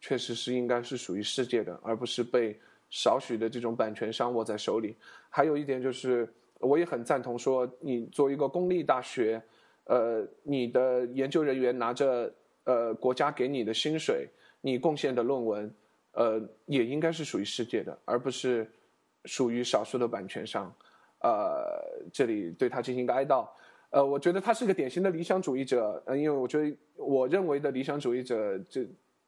确实是应该是属于世界的，而不是被少许的这种版权商握在手里。还有一点就是，我也很赞同说，你作为一个公立大学。呃，你的研究人员拿着呃国家给你的薪水，你贡献的论文，呃，也应该是属于世界的，而不是属于少数的版权商。呃，这里对他进行一个哀悼。呃，我觉得他是个典型的理想主义者。呃，因为我觉得我认为的理想主义者，这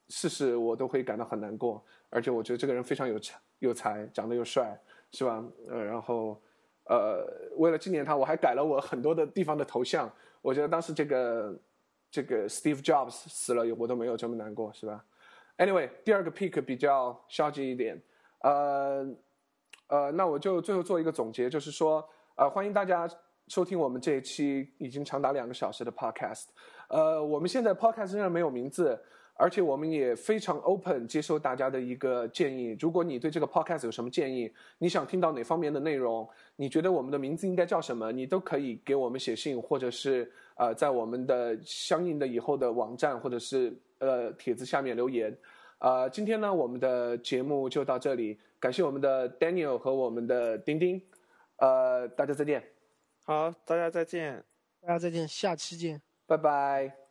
事事我都会感到很难过。而且我觉得这个人非常有才，有才，长得又帅，是吧？呃，然后呃，为了纪念他，我还改了我很多的地方的头像。我觉得当时这个这个 Steve Jobs 死了，我都没有这么难过，是吧？Anyway，第二个 pick 比较消极一点，呃呃，那我就最后做一个总结，就是说，呃，欢迎大家收听我们这一期已经长达两个小时的 podcast。呃，我们现在 podcast 上没有名字，而且我们也非常 open 接受大家的一个建议。如果你对这个 podcast 有什么建议，你想听到哪方面的内容，你觉得我们的名字应该叫什么，你都可以给我们写信，或者是呃在我们的相应的以后的网站或者是呃帖子下面留言。呃，今天呢，我们的节目就到这里，感谢我们的 Daniel 和我们的丁丁，呃，大家再见。
好，大家再见。
大家再见，下期见，
拜拜。